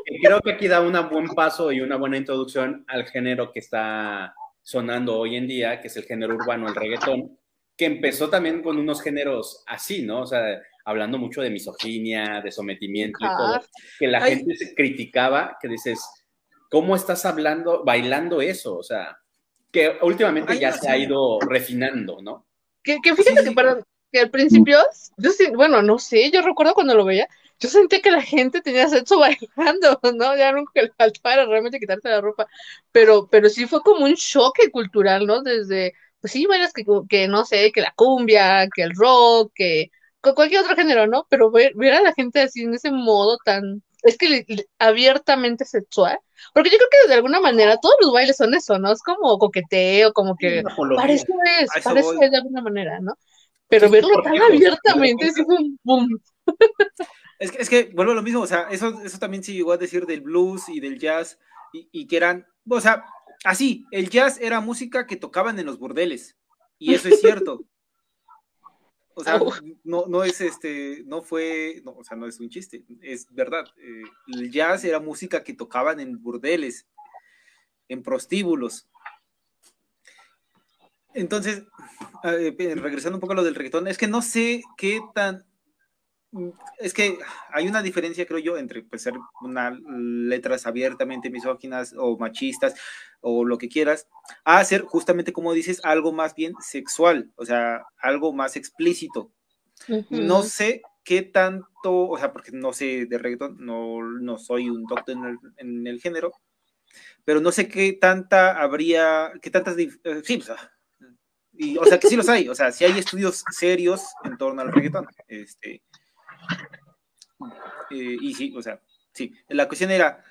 Y creo que aquí da un buen paso y una buena introducción al género que está sonando hoy en día, que es el género urbano, el reggaetón, que empezó también con unos géneros así, ¿no? O sea, hablando mucho de misoginia, de sometimiento y todo, que la Ay. gente se criticaba, que dices, ¿cómo estás hablando, bailando eso? O sea, que últimamente Ay, ya no se ha ido refinando, ¿no? Que, que fíjate Sí. que, perdón, que al principio, yo bueno, no sé, yo recuerdo cuando lo veía, yo sentía que la gente tenía sexo bailando, ¿no? Ya nunca que le faltaba era realmente quitarse la ropa, pero, pero sí fue como un choque cultural, ¿no? Desde, pues sí, bailas que, que no sé, que la cumbia, que el rock, que con cualquier otro género, ¿no? Pero ver, ver a la gente así en ese modo tan, es que abiertamente sexual, porque yo creo que de alguna manera todos los bailes son eso, ¿no? Es como coqueteo, como que eso es, eso voy. es de alguna manera, ¿no? Pero Sí, verlo tan abiertamente, fue un boom. Es que, es que vuelvo a lo mismo, o sea, eso, eso también se llegó a decir del blues y del jazz, y, y que eran, o sea, así, el jazz era música que tocaban en los bordeles, y eso es cierto. O sea, no, no es este, no fue, no, o sea, no es un chiste, es verdad. Eh, el jazz era música que tocaban en burdeles, en prostíbulos. Entonces, eh, regresando un poco a lo del reggaetón, es que no sé qué tan es que hay una diferencia, creo yo, entre pues, ser unas letras abiertamente misóginas o machistas o lo que quieras, a ser justamente, como dices, algo más bien sexual, o sea, algo más explícito. No sé qué tanto, o sea, porque no sé de reggaeton, no, no soy un doctor en el, género, pero no sé qué tanta habría, qué tantas, eh, sí, o sea, y, o sea, que sí los hay, o sea, si hay estudios serios en torno al reggaetón, este, eh, y sí, o sea, sí. La cuestión era,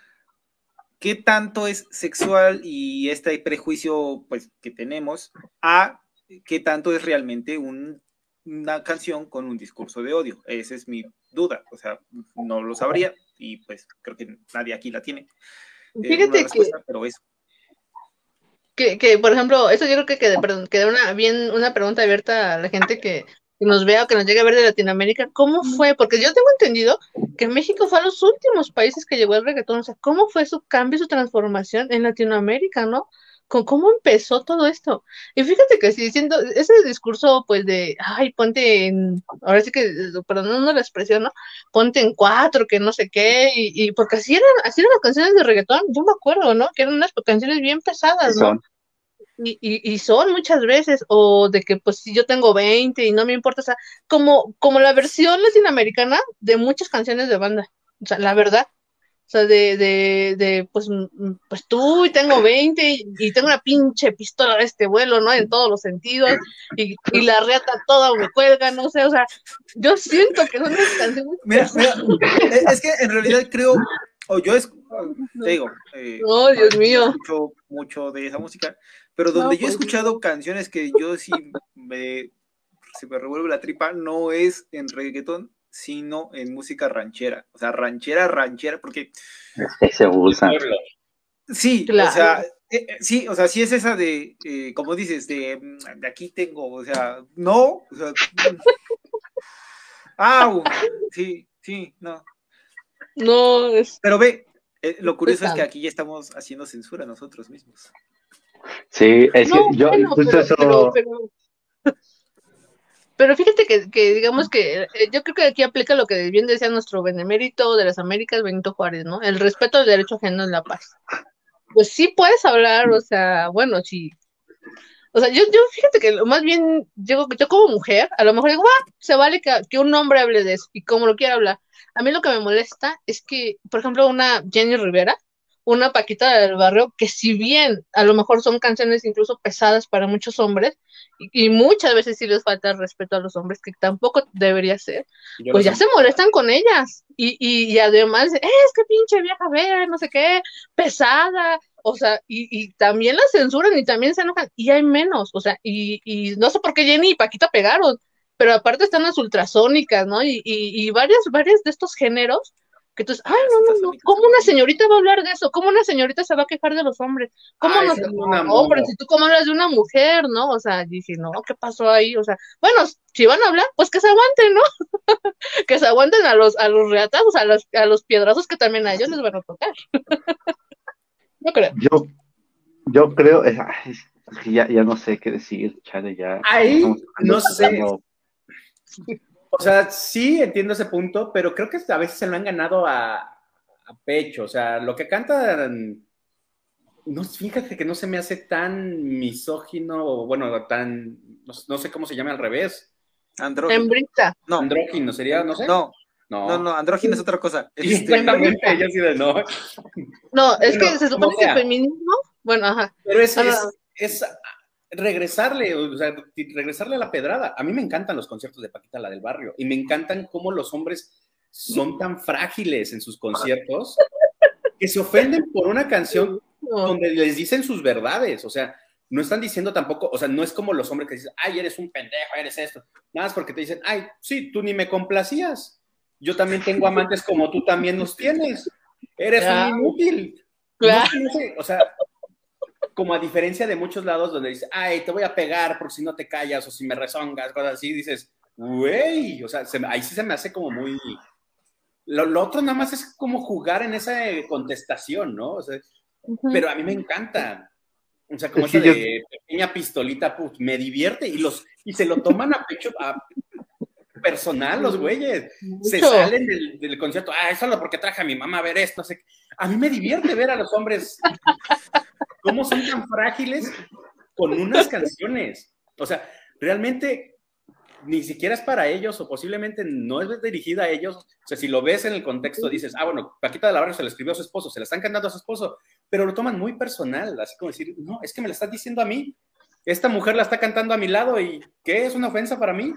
¿qué tanto es sexual y este prejuicio pues, que tenemos a qué tanto es realmente una canción con un discurso de odio? Esa es mi duda. O sea, no lo sabría y pues creo que nadie aquí la tiene. Eh, Fíjate que... Pero eso. Que, que, por ejemplo, eso yo creo que queda, perdón, una, bien una pregunta abierta a la gente que que nos vea o que nos llegue a ver de Latinoamérica, ¿cómo fue? Porque yo tengo entendido que México fue a los últimos países que llegó el reggaetón, o sea, ¿cómo fue su cambio, su transformación en Latinoamérica, no? ¿Con cómo empezó todo esto? Y fíjate que si diciendo ese discurso, pues de, ay, ponte en, ahora sí que, perdón, no la expresión, ¿no? Ponte en cuatro, que no sé qué, y, porque así eran, así eran las canciones de reggaetón, yo me acuerdo, ¿no? Que eran unas canciones bien pesadas, ¿no? Y, y, son muchas veces, o de que pues si yo tengo 20 y no me importa, o sea, como, como la versión latinoamericana de muchas canciones de banda, o sea, la verdad, o sea, de, de, de pues, pues tú y tengo 20 y, tengo una pinche pistola de este vuelo, ¿no? En todos los sentidos, y, y la reata toda me cuelga, no sé, o sea, yo siento que son unas canciones. Mira, mira, es que en realidad creo, o yo es, te digo, eh, oh, Dios mío. Mucho, mucho de esa música, pero donde yo he pues, escuchado canciones que yo sí me, se me revuelve la tripa, no es en reggaetón, sino en música ranchera. O sea, ranchera, ranchera, porque... Se usa. Sí, o sea, eh, eh, sí, o sea, sí es esa de, eh, como dices, de, de, aquí tengo, o sea, no, o sea, ah, sí, sí, no. No, es... Pero ve, lo curioso es que aquí ya estamos haciendo censura nosotros mismos. Sí, es que yo pero, fíjate que, digamos que eh, yo creo que aquí aplica lo que bien decía nuestro benemérito de las Américas, Benito Juárez, ¿no? El respeto al derecho ajeno en la paz. Pues sí puedes hablar, o sea, bueno, sí. O sea, yo, yo fíjate que más bien, yo, yo como mujer, a lo mejor digo, ah, se vale que, que un hombre hable de eso y como lo quiera hablar. A mí lo que me molesta es que, por ejemplo, una Jenny Rivera, una Paquita del barrio que si bien a lo mejor son canciones incluso pesadas para muchos hombres y, muchas veces sí les falta respeto a los hombres que tampoco debería ser, pues ya se molestan con ellas. Y, y, además eh, es que pinche vieja ver, no sé qué, pesada, o sea, y, y, también la censuran y también se enojan y hay menos, o sea, y, y no sé por qué Jenny y Paquita pegaron, pero aparte están las ultrasónicas, ¿no? Y, y, y varias, varias de estos géneros entonces, ay, no, no, no, ¿cómo una señorita va a hablar de eso? ¿Cómo una señorita se va a quejar de los hombres? ¿Cómo no no hombres? Si tú cómo hablas de una mujer, ¿no? O sea, dije, no, ¿qué pasó ahí? O sea, bueno, si van a hablar, pues que se aguanten, ¿no? que se aguanten a los, a los reatazos, a los, a los piedrazos que también a ellos les van a tocar. yo creo. Yo, yo creo, ya, ya no sé qué decir, Chale, ya. Ahí, no sé. O sea, sí entiendo ese punto, pero creo que a veces se lo han ganado a, pecho. O sea, lo que cantan, no, fíjate que no se me hace tan misógino, bueno, tan, no, sé cómo se llama al revés. Andrógino. No. Andrógino sería, no sé. No. No, no, andrógino es otra cosa. Exactamente, yo sí de no. No, es que se supone que el feminismo, bueno, ajá. Pero es, es regresarle, o sea, regresarle a la pedrada. A mí me encantan los conciertos de Paquita, la del barrio, y me encantan cómo los hombres son tan frágiles en sus conciertos que se ofenden por una canción donde les dicen sus verdades, o sea, no están diciendo tampoco, o sea, no es como los hombres que dicen, ay, eres un pendejo, eres esto, nada más porque te dicen, ay, sí, tú ni me complacías, yo también tengo amantes como tú también los tienes, eres un inútil. o sea, como a diferencia de muchos lados donde dice, ay, te voy a pegar por si no te callas o si me rezongas, cosas así, dices, güey, o sea, ahí sí se me hace como muy... Lo, otro nada más es como jugar en esa contestación, ¿no? O sea, Pero a mí me encanta. O sea, como esa de pequeña pistolita, pues, me divierte y los y se lo toman a pecho a personal los güeyes. Se salen del, concierto, ah, es solo porque traje a mi mamá a ver esto. A mí me divierte ver a los hombres cómo son tan frágiles con unas canciones. O sea, realmente ni siquiera es para ellos o posiblemente no es dirigida a ellos. O sea, si lo ves en el contexto, dices, ah, bueno, Paquita de la Barrio se le escribió a su esposo, se la están cantando a su esposo, pero lo toman muy personal, así como decir, no, es que me la estás diciendo a mí. Esta mujer la está cantando a mi lado y ¿qué? ¿Es una ofensa para mí?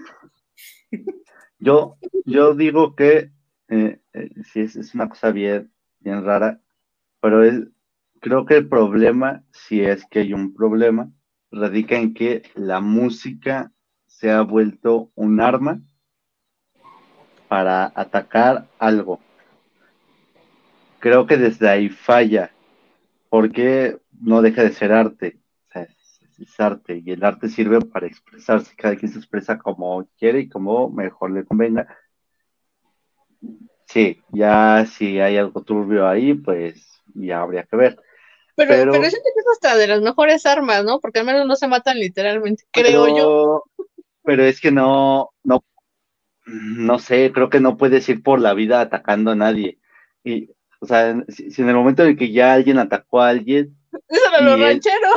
Yo, yo digo que eh, eh, sí es, una cosa bien, bien rara, pero es, creo que el problema, si es que hay un problema, radica en que la música se ha vuelto un arma para atacar algo. Creo que desde ahí falla, porque no deja de ser arte, es, arte, y el arte sirve para expresarse, cada quien se expresa como quiere y como mejor le convenga. Sí, ya si hay algo turbio ahí, pues ya habría que ver. Pero, pero, pero eso es hasta de las mejores armas, ¿no? Porque al menos no se matan literalmente, creo yo. Pero es que no, no, no sé, creo que no puedes ir por la vida atacando a nadie. Y, o sea, si, en el momento en que ya alguien atacó a alguien. Eso lo ranchero.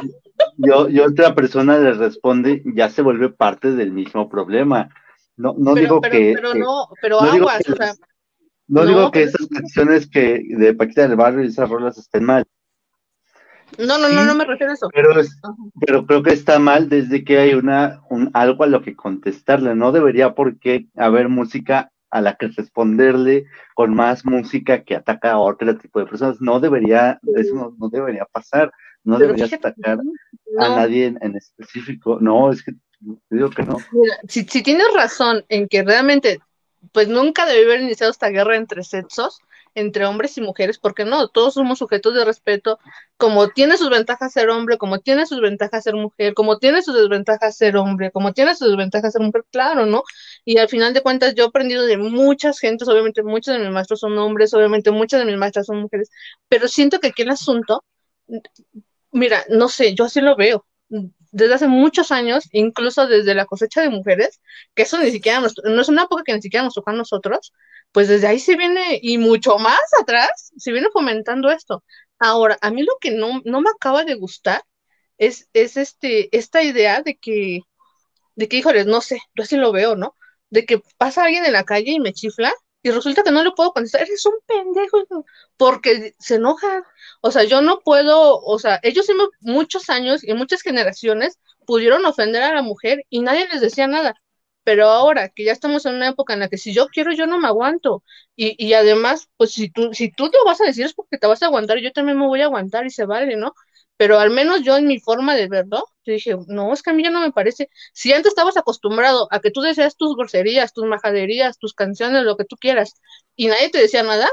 Yo, yo otra persona le responde, ya se vuelve parte del mismo problema. No, no digo que. Pero no, pero aguas, o sea. No, digo que esas canciones que de Paquita del Barrio y esas rolas estén mal. No, no, no, no me refiero a eso. Pero, pero creo que está mal desde que hay una, un, algo a lo que contestarle. No debería por qué haber música a la que responderle con más música que ataca a otro tipo de personas. No debería, eso no, debería pasar. No debería atacar a nadie en, específico. No, es que digo que no. si, si tienes razón en que realmente, pues nunca debe haber iniciado esta guerra entre sexos, entre hombres y mujeres, porque no, todos somos sujetos de respeto, como tiene sus ventajas ser hombre, como tiene sus ventajas ser mujer, como tiene sus desventajas ser hombre, como tiene sus desventajas ser mujer, claro, ¿no? Y al final de cuentas yo he aprendido de muchas gentes, obviamente muchos de mis maestros son hombres, obviamente muchas de mis maestras son mujeres, pero siento que aquí el asunto, mira, no sé, yo así lo veo, desde hace muchos años, incluso desde la cosecha de mujeres, que eso ni siquiera no es una época que ni siquiera nos tocó a nosotros, pues desde ahí se viene, y mucho más atrás, se viene fomentando esto. Ahora, a mí lo que no, no me acaba de gustar es, es este, esta idea de que, de que, híjoles, no sé, yo así lo veo, ¿no? De que pasa alguien en la calle y me chifla y resulta que no le puedo contestar, eres un pendejo, porque se enoja. O sea, yo no puedo, o sea, ellos muchos años y muchas generaciones pudieron ofender a la mujer y nadie les decía nada. Pero ahora que ya estamos en una época en la que si yo quiero, yo no me aguanto. Y, y además, pues si tú, si tú te vas a decir es porque te vas a aguantar, yo también me voy a aguantar y se vale, ¿no? Pero al menos yo en mi forma de verlo, yo dije, no, es que a mí ya no me parece. Si antes estabas acostumbrado a que tú deseas tus groserías, tus majaderías, tus canciones, lo que tú quieras, y nadie te decía nada,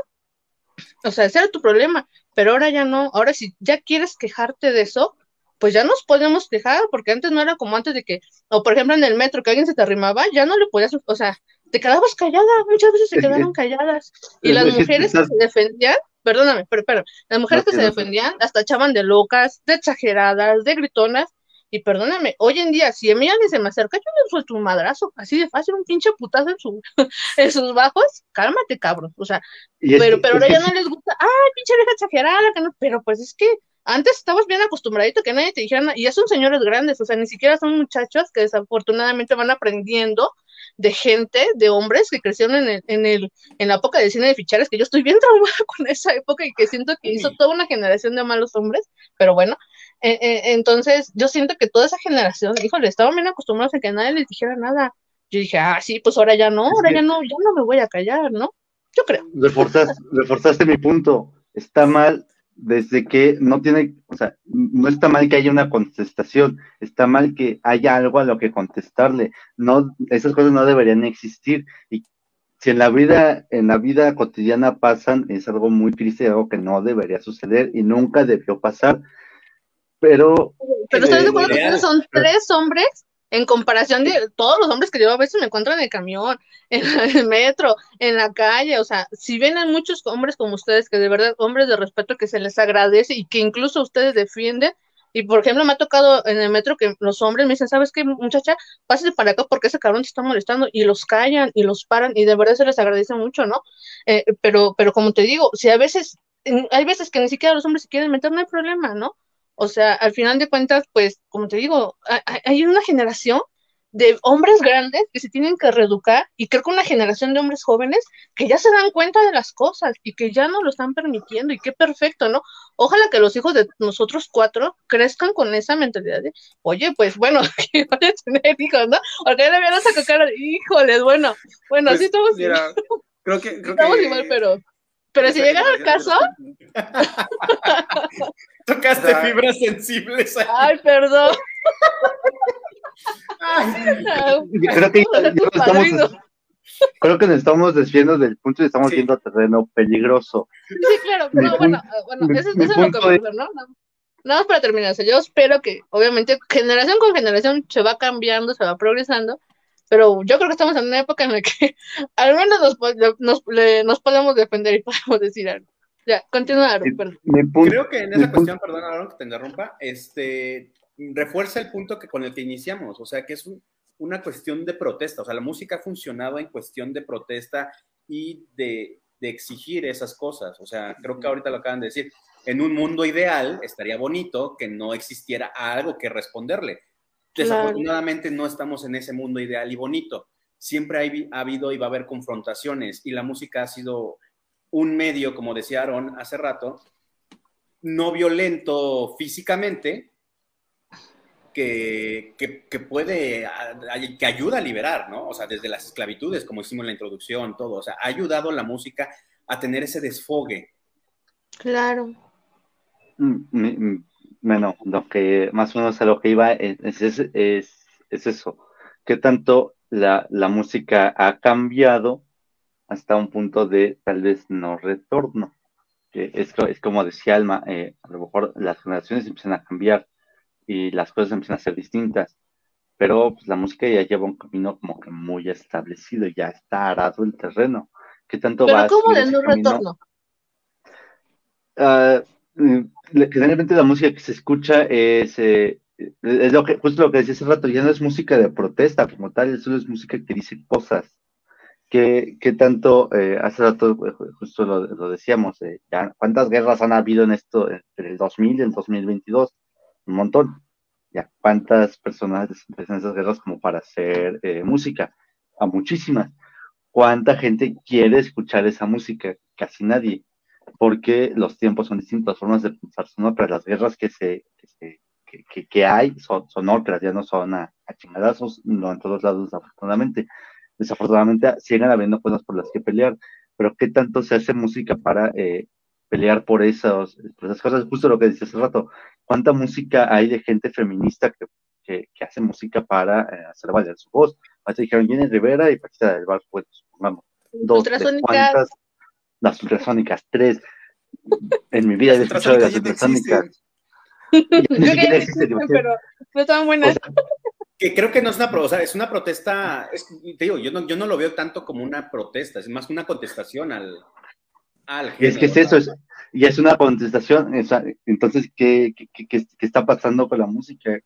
o sea, ese era tu problema, pero ahora ya no. Ahora si ya quieres quejarte de eso, pues ya nos podemos quejar, porque antes no era como antes de que, o por ejemplo en el metro, que alguien se te arrimaba, ya no le podías, o sea, te quedabas callada, muchas veces se quedaron calladas. Y las mujeres que se defendían, perdóname, pero, pero las mujeres que se defendían hasta echaban de locas, de exageradas, de gritonas, y perdóname, hoy en día, si a mí alguien se me acerca, yo le suelto un madrazo, así de fácil, un pinche putazo en, su, en sus bajos, cálmate, cabrón, o sea, pero, pero ahora ya no les gusta, ay, pinche vieja exagerada, que no, pero pues es que antes estabas bien acostumbradito que nadie te dijera y ya son señores grandes, o sea, ni siquiera son muchachos que desafortunadamente van aprendiendo de gente, de hombres que crecieron en, el, en, el, en la época de cine de fichares, que yo estoy bien traumada con esa época y que siento que hizo toda una generación de malos hombres, pero bueno, eh, eh, entonces yo siento que toda esa generación, híjole, estaban bien acostumbrados a que nadie les dijera nada. Yo dije, ah, sí, pues ahora ya no, ahora ya no, yo no me voy a callar, ¿no? Yo creo. Reforzaste, reforzaste mi punto. Está mal desde que no tiene, o sea, no está mal que haya una contestación, está mal que haya algo a lo que contestarle. No, esas cosas no deberían existir. Y si en la vida, en la vida cotidiana pasan, es algo muy triste, algo que no debería suceder y nunca debió pasar. Pero. Pero ¿estás de acuerdo que son tres hombres en comparación de todos los hombres que yo a veces me encuentro en el camión, en el metro, en la calle, o sea, si ven a muchos hombres como ustedes, que de verdad, hombres de respeto que se les agradece y que incluso ustedes defienden, y por ejemplo, me ha tocado en el metro que los hombres me dicen, ¿sabes qué, muchacha? Pásate para acá porque ese cabrón te está molestando. Y los callan y los paran y de verdad se les agradece mucho, ¿no? Eh, pero, pero como te digo, si a veces, hay veces que ni siquiera los hombres se quieren meter, no hay problema, ¿no? O sea, al final de cuentas, pues, como te digo, hay una generación de hombres grandes que se tienen que reeducar y creo que una generación de hombres jóvenes que ya se dan cuenta de las cosas y que ya no lo están permitiendo y qué perfecto, ¿no? Ojalá que los hijos de nosotros cuatro crezcan con esa mentalidad de, oye, pues bueno, que van a tener hijos, ¿no? Porque ya le cara híjoles, bueno, bueno, Pues, así estamos, mira, creo que, creo estamos que- igual, pero, pero si llegara el caso, Tocaste O sea, fibras sensibles. ay, perdón. Creo que ya- ya nos Padrino. estamos, creo que nos estamos desviando del punto y estamos Sí. viendo terreno peligroso. Sí, claro, no, bueno, eh, bueno, mi- eso, es lo que es- ¿no? Nada más para terminar, o sea, yo espero que, obviamente, generación con generación se va cambiando, se va progresando, pero yo creo que estamos en una época en la que al menos nos, nos, le- nos podemos defender y podemos decir algo. Ya, continúa, perdón. Creo que en esa cuestión, perdón, Aaron, que te interrumpa, este, refuerza el punto que con el que iniciamos, o sea, que es un- una cuestión de protesta, o sea, la música ha funcionado en cuestión de protesta y de, de exigir esas cosas, o sea, creo que ahorita lo acaban de decir, en un mundo ideal estaría bonito que no existiera algo que responderle. Claro. Desafortunadamente no estamos en ese mundo ideal y bonito. Siempre hay- ha habido y va a haber confrontaciones y la música ha sido un medio, como decía Aaron hace rato, no violento físicamente, que, que, que puede, que ayuda a liberar, ¿no? O sea, desde las esclavitudes, como hicimos en la introducción, todo. O sea, ha ayudado la música a tener ese desfogue. Claro. Mm, mi- mm, Bueno, lo que más o menos a lo que iba es, es, es, es eso. ¿Qué tanto la, la música ha cambiado hasta un punto de tal vez no retorno? Que es, es como decía Alma, eh, a lo mejor las generaciones empiezan a cambiar y las cosas empiezan a ser distintas, pero pues, la música ya lleva un camino como que muy establecido, ya está arado el terreno. ¿Qué tanto Pero ¿cómo de no camino? retorno? Ah, mm, generalmente la música que se escucha es, eh, es lo que, justo lo que decía hace rato, ya no es música de protesta como tal, solo es música que dice cosas. ¿Qué, qué tanto, eh, hace rato eh, justo lo, lo decíamos, eh, ya, ¿cuántas guerras han habido en esto entre el 2000 y el 2022? Un montón. Ya, ¿cuántas personas desempiezan esas guerras como para hacer eh, música? A muchísimas. ¿Cuánta gente quiere escuchar esa música? Casi nadie porque los tiempos son distintos, las formas de pensar son otras, las guerras que se, que, se- que- que- que hay son, son otras, ya no son a, a chingadazos, no en todos lados desafortunadamente. Desafortunadamente siguen habiendo cosas por las que pelear, pero ¿qué tanto se hace música para eh, pelear por, esos, por esas cosas? Justo lo que decía hace rato, ¿cuánta música hay de gente feminista que, que, que hace música para eh, hacer valer su voz? Ahorita dijeron Jenny Rivera y Paquita del Bar, pues supongamos. Dos, tres. Las ultrasónicas, tres. En mi vida he escuchado de las ultrasónicas Yo que existen, pero no estaban buenas. Que creo que no es una, pro- o sea, es una protesta, es- te digo, yo no, yo no lo veo tanto como una protesta, es más una contestación al, al es que es eso, es, y es una contestación. o sea, entonces, ¿qué, qué, qué- qué- qué está pasando con la música?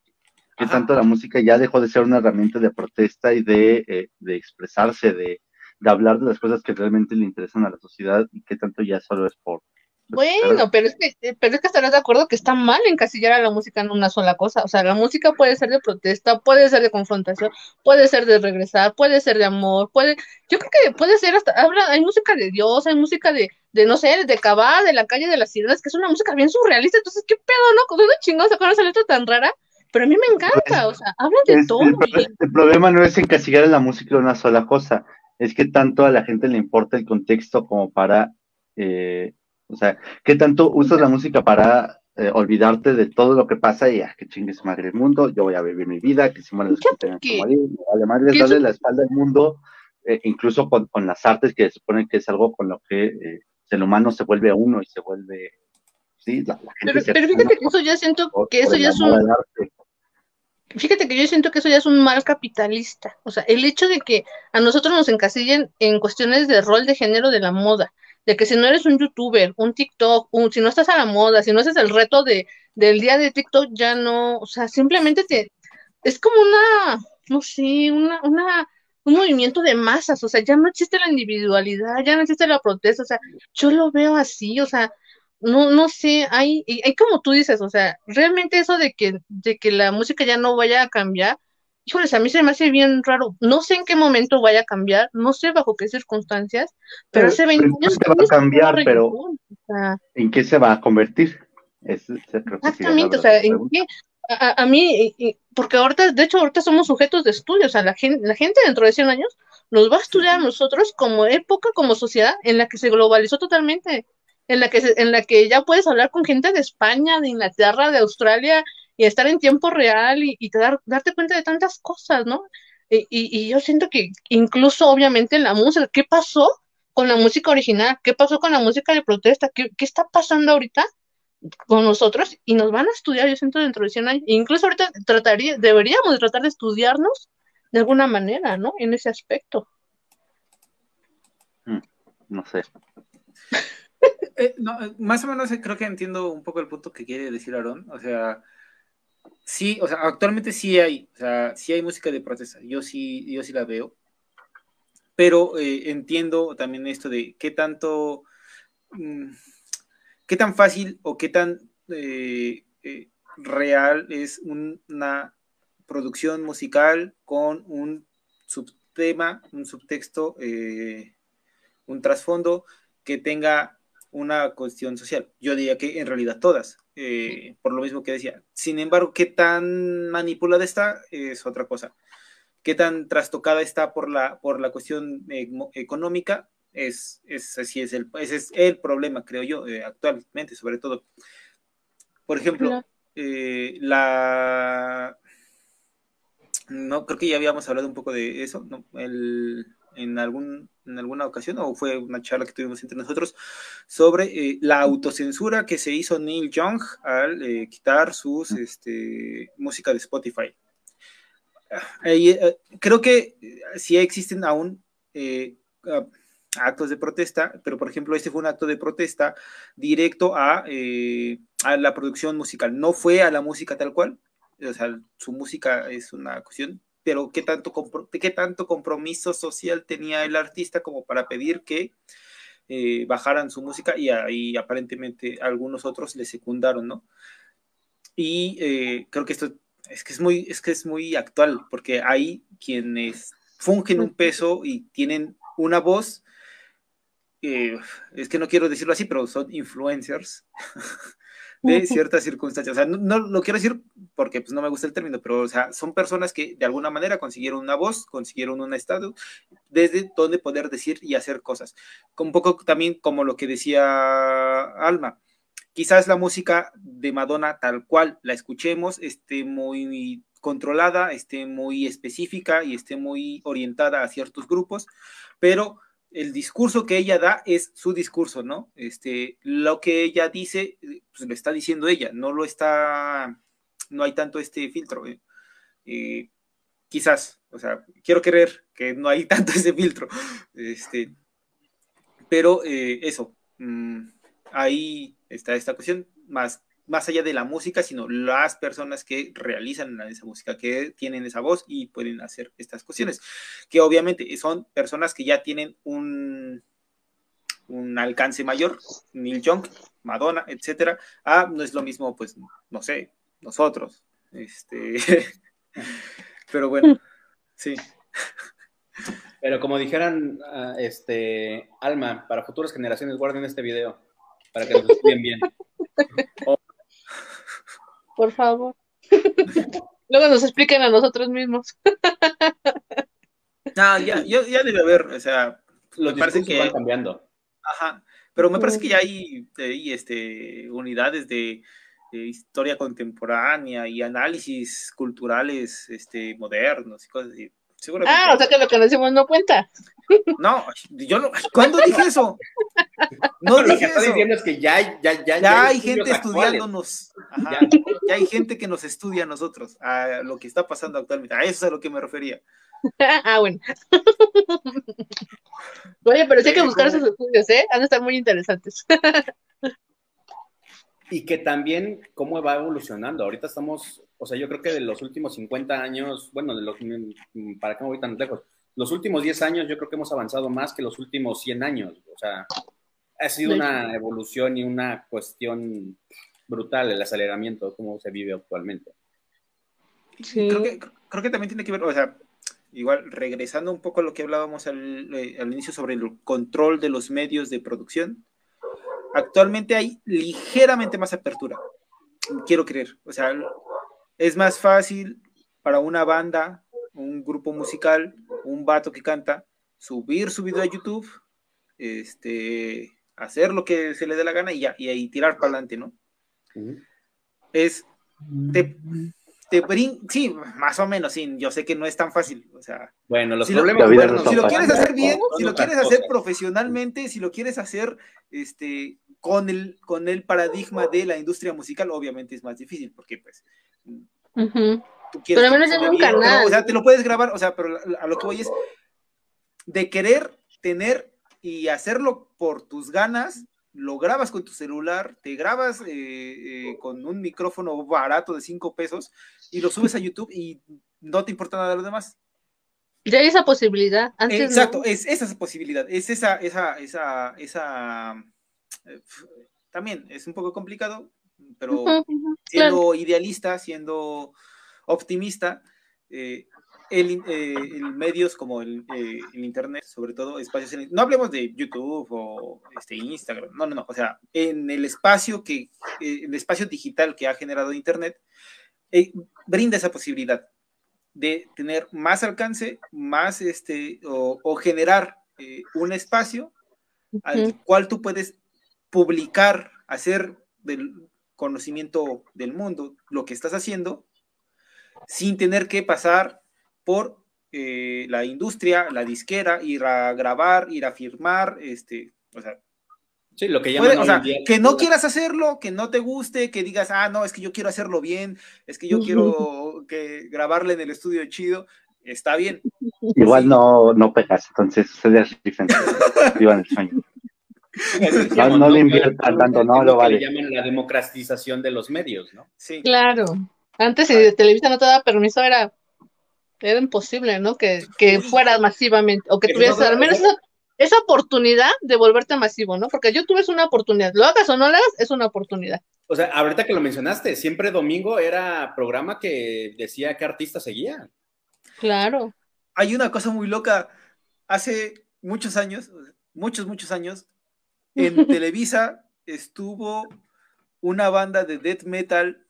¿Qué Ajá. tanto la música ya dejó de ser una herramienta de protesta y de, eh, de expresarse, de, de hablar de las cosas que realmente le interesan a la sociedad y qué tanto ya solo es por... Bueno, pero es que, eh, pero es que estarás de acuerdo que está mal encasillar a la música en una sola cosa. O sea, la música puede ser de protesta, puede ser de confrontación, puede ser de regresar, puede ser de amor, puede, yo creo que puede ser hasta, habla, hay música de Dios, hay música de, de no sé, de Cabá, de la calle de las sirenas, que es una música bien surrealista. Entonces, ¿qué pedo, no? ¿Con dónde chingados sacaron esa letra tan rara? Pero a mí me encanta, o sea, hablan de Es- todo. el, y- pro- el problema no es encasillar en la música en una sola cosa, es que tanto a la gente le importa el contexto como para, eh, o sea, que tanto usas la música para eh, olvidarte de todo lo que pasa y ah, que chingue su madre el mundo, yo voy a vivir mi vida, que si mueren los que tengan que morir, me vale madre, darle la espalda al mundo, eh, incluso con, con las artes que se supone que es algo con lo que eh, el humano se vuelve uno y se vuelve, sí, la, la gente Pero, se pero fíjate que eso ya siento por- que eso ya es un, fíjate que yo siento que eso ya es un mal capitalista. O sea, el hecho de que a nosotros nos encasillen en cuestiones de rol de género de la moda, de que si no eres un youtuber, un TikTok, un, si no estás a la moda, si no haces el reto de, del día de TikTok, ya no, o sea, simplemente te, es como una, no sé, una, una, un movimiento de masas, o sea, ya no existe la individualidad, ya no existe la protesta, o sea, yo lo veo así, o sea, no, no sé, hay, hay como tú dices, o sea, realmente eso de que, de que la música ya no vaya a cambiar, híjoles, a mí se me hace bien raro, no sé en qué momento vaya a cambiar, no sé bajo qué circunstancias, pero, hace 20 años... Se va a cambiar, pero ¿en qué se va a convertir? Exactamente, o sea, ¿en qué? A, a, mí, porque ahorita, de hecho, ahorita somos sujetos de estudio, o sea, la gente, la gente dentro de 100 años nos va a estudiar a nosotros como época, como sociedad en la que se globalizó totalmente en la que, en la que ya puedes hablar con gente de España, de Inglaterra, de Australia, y estar en tiempo real y, te dar, darte cuenta de tantas cosas, ¿no? Y, y, yo siento que incluso obviamente en la música, ¿qué pasó con la música original? ¿Qué pasó con la música de protesta? ¿Qué, qué está pasando ahorita con nosotros? Y nos van a estudiar, yo siento, dentro de 100 años. Incluso ahorita trataría, deberíamos tratar de estudiarnos de alguna manera, ¿no? En ese aspecto. Mm, no sé. Eh, no, eh, más o menos eh, creo que entiendo un poco el punto que quiere decir Aaron. O sea, sí, o sea, actualmente sí hay, o sea, sí hay música de protesta. Yo sí, yo sí la veo. Pero entiendo también esto de qué tanto, mm, qué tan fácil o qué tan real es una producción musical con un subtema, un subtexto, un trasfondo que tenga una cuestión social. Yo diría que en realidad todas, eh, por lo mismo que decía. Sin embargo, qué tan manipulada está es otra cosa. Qué tan trastocada está por la, por la cuestión económica es, es, así es el, ese es el problema, creo yo, eh, actualmente, sobre todo. Por ejemplo, eh, la... No, creo que ya habíamos hablado un poco de eso, ¿no? El, en, algún, en alguna ocasión, o fue una charla que tuvimos entre nosotros, sobre eh, la autocensura que se hizo Neil Young al eh, quitar sus este, música de Spotify. Eh, creo que sí existen aún actos de protesta, pero por ejemplo, este fue un acto de protesta directo a, a la producción musical, no fue a la música tal cual, o sea, su música es una cuestión pero ¿qué tanto, qué tanto compromiso social tenía el artista como para pedir que eh, bajaran su música y, ahí aparentemente algunos otros le secundaron, ¿no? Y eh, creo que esto es que es muy, es que es muy actual, porque hay quienes fungen un peso y tienen una voz, eh, es que no quiero decirlo así, pero son influencers, de ciertas circunstancias. O sea, no, lo quiero decir porque pues, no me gusta el término, pero o sea, son personas que de alguna manera consiguieron una voz, consiguieron un estado desde donde poder decir y hacer cosas. Un poco también como lo que decía Alma. Quizás la música de Madonna tal cual la escuchemos esté muy controlada, esté muy específica y esté muy orientada a ciertos grupos, pero el discurso que ella da es su discurso, ¿no? Este, lo que ella dice, pues lo está diciendo ella, no lo está, no hay tanto este filtro. ¿eh? Eh, quizás, o sea, quiero creer que no hay tanto ese filtro, este, pero eh, eso, mm, ahí está esta cuestión, más más allá de la música, sino las personas que realizan esa música, que tienen esa voz y pueden hacer estas cuestiones, que obviamente son personas que ya tienen un, un alcance mayor, Neil Young, Madonna, etcétera. Ah, no es lo mismo, pues, no sé, nosotros. Este, pero bueno, sí. Pero como dijeran, ah, este, Alma, para futuras generaciones, guarden este video para que nos estudien bien. por favor. Luego nos expliquen a nosotros mismos. no, ya, ya, debe haber, o sea, los me parece que van cambiando. Ajá, pero me parece que ya hay, este, unidades de, historia contemporánea y análisis culturales este, modernos y cosas así. Seguramente. Ah, o sea que lo que decimos no cuenta. No, yo no. ¿Cuándo dije eso? No Lo que dije está eso. diciendo es que ya, hay- ya, ya, Ya hay gente actuales. estudiándonos. Ajá. Ya. Ya hay gente que nos estudia a nosotros, a lo que está pasando actualmente. A eso es a lo que me refería. ah, bueno. Oye, pero sí hay que buscar esos estudios, ¿eh? Han de estar muy interesantes. Y que también cómo va evolucionando. Ahorita estamos, o sea, yo creo que de los últimos 50 años, bueno, de los, ¿para qué me voy tan lejos? Los últimos 10 años yo creo que hemos avanzado más que los últimos 100 años. O sea, ha sido una evolución y una cuestión brutal el aceleramiento, cómo se vive actualmente. Sí. Creo que, creo que también tiene que ver, o sea, igual regresando un poco a lo que hablábamos al, eh, al inicio sobre el control de los medios de producción, actualmente hay ligeramente más apertura, quiero creer, o sea, es más fácil para una banda, un grupo musical, un vato que canta, subir su video a YouTube, este, hacer lo que se le dé la gana y ya, y ahí tirar para adelante, ¿no? Es, te, te brin- sí, más o menos, sí, yo sé que no es tan fácil, o sea, Bueno, los si lo, problemas vida bueno, no si lo quieres hacer bien, si lo quieres hacer cosas. profesionalmente, si lo quieres hacer este, con, el, con el paradigma de la industria musical, obviamente es más difícil, porque pues Ujú. tú quieres... Pero al menos tiene un canal. o sea, te lo puedes grabar, o sea, pero a lo que voy es de querer tener y hacerlo por tus ganas, lo grabas con tu celular, te grabas eh, eh, con un micrófono barato de 5 pesos y lo subes a YouTube y no te importa nada de lo demás. Ya hay esa posibilidad. Antes Exacto, no. es esa posibilidad, es esa, esa, esa, esa, eh, también es un poco complicado, pero Ujú, ujú, siendo claro. idealista, siendo optimista, eh, el, eh, el medios como el, eh, el internet, sobre todo espacios, en- no hablemos de YouTube o este, Instagram, no, no, no, o sea, en el espacio que, eh, el espacio digital que ha generado internet, brinda esa posibilidad de tener más alcance, más este, o, o generar un espacio al Ujú. cual tú puedes publicar, hacer del conocimiento del mundo lo que estás haciendo, sin tener que pasar por eh, la industria, la disquera, ir a grabar, ir a firmar, este, o sea, Sí, lo que llaman puede- o sea, día- que no quieras hacerlo, que no te guste, que digas, ah, no, es que yo quiero hacerlo bien, es que yo quiero que grabarle en el estudio chido, está bien. Igual Sí. no, no pegas, entonces ustedes vivan el sueño. Decíamos, no le Que- inviertan tanto, no lo que vale. le llaman la democratización de los medios, ¿no? Sí. Claro. Antes, si Televisa no te daba permiso, era, era imposible, ¿no? Que, que fuera masivamente, o que tuvieras al menos esa, esa oportunidad de volverte masivo, ¿no? Porque YouTube es una oportunidad. Lo hagas o no lo hagas, es una oportunidad. O sea, ahorita que lo mencionaste, siempre domingo era programa que decía qué artista seguía. Claro. Hay una cosa muy loca. Hace muchos años, muchos, muchos años, en Televisa estuvo una banda de death metal,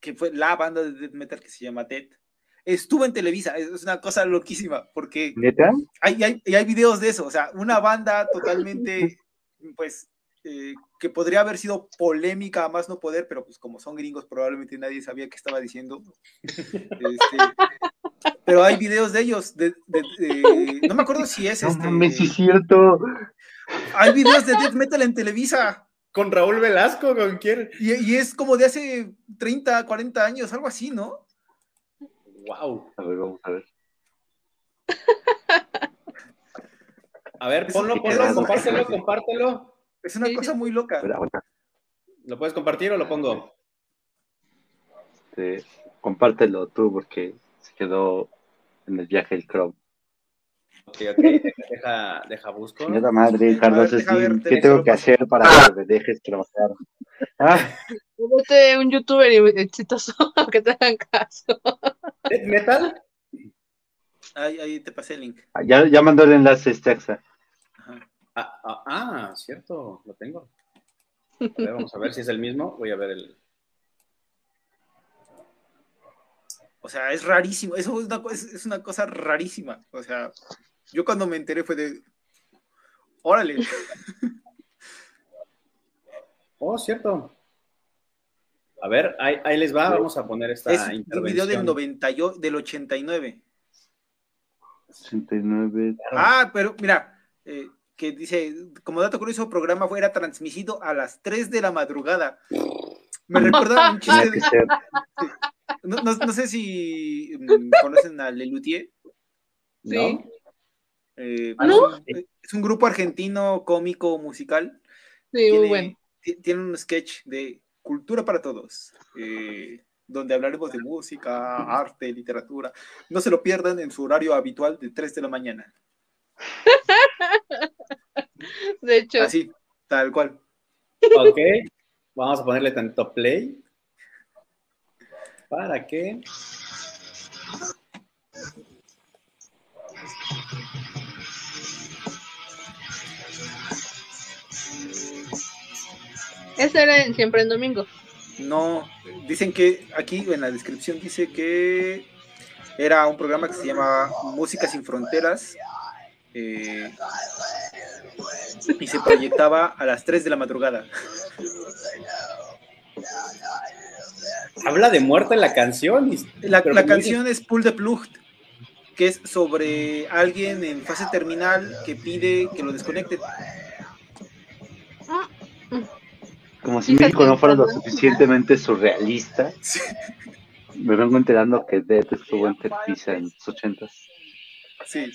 que fue la banda de death metal que se llama Death. Estuvo en Televisa, es una cosa loquísima, porque ¿Neta? hay, hay, y hay videos de eso, o sea, una banda totalmente, pues, eh, que podría haber sido polémica a más no poder, pero pues como son gringos probablemente nadie sabía qué estaba diciendo. Este, pero hay videos de ellos, de, de- de- no me acuerdo si es No este, mames, es cierto. hay videos de death metal en Televisa Con Raúl Velasco, ¿con quién? y, y es como de hace 30, 40 años, algo así, ¿no? Wow. A ver, vamos a ver. A ver, ponlo, ponlo, compártelo, compártelo. Es una cosa muy loca. ¿Lo puedes compartir o lo pongo? Este, compártelo tú porque se quedó en el viaje el Chrome. Ok, ok, deja, deja busco. Chingada madre, Carlos A ver, deja Slim, ver, ¿qué te- tengo te que hacer para que me dejes trabajar? Ah, Vete un youtuber y- exitoso que te hagan caso. ¿Death Metal? Ahí, ahí te pasé el link. ya, ya mandó el enlace este. Ajá. Ah, ah, ah, cierto, lo tengo. A ver, vamos a ver si es el mismo. Voy a ver el. O sea, es rarísimo. Eso es una, co- es, es una cosa rarísima. O sea, yo cuando me enteré fue de. Órale. Oh, cierto. A ver, ahí, ahí les va. Vamos a poner esta Es un video del intervención. 90 yo- del 89. 89. Ah, pero mira, eh, que dice, como dato curioso, el programa fuera transmitido a las 3 de la madrugada. Me recuerda un chiste de, no, no- no sé si mm, conocen a Lelutier. Sí. ¿no? eh, es, ¿no? un, es un grupo argentino cómico musical. Sí, muy bueno. ti- tiene un sketch de cultura para todos, eh, donde hablaremos de música, arte, literatura. No se lo pierdan en su horario habitual de 3 de la mañana. De hecho, Así, tal cual. Ok, vamos a ponerle tanto play. ¿Para qué? Eso era en siempre en domingo. No, dicen que aquí en la descripción dice que era un programa que se llama Música sin Fronteras eh, y se proyectaba a las 3 de la madrugada. Habla de muerte la canción. La, canción es Pull the Plug, que es sobre alguien en fase terminal que pide que lo desconecten. Como si México no fuera lo suficientemente surrealista. Me vengo enterando que Dead estuvo en Televisa en los ochentas. Sí,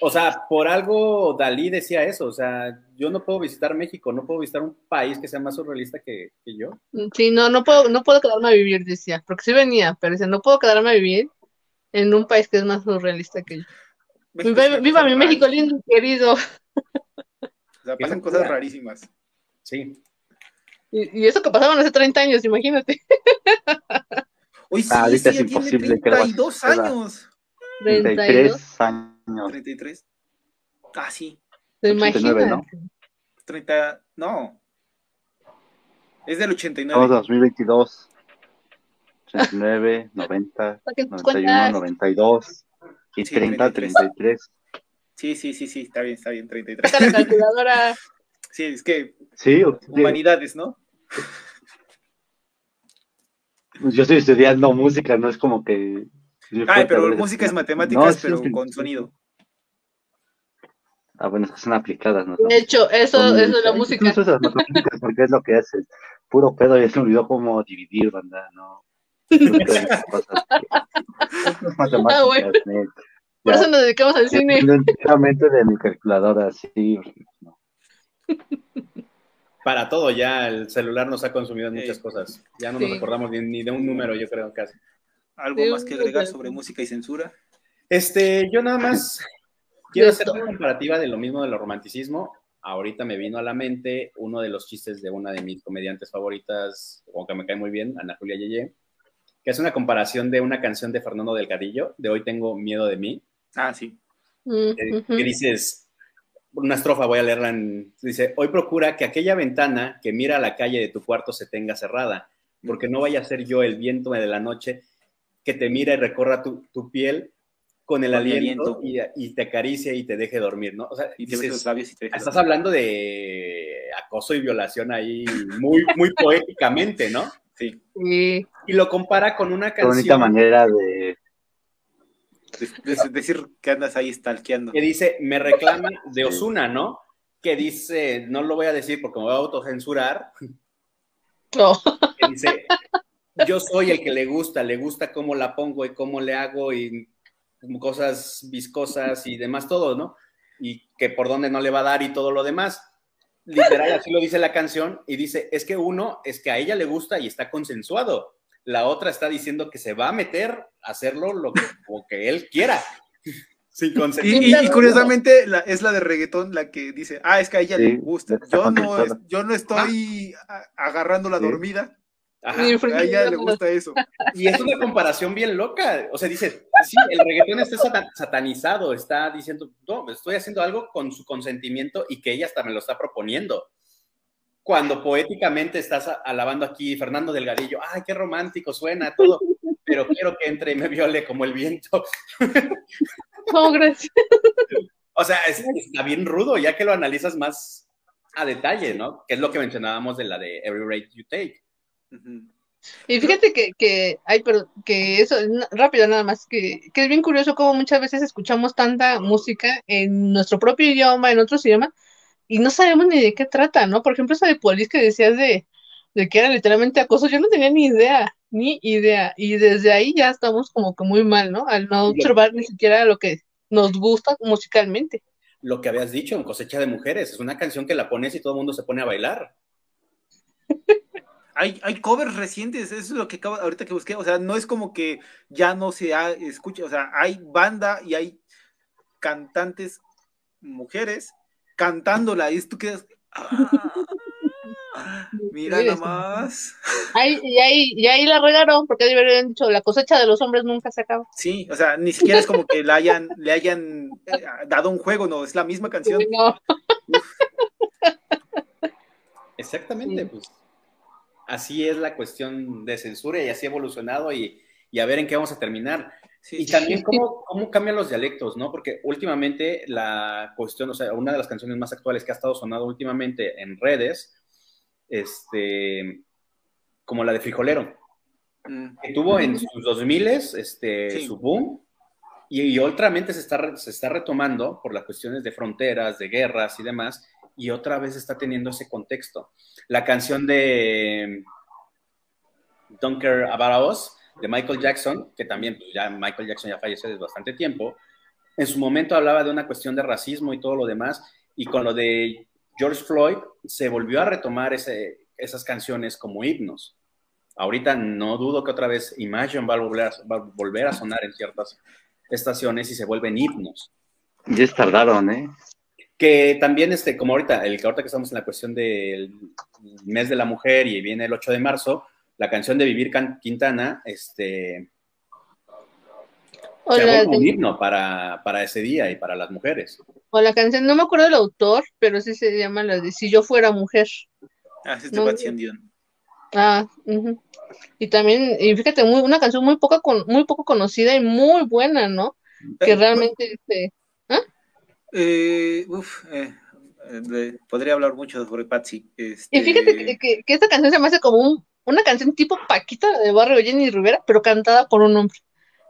O sea, por algo Dalí decía eso. O sea, yo no puedo visitar México, no puedo visitar un país que sea más surrealista que, que yo. Sí, no, no puedo, no puedo quedarme a vivir, decía, porque sí venía, pero dice, no puedo quedarme a vivir en un país que es más surrealista que yo. México Viva, viva mi México lindo y querido. O sea, pasan cosas rarísimas. Sí. Y, y eso que pasaban hace 30 años, imagínate. Hoy sí, Ah, ahorita sí, es imposible que algo así 32 suceda. años. 32. 33 años. 33. Ah, sí. ¿Te 89, imaginas? ¿no? 30. No. Es del 89. Estamos en 2022. 89, 90, Saquen tus 91, cuentas. 92 y Sí, 30, 33. 33. Sí, sí, sí, sí, está bien, está bien, 33. Saca la calculadora. Sí, es que Sí, humanidades, ¿no? Yo estoy estudiando música, no es como que. Ay, pero música es matemáticas, No, sí, pero sí, con sí. sonido. Ah, bueno, es que son aplicadas, ¿no? De hecho, eso, Son- eso es la Ay, música. las matemáticas porque es lo que haces. Puro pedo, ya se me olvidó cómo dividir, banda, ¿no? Cosas. Es matemáticas, Ah, bueno. net. Por Ya. eso nos dedicamos al cine. Enteramente de mi calculadora, sí. no. Para todo ya el celular nos ha consumido en muchas Sí. cosas. Ya no Sí. nos acordamos ni, ni de un número, yo creo casi. ¿Algo Sí, más que agregar número. sobre música y censura? Este, yo nada más quiero hacer una comparativa de lo mismo del romanticismo. Ahorita me vino a la mente uno de los chistes de una de mis comediantes favoritas, o que me cae muy bien, Ana Julia Yeye, que es una comparación de una canción de Fernando Delgadillo, de Hoy tengo miedo de mí, Ah, sí. Mm, eh, que dices, una estrofa, voy a leerla en, dice, hoy procura que aquella ventana que mira a la calle de tu cuarto se tenga cerrada, porque no vaya a ser yo el viento de la noche que te mira y recorra tu, tu piel con el Con aliento, aliento. Y, y te acaricie y te deje dormir, ¿no? O sea, Y te dices, los labios y te dejas estás hablando de acoso y violación ahí muy, muy poéticamente, ¿no? Sí. Y lo compara con una Qué bonita canción manera de. De- de- decir que andas ahí stalkeando. que dice, me reclama de Osuna, ¿no? Que dice, no lo voy a decir porque me voy a autocensurar, No. que dice, yo soy el que le gusta, le gusta cómo la pongo y cómo le hago y cosas viscosas y demás todo, ¿no? Y que por dónde no le va a dar y todo lo demás. Literal, así lo dice la canción y dice, es que uno, es que a ella le gusta y está consensuado. La otra está diciendo que se va a meter a hacerlo lo que, como que él quiera. Sin Y, consentimiento. y- y curiosamente la- es la de reggaetón la que dice, ah, es que a ella le gusta. Yo no, es- yo no estoy a- agarrando la Sí. dormida. Ajá. A ella le gusta eso. Y es una comparación bien loca. O sea, dices, sí, el reggaetón está satan- satanizado, está diciendo, no, estoy haciendo algo con su consentimiento y que ella hasta me lo está proponiendo. Cuando poéticamente estás alabando aquí Fernando Delgadillo, ay, qué romántico suena todo, pero quiero que entre y me viole como el viento. No, gracias. O sea, es- está bien rudo, ya que lo analizas más a detalle, ¿no? Que es lo que mencionábamos de la de Every Rate You Take. Y fíjate que, que, ay, pero que eso, rápido nada más, que, que es bien curioso cómo muchas veces escuchamos tanta música en nuestro propio idioma, en otros idiomas, y no sabemos ni de qué trata, ¿no? Por ejemplo, esa de Polis que decías de, de que era literalmente acoso, yo no tenía ni idea, ni idea, y desde ahí ya estamos como que muy mal, ¿no? Al no observar ni siquiera lo que nos gusta musicalmente. Lo que habías dicho en Cosecha de Mujeres, es una canción que la pones y todo el mundo se pone a bailar. hay, hay covers recientes, eso es lo que acabo, ahorita que busqué, o sea, no es como que ya no se escucha, o sea, hay banda y hay cantantes mujeres cantándola y tú quedas, ah, mira nada más. y, ahí, y ahí la regaron, porque deberían dicho, la cosecha de los hombres nunca se acaba. Sí, o sea, ni siquiera es como que le hayan, le hayan eh, dado un juego, no, es la misma canción. Exactamente, pues así es la cuestión de censura y así ha evolucionado y, a ver en qué vamos a terminar. Y también cómo, cómo, cambian los dialectos, ¿no? Porque últimamente la cuestión, o sea, una de las canciones más actuales que ha estado sonando últimamente en redes, este, como la de Frijolero, mm. que tuvo en sus 2000 este, su boom, y, y ultramente se está, se está retomando por las cuestiones de fronteras, de guerras y demás, y otra vez está teniendo ese contexto. La canción de Don't Care About Us, de Michael Jackson, que también pues, ya Michael Jackson ya falleció desde bastante tiempo, en su momento hablaba de una cuestión de racismo y todo lo demás, y con lo de George Floyd se volvió a retomar ese, esas canciones como himnos. Ahorita no dudo que otra vez Imagine va a volver a, va a, volver a sonar en ciertas estaciones y se vuelven himnos. Ya tardaron, ¿eh? que también, este, como ahorita, el que ahorita que estamos en la cuestión del mes de la mujer y viene el 8 de marzo, la canción de Vivir Quintana, este, se un himno para, para, ese día y para las mujeres. O la canción, no me acuerdo del autor, pero sí se llama la de Si yo fuera mujer. Ah, es de Ah, y también, y fíjate, muy, una canción muy poca con, muy poco conocida y muy buena, ¿no? Que realmente este, eh, uf, eh, eh podría hablar mucho sobre Patsy. Este... Y fíjate que, que, esta canción se me hace como una canción tipo Paquita de Barrio Jenny Rivera, pero cantada por un hombre.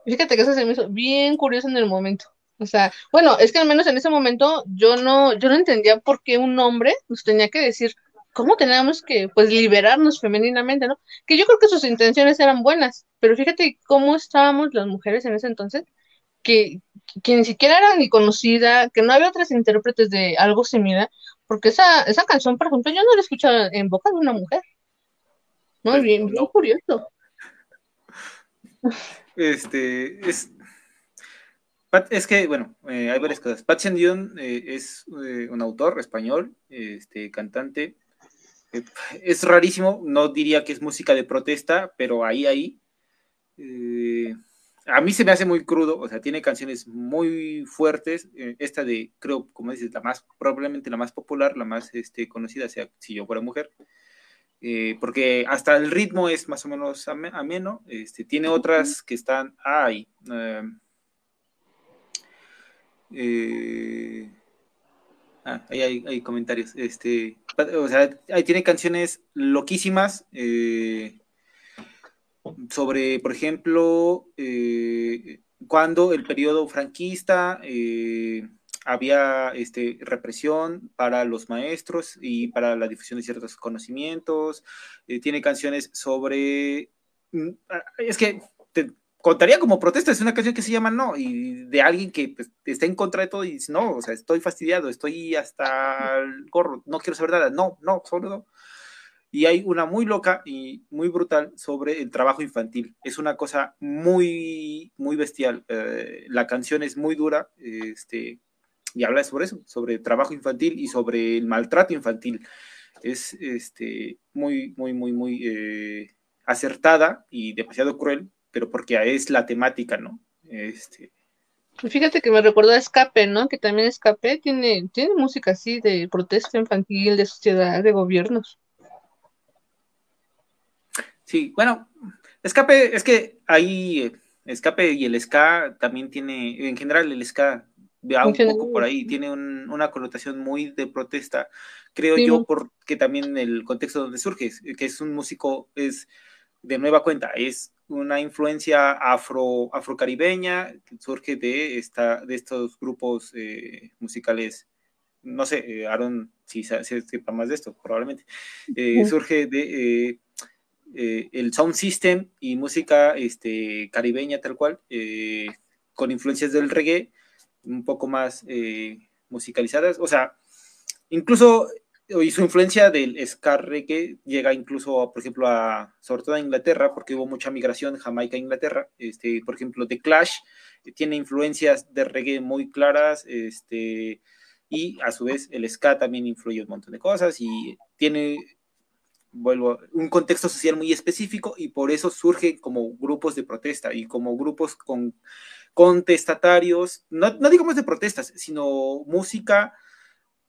fíjate que eso se me hizo bien curioso en el momento. O sea, bueno, es que al menos en ese momento yo no, yo no entendía por qué un hombre nos tenía que decir cómo teníamos que, pues, liberarnos femeninamente, ¿no? Que yo creo que sus intenciones eran buenas, pero fíjate cómo estábamos las mujeres en ese entonces, que, que ni siquiera era ni conocida, que no había otras intérpretes de algo similar, porque esa, esa canción, por ejemplo, yo no la he escuchado en boca de una mujer. Pues, bien, bien curioso. Este, es, es que, bueno, eh, hay varias cosas. Patsy Dion eh, es eh, un autor español, este, cantante. es rarísimo, no diría que es música de protesta, pero ahí, ahí a mí se me hace muy crudo, o sea, tiene canciones muy fuertes. Esta de, creo, como dices, la más, probablemente la más popular, la más este, conocida, sea Si yo fuera mujer. Eh, porque hasta el ritmo es más o menos ameno. Este, tiene otras que están. Ay. Eh, ah, ahí hay, comentarios. Este, o sea, ahí tiene canciones loquísimas. Eh, sobre, por ejemplo, cuando el periodo franquista eh, había este, represión para los maestros y para la difusión de ciertos conocimientos. Eh, tiene canciones sobre... Mm, ah, es que te contaría como protesta, es una canción que se llama No, y de alguien que pues, está en contra de todo y dice, no, o sea, estoy fastidiado, estoy hasta el gorro, no quiero saber nada, no, no, solo no. Y hay una muy loca y muy brutal sobre el trabajo infantil. Es una cosa muy, muy bestial. Eh, la canción es muy dura este, y habla sobre eso, sobre trabajo infantil y sobre el maltrato infantil. Es este, muy, muy, muy, muy eh, acertada y demasiado cruel, pero porque es la temática, ¿no? Este, Fíjate que me recuerda a Escape, ¿no? Que también Escape tiene, tiene música así de protesta infantil, de sociedad, de gobiernos. Sí, bueno, escape, es que ahí eh, escape y el ska también tiene, en general el ska va un poco por ahí, tiene una connotación muy de protesta, creo yo, porque también el contexto donde surge, que es un músico, es de nueva cuenta, es una influencia afro, afrocaribeña que surge de, esta, de estos grupos eh, musicales. No sé, eh, Aaron, si se sepa más de esto, probablemente. Eh, surge de el sound system y música este, caribeña tal cual, con influencias del reggae, un poco más musicalizadas. O sea, incluso y su influencia del ska reggae llega incluso, por ejemplo, a, sobre todo a Inglaterra, porque hubo mucha migración Jamaica-Inglaterra. Este, por ejemplo, The Clash eh, tiene influencias de reggae muy claras, este, y a su vez el ska también influye un montón de cosas y tiene, vuelvo, un contexto social muy específico y por eso surge como grupos de protesta y como grupos con contestatarios, no, no digamos de protestas, sino música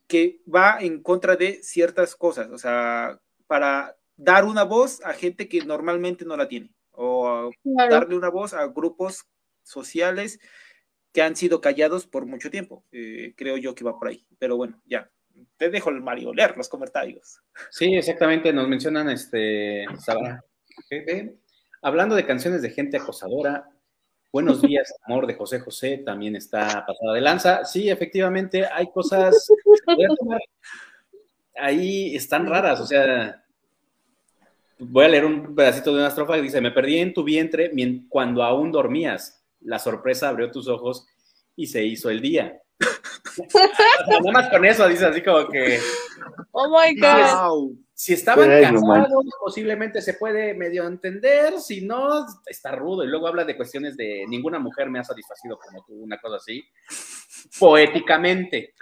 que va en contra de ciertas cosas, o sea, para dar una voz a gente que normalmente no la tiene, o darle una voz a grupos sociales que han sido callados por mucho tiempo. Eh, creo yo que va por ahí, pero bueno, ya. Te dejo el Mario leer los comentarios. Sí, exactamente, nos mencionan este, hablando de canciones de gente acosadora, Buenos días, amor de José José, también está pasada de lanza. Sí, efectivamente, hay cosas. Ahí están raras, o sea. Voy a leer un pedacito de una estrofa que dice: Me perdí en tu vientre cuando aún dormías. La sorpresa abrió tus ojos y se hizo el día. Nada más con eso dice así como que. Oh my God. Si estaban casados, posiblemente se puede medio entender, si no, está rudo. Y luego habla de cuestiones de ninguna mujer me ha satisfacido como tú, una cosa así, poéticamente.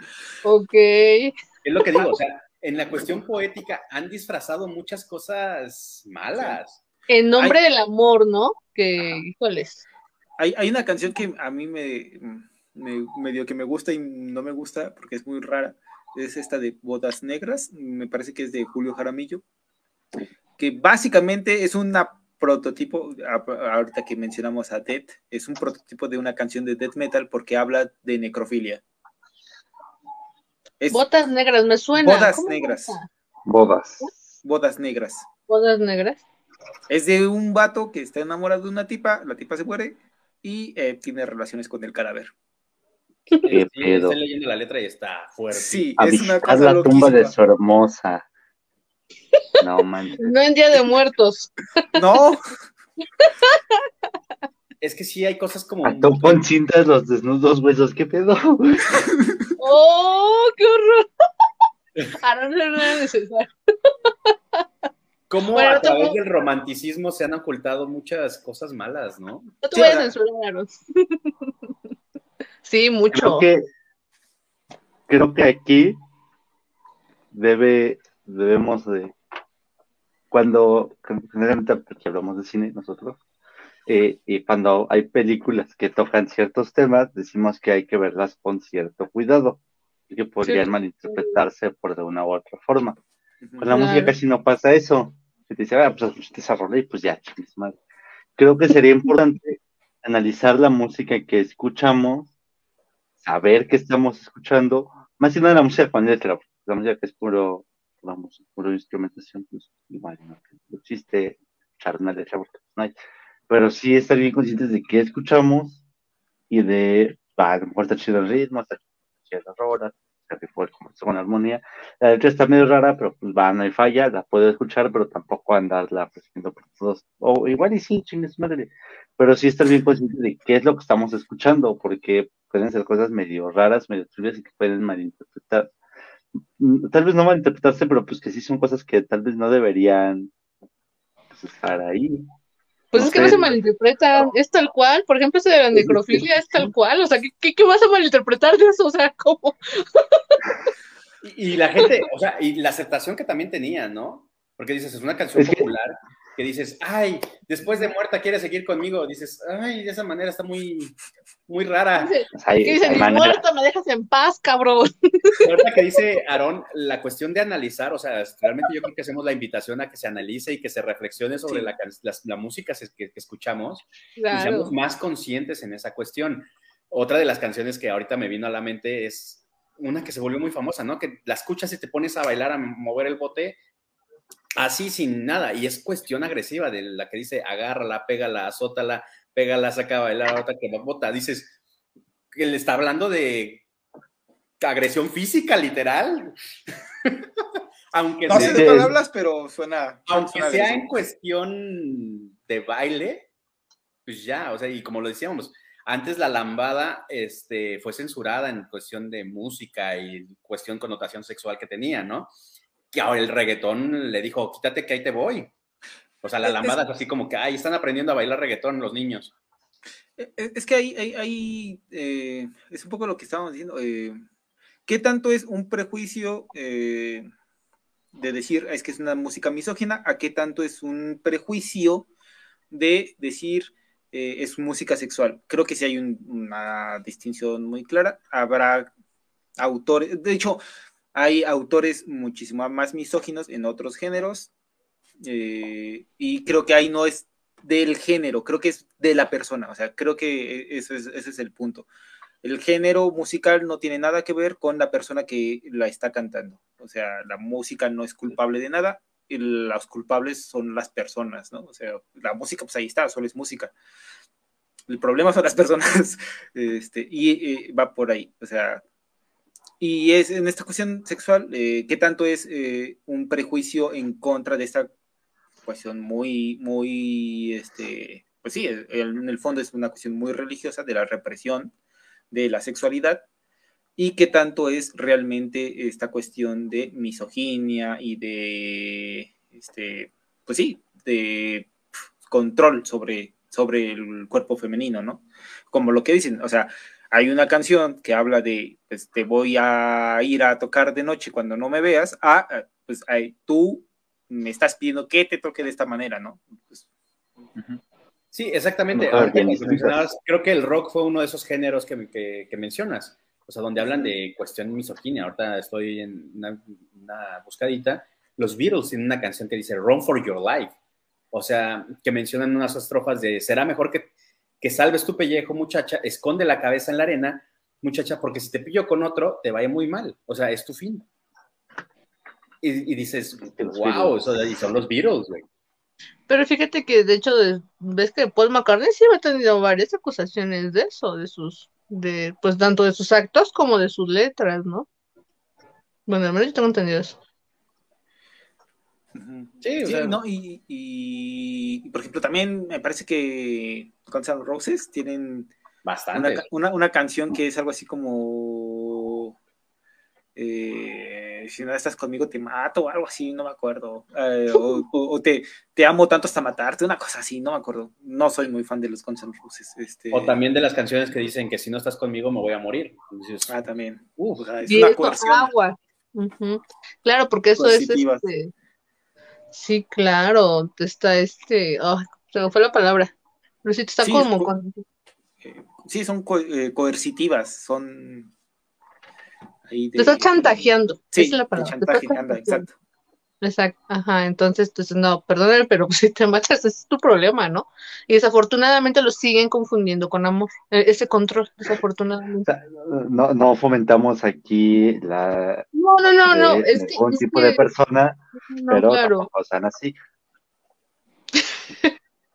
Ok. Es lo que digo, o sea, en la cuestión poética han disfrazado muchas cosas malas. En nombre del amor, ¿no? Que, híjoles. Hay, hay una canción que a mí me, me, medio que me gusta y no me gusta porque es muy rara es esta de Bodas Negras, me parece que es de Julio Jaramillo, que básicamente es una prototipo, ahorita que mencionamos a Death, es un prototipo de una canción de death metal porque habla de necrofilia. Botas negras, me suena. Bodas negras. Bodas. Bodas negras. Bodas negras. Es de un vato que está enamorado de una tipa, la tipa se muere y eh, tiene relaciones con el cadáver. Estoy leyendo la letra y está fuerte. Sí, es una cosa la tumba de su hermosa. No, man. No en Día de Muertos. No. Es que sí hay cosas como. A pon cintas los desnudos huesos, ¿qué pedo? ¡Oh, qué horror! Ahora no era necesario. ¿Cómo a través del romanticismo se han ocultado muchas cosas malas, no? No te voy a censurar, Sí, mucho. Creo que, creo que aquí debe, debemos de, cuando, generalmente porque hablamos de cine nosotros, eh, y cuando hay películas que tocan ciertos temas, decimos que hay que verlas con cierto cuidado, que podrían malinterpretarse por de una u otra forma. Con la música casi no pasa eso. Se te dice, ah, pues y pues ya, madre. Creo que sería importante analizar la música que escuchamos saber qué estamos escuchando, más que nada la música con letra, la música que es puro, vamos, puro instrumentación, pues igual, no, existe charnal letra porque. Pero sí estar bien conscientes de qué escuchamos y de, va, a lo mejor está chido el ritmo, está chido las rolas, que fue como con armonía. La letra está medio rara, pero pues va, no hay falla, la puedo escuchar, pero tampoco andarla presentando por todos. O igual y sí, chingues madre. Pero sí estar bien consciente de qué es lo que estamos escuchando, porque pueden ser cosas medio raras, medio turbias y que pueden malinterpretar. Mm, tal vez no malinterpretarse, pero pues que sí son cosas que tal vez no deberían pues, estar ahí. Pues es que no se malinterpreta, es tal cual. Por ejemplo, ese de la necrofilia es tal cual. O sea, ¿qué, qué, vas a malinterpretar de eso? O sea, ¿cómo? y, la gente, o sea, y la aceptación que también tenía, ¿no? Porque dices, es una canción popular que dices, ay, después de muerta quiere seguir conmigo, dices, ay, de esa manera está muy, muy rara. ¿Qué dice? Ni muerto, me dejas en paz, cabrón. Ahorita que dice Aarón, la cuestión de analizar, o sea, realmente yo creo que hacemos la invitación a que se analice y que se reflexione sobre la, la, música que, escuchamos y seamos más conscientes en esa cuestión. Otra de las canciones que ahorita me vino a la mente es una que se volvió muy famosa, ¿no? Que la escuchas y te pones a bailar, a mover el bote Así sin nada, y es cuestión agresiva de la que dice agárrala, pégala, azótala, pégala, saca a bailar, otra que bota. Dices, que le está hablando de agresión física, literal. aunque no sé de palabras, pero suena. Aunque sea en cuestión de baile, pues ya, o sea, y como lo decíamos, antes la lambada este, fue censurada en cuestión de música y cuestión connotación sexual que tenía, ¿no? Que ahora el reggaetón le dijo, quítate que ahí te voy. O sea, la lambada es así como que, ay, están aprendiendo a bailar reggaetón los niños. E, e, es que ahí, ahí, eh, es un poco lo que estábamos diciendo. Eh, ¿Qué tanto es un prejuicio eh, de decir es que es una música misógina? ¿A qué tanto es un prejuicio de decir es música sexual? Creo que sí hay una distinción muy clara. Habrá autores, de hecho, hay autores muchísimo más misóginos en otros géneros. y creo que ahí no es del género, creo que es de la persona, o sea, creo que e, ese es, ese es el punto. El género musical no tiene nada que ver con la persona que la está cantando, o sea, la música no es culpable de nada, y los culpables son las personas, ¿no? O sea, la música, pues ahí está, solo es música. El problema son las personas, este, y va por ahí, o sea, y es en esta cuestión sexual, eh, ¿qué tanto es eh, un prejuicio en contra de esta cuestión muy, muy, este, pues sí, en el fondo es una cuestión muy religiosa de la represión de la sexualidad y qué tanto es realmente esta cuestión de misoginia y de, este, pues sí, de control sobre, sobre el cuerpo femenino, ¿no? Como lo que dicen, o sea, hay una canción que habla de, pues te voy a ir a tocar de noche cuando no me veas, a, pues tú me estás pidiendo que te toque de esta manera, ¿no? Pues, sí, exactamente. creo que el rock fue uno de esos géneros que, mencionas, o sea, donde hablan de cuestión misoginia. Ahorita estoy en una, buscadita. Los Beatles tienen una canción que dice Run for Your Life. O sea, que mencionan unas estrofas de será mejor que, que salves tu pellejo, muchacha, esconde la cabeza en la arena, muchacha, porque si te pillo con otro, te vaya muy mal. O sea, es tu fin y, dices, wow, eso, y son los Beatles, güey. Pero fíjate que de hecho ves que Paul McCartney sí ha tenido varias acusaciones de eso, de sus, de, pues tanto de sus actos como de sus letras, ¿no? Bueno, al menos yo tengo entendido eso. Sí, o sea, no, y, por ejemplo, también me parece que Guns N' Roses tienen Bastante. Una, una, canción que es algo así como eh, si no estás conmigo te mato o algo así, no me acuerdo. Eh, o, te, te, amo tanto hasta matarte, una cosa así, no me acuerdo. No soy muy fan de los Guns N' Roses. Este... O también de las canciones que dicen que si no estás conmigo me voy a morir. ah, también. es una agua. Claro, porque eso es este... Sí, claro, está este, oh, se me fue la palabra. Pero sí, está como... Eh, sí, son eh, coercitivas, son te estás chantajeando. Sí, es la palabra. Chantajeando, exacto. Exacto, ajá, entonces, entonces no, perdóname, pero si te matas, ese es tu problema, ¿no? Y desafortunadamente lo siguen confundiendo con amor, e, ese control, desafortunadamente. no, no fomentamos aquí la... No, no, no, no, es que... Un tipo de persona, pero claro. tampoco así.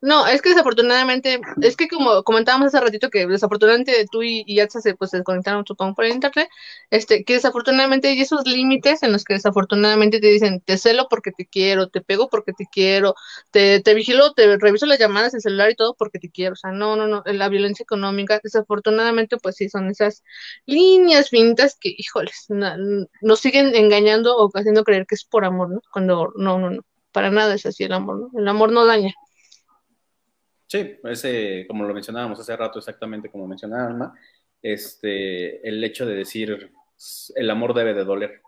No, es que desafortunadamente, es que como comentábamos hace ratito que desafortunadamente tú y, y se, pues, desconectaron supongo por el internet, este, que desafortunadamente hay esos límites en los que desafortunadamente te dicen, te celo porque te quiero, te pego porque te quiero, te, te vigilo, te reviso las llamadas en celular y todo porque te quiero, o sea, no, no, no, la violencia económica, desafortunadamente pues sí, son esas líneas finitas que, híjoles, nos siguen engañando o haciendo creer que es por amor, ¿no? Cuando no, no, no, para nada es así el amor, ¿no? El amor no daña. Sí, ese, como lo mencionábamos hace rato, exactamente como mencionaba Alma, este, el hecho de decir el amor debe de doler.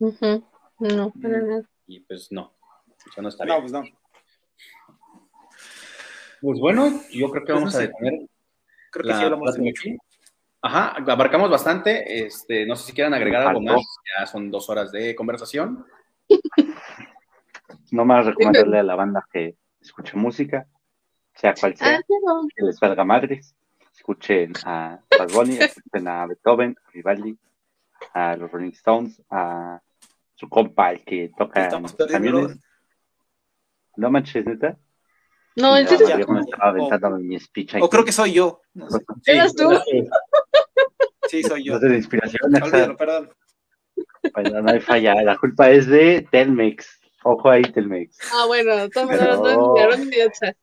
No, Y pues no, eso no está bien. No, pues no. Pues bueno, yo creo que pues vamos a detener. Creo que sí hablamos mucho. Ajá, abarcamos bastante. Este, no sé si quieran agregar algo más. Ya son dos horas de conversación. No más recomendarle a la banda que escuche música, sea cual sea, ah, que les valga madres. Escuchen a Bad escuchen a Beethoven, a Vivaldi, a los Rolling Stones, a su compa, el que toca Estamos camiones. No manches, neta. No, en serio. yo me estaba aventando mi speech O creo que soy yo. No sé. Sí, ¿Eras tú? Sí, soy yo. No sé de inspiración. Olvídalo, perdón. Pero no hay falla. La culpa es de Telmex. Ojo ahí, Telmex. Ah, bueno, todos Pero- no. Aaron Idiota.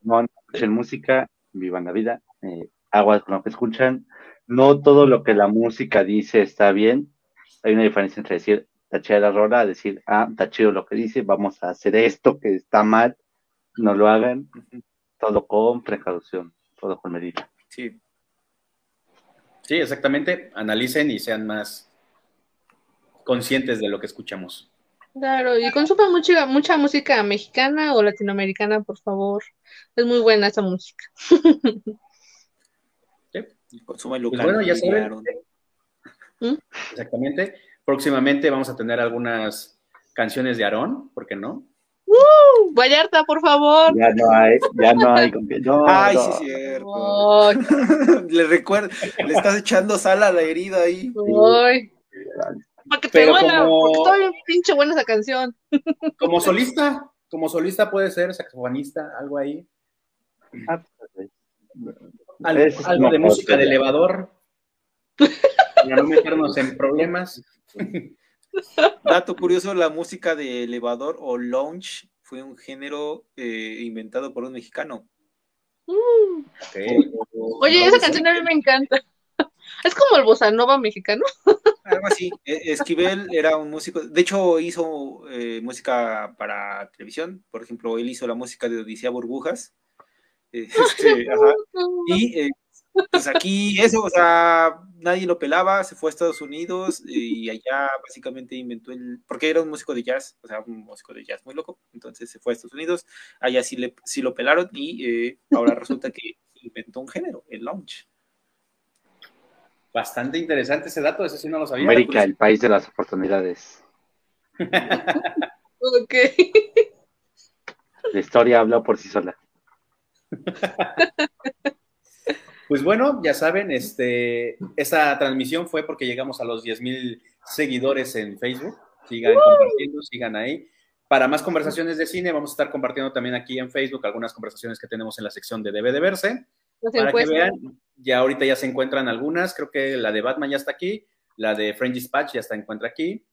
No, no escuchen música, vivan la vida. eh, aguas con lo que escuchan. No todo lo que la música dice está bien. Hay una diferencia entre decir, chida la rola, decir, ah, está chido lo que dice, vamos a hacer esto que está mal. No lo hagan. Todo con precaución, todo con medida. Sí. Sí, exactamente. Analicen y sean más conscientes de lo que escuchamos. Claro, y consuman mucha, mucha música mexicana o latinoamericana, por favor. Es muy buena esa música. Consuma el Pues local. bueno, ya saben. Aaron. Exactamente. Próximamente vamos a tener algunas canciones de Aarón, ¿por qué no? Uh, Vallarta, por favor. Ya no hay, ya no hay con qué- no, Ay, no. sí, es cierto. Le recuerdo, le estás echando sal a la herida ahí. ay. Para que te Pero duela, como- porque está bien pinche buena esa canción. Como solista, como solista puede ser saxofonista, algo ahí. Ah, pues, Algo, Eso es algo de música cosa. de elevador. Para no meternos en problemas. Dato curioso, la música de elevador o lounge fue un género eh, inventado por un mexicano. Ok. Oye, esa canción a mí me encanta. Es como el bossa nova mexicano. Algo así. E- Esquivel era un músico, de hecho hizo eh, música para televisión, por ejemplo, él hizo la música de Odisea Burbujas. Eh, este, ajá. Y eh, pues aquí eso, o sea, nadie lo pelaba, se fue a Estados Unidos y allá básicamente inventó el, porque era un músico de jazz, o sea, un músico de jazz muy loco, entonces se fue a Estados Unidos, allá sí, le, sí lo pelaron y eh, ahora resulta que inventó un género, el lounge. Bastante interesante ese dato, ese sí no lo sabía. América, el país de las oportunidades. Ok. La historia habla por sí sola. Pues bueno, ya saben, este, esta transmisión fue porque llegamos a los 10.000 seguidores en Facebook. Sigan compartiendo, sigan ahí. Para más conversaciones de cine, vamos a estar compartiendo también aquí en Facebook algunas conversaciones que tenemos en la sección de Debe de Verse. Para que vean, ya ahorita ya se encuentran algunas. Creo que la de Batman ya está aquí, la de Friend Dispatch ya está encuentra aquí.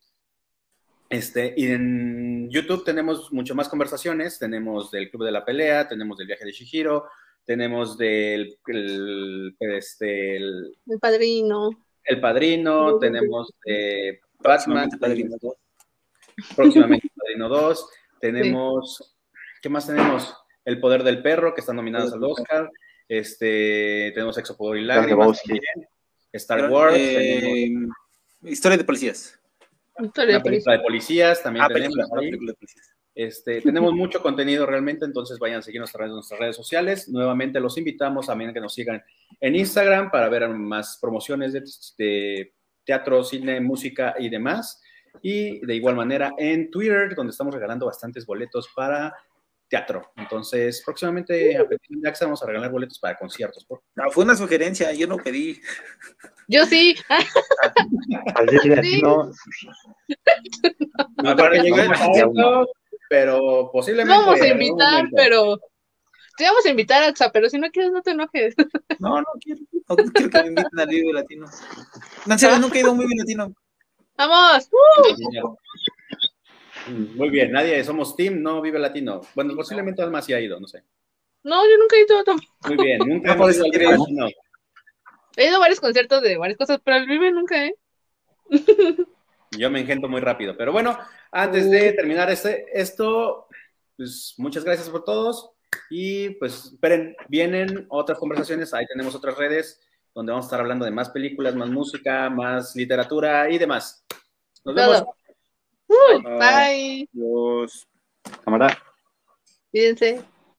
Este, y en YouTube tenemos mucho más conversaciones. Tenemos del Club de la Pelea, tenemos del viaje de Shihiro, tenemos del el, este, el, El padrino. el Padrino, tenemos de Batman, Próximamente Padrino dos. próximamente Padrino 2, tenemos, ¿qué más tenemos? El Poder del Perro, que están nominados al Oscar, este, tenemos Sexo, Poder y Lágrimas, también, Star Wars, Eh, tenemos historia de policías. Historia una de película de policías, también Ah, tenemos película, una ahí. película de policías. Este, tenemos mucho contenido realmente, entonces vayan a seguirnos a través de nuestras redes sociales. Nuevamente los invitamos también a que nos sigan en Instagram para ver más promociones de, de teatro, cine, música y demás. Y de igual manera en Twitter, donde estamos regalando bastantes boletos para teatro. Entonces, próximamente a partir de Axa vamos a regalar boletos para conciertos. por- No, fue una sugerencia, yo no pedí. Yo sí. No esto, pero posiblemente. No vamos a invitar, pero. Te vamos a invitar, Atza, pero si no quieres, no te enojes. No, no quiero. No quiero que me inviten al Vive Latino. No, en serio, nunca he ido a un Vive Latino. ¡Vamos! Mm, Muy bien, nadie, somos Team, no vive latino. Bueno, posiblemente Alma sí ha ido, no sé. No, yo nunca he ido tampoco. Muy bien, nunca No, ido al Vive. Latino. He ido a varios conciertos de varias cosas, pero el Vive nunca, ¿eh? Yo me engento muy rápido. Pero bueno, antes de terminar este, esto, pues muchas gracias por todos. Y pues esperen, vienen otras conversaciones. Ahí tenemos otras redes donde vamos a estar hablando de más películas, más música, más literatura y demás. Nos vemos. Todo. Bye. Dios. cámara. Cuídense.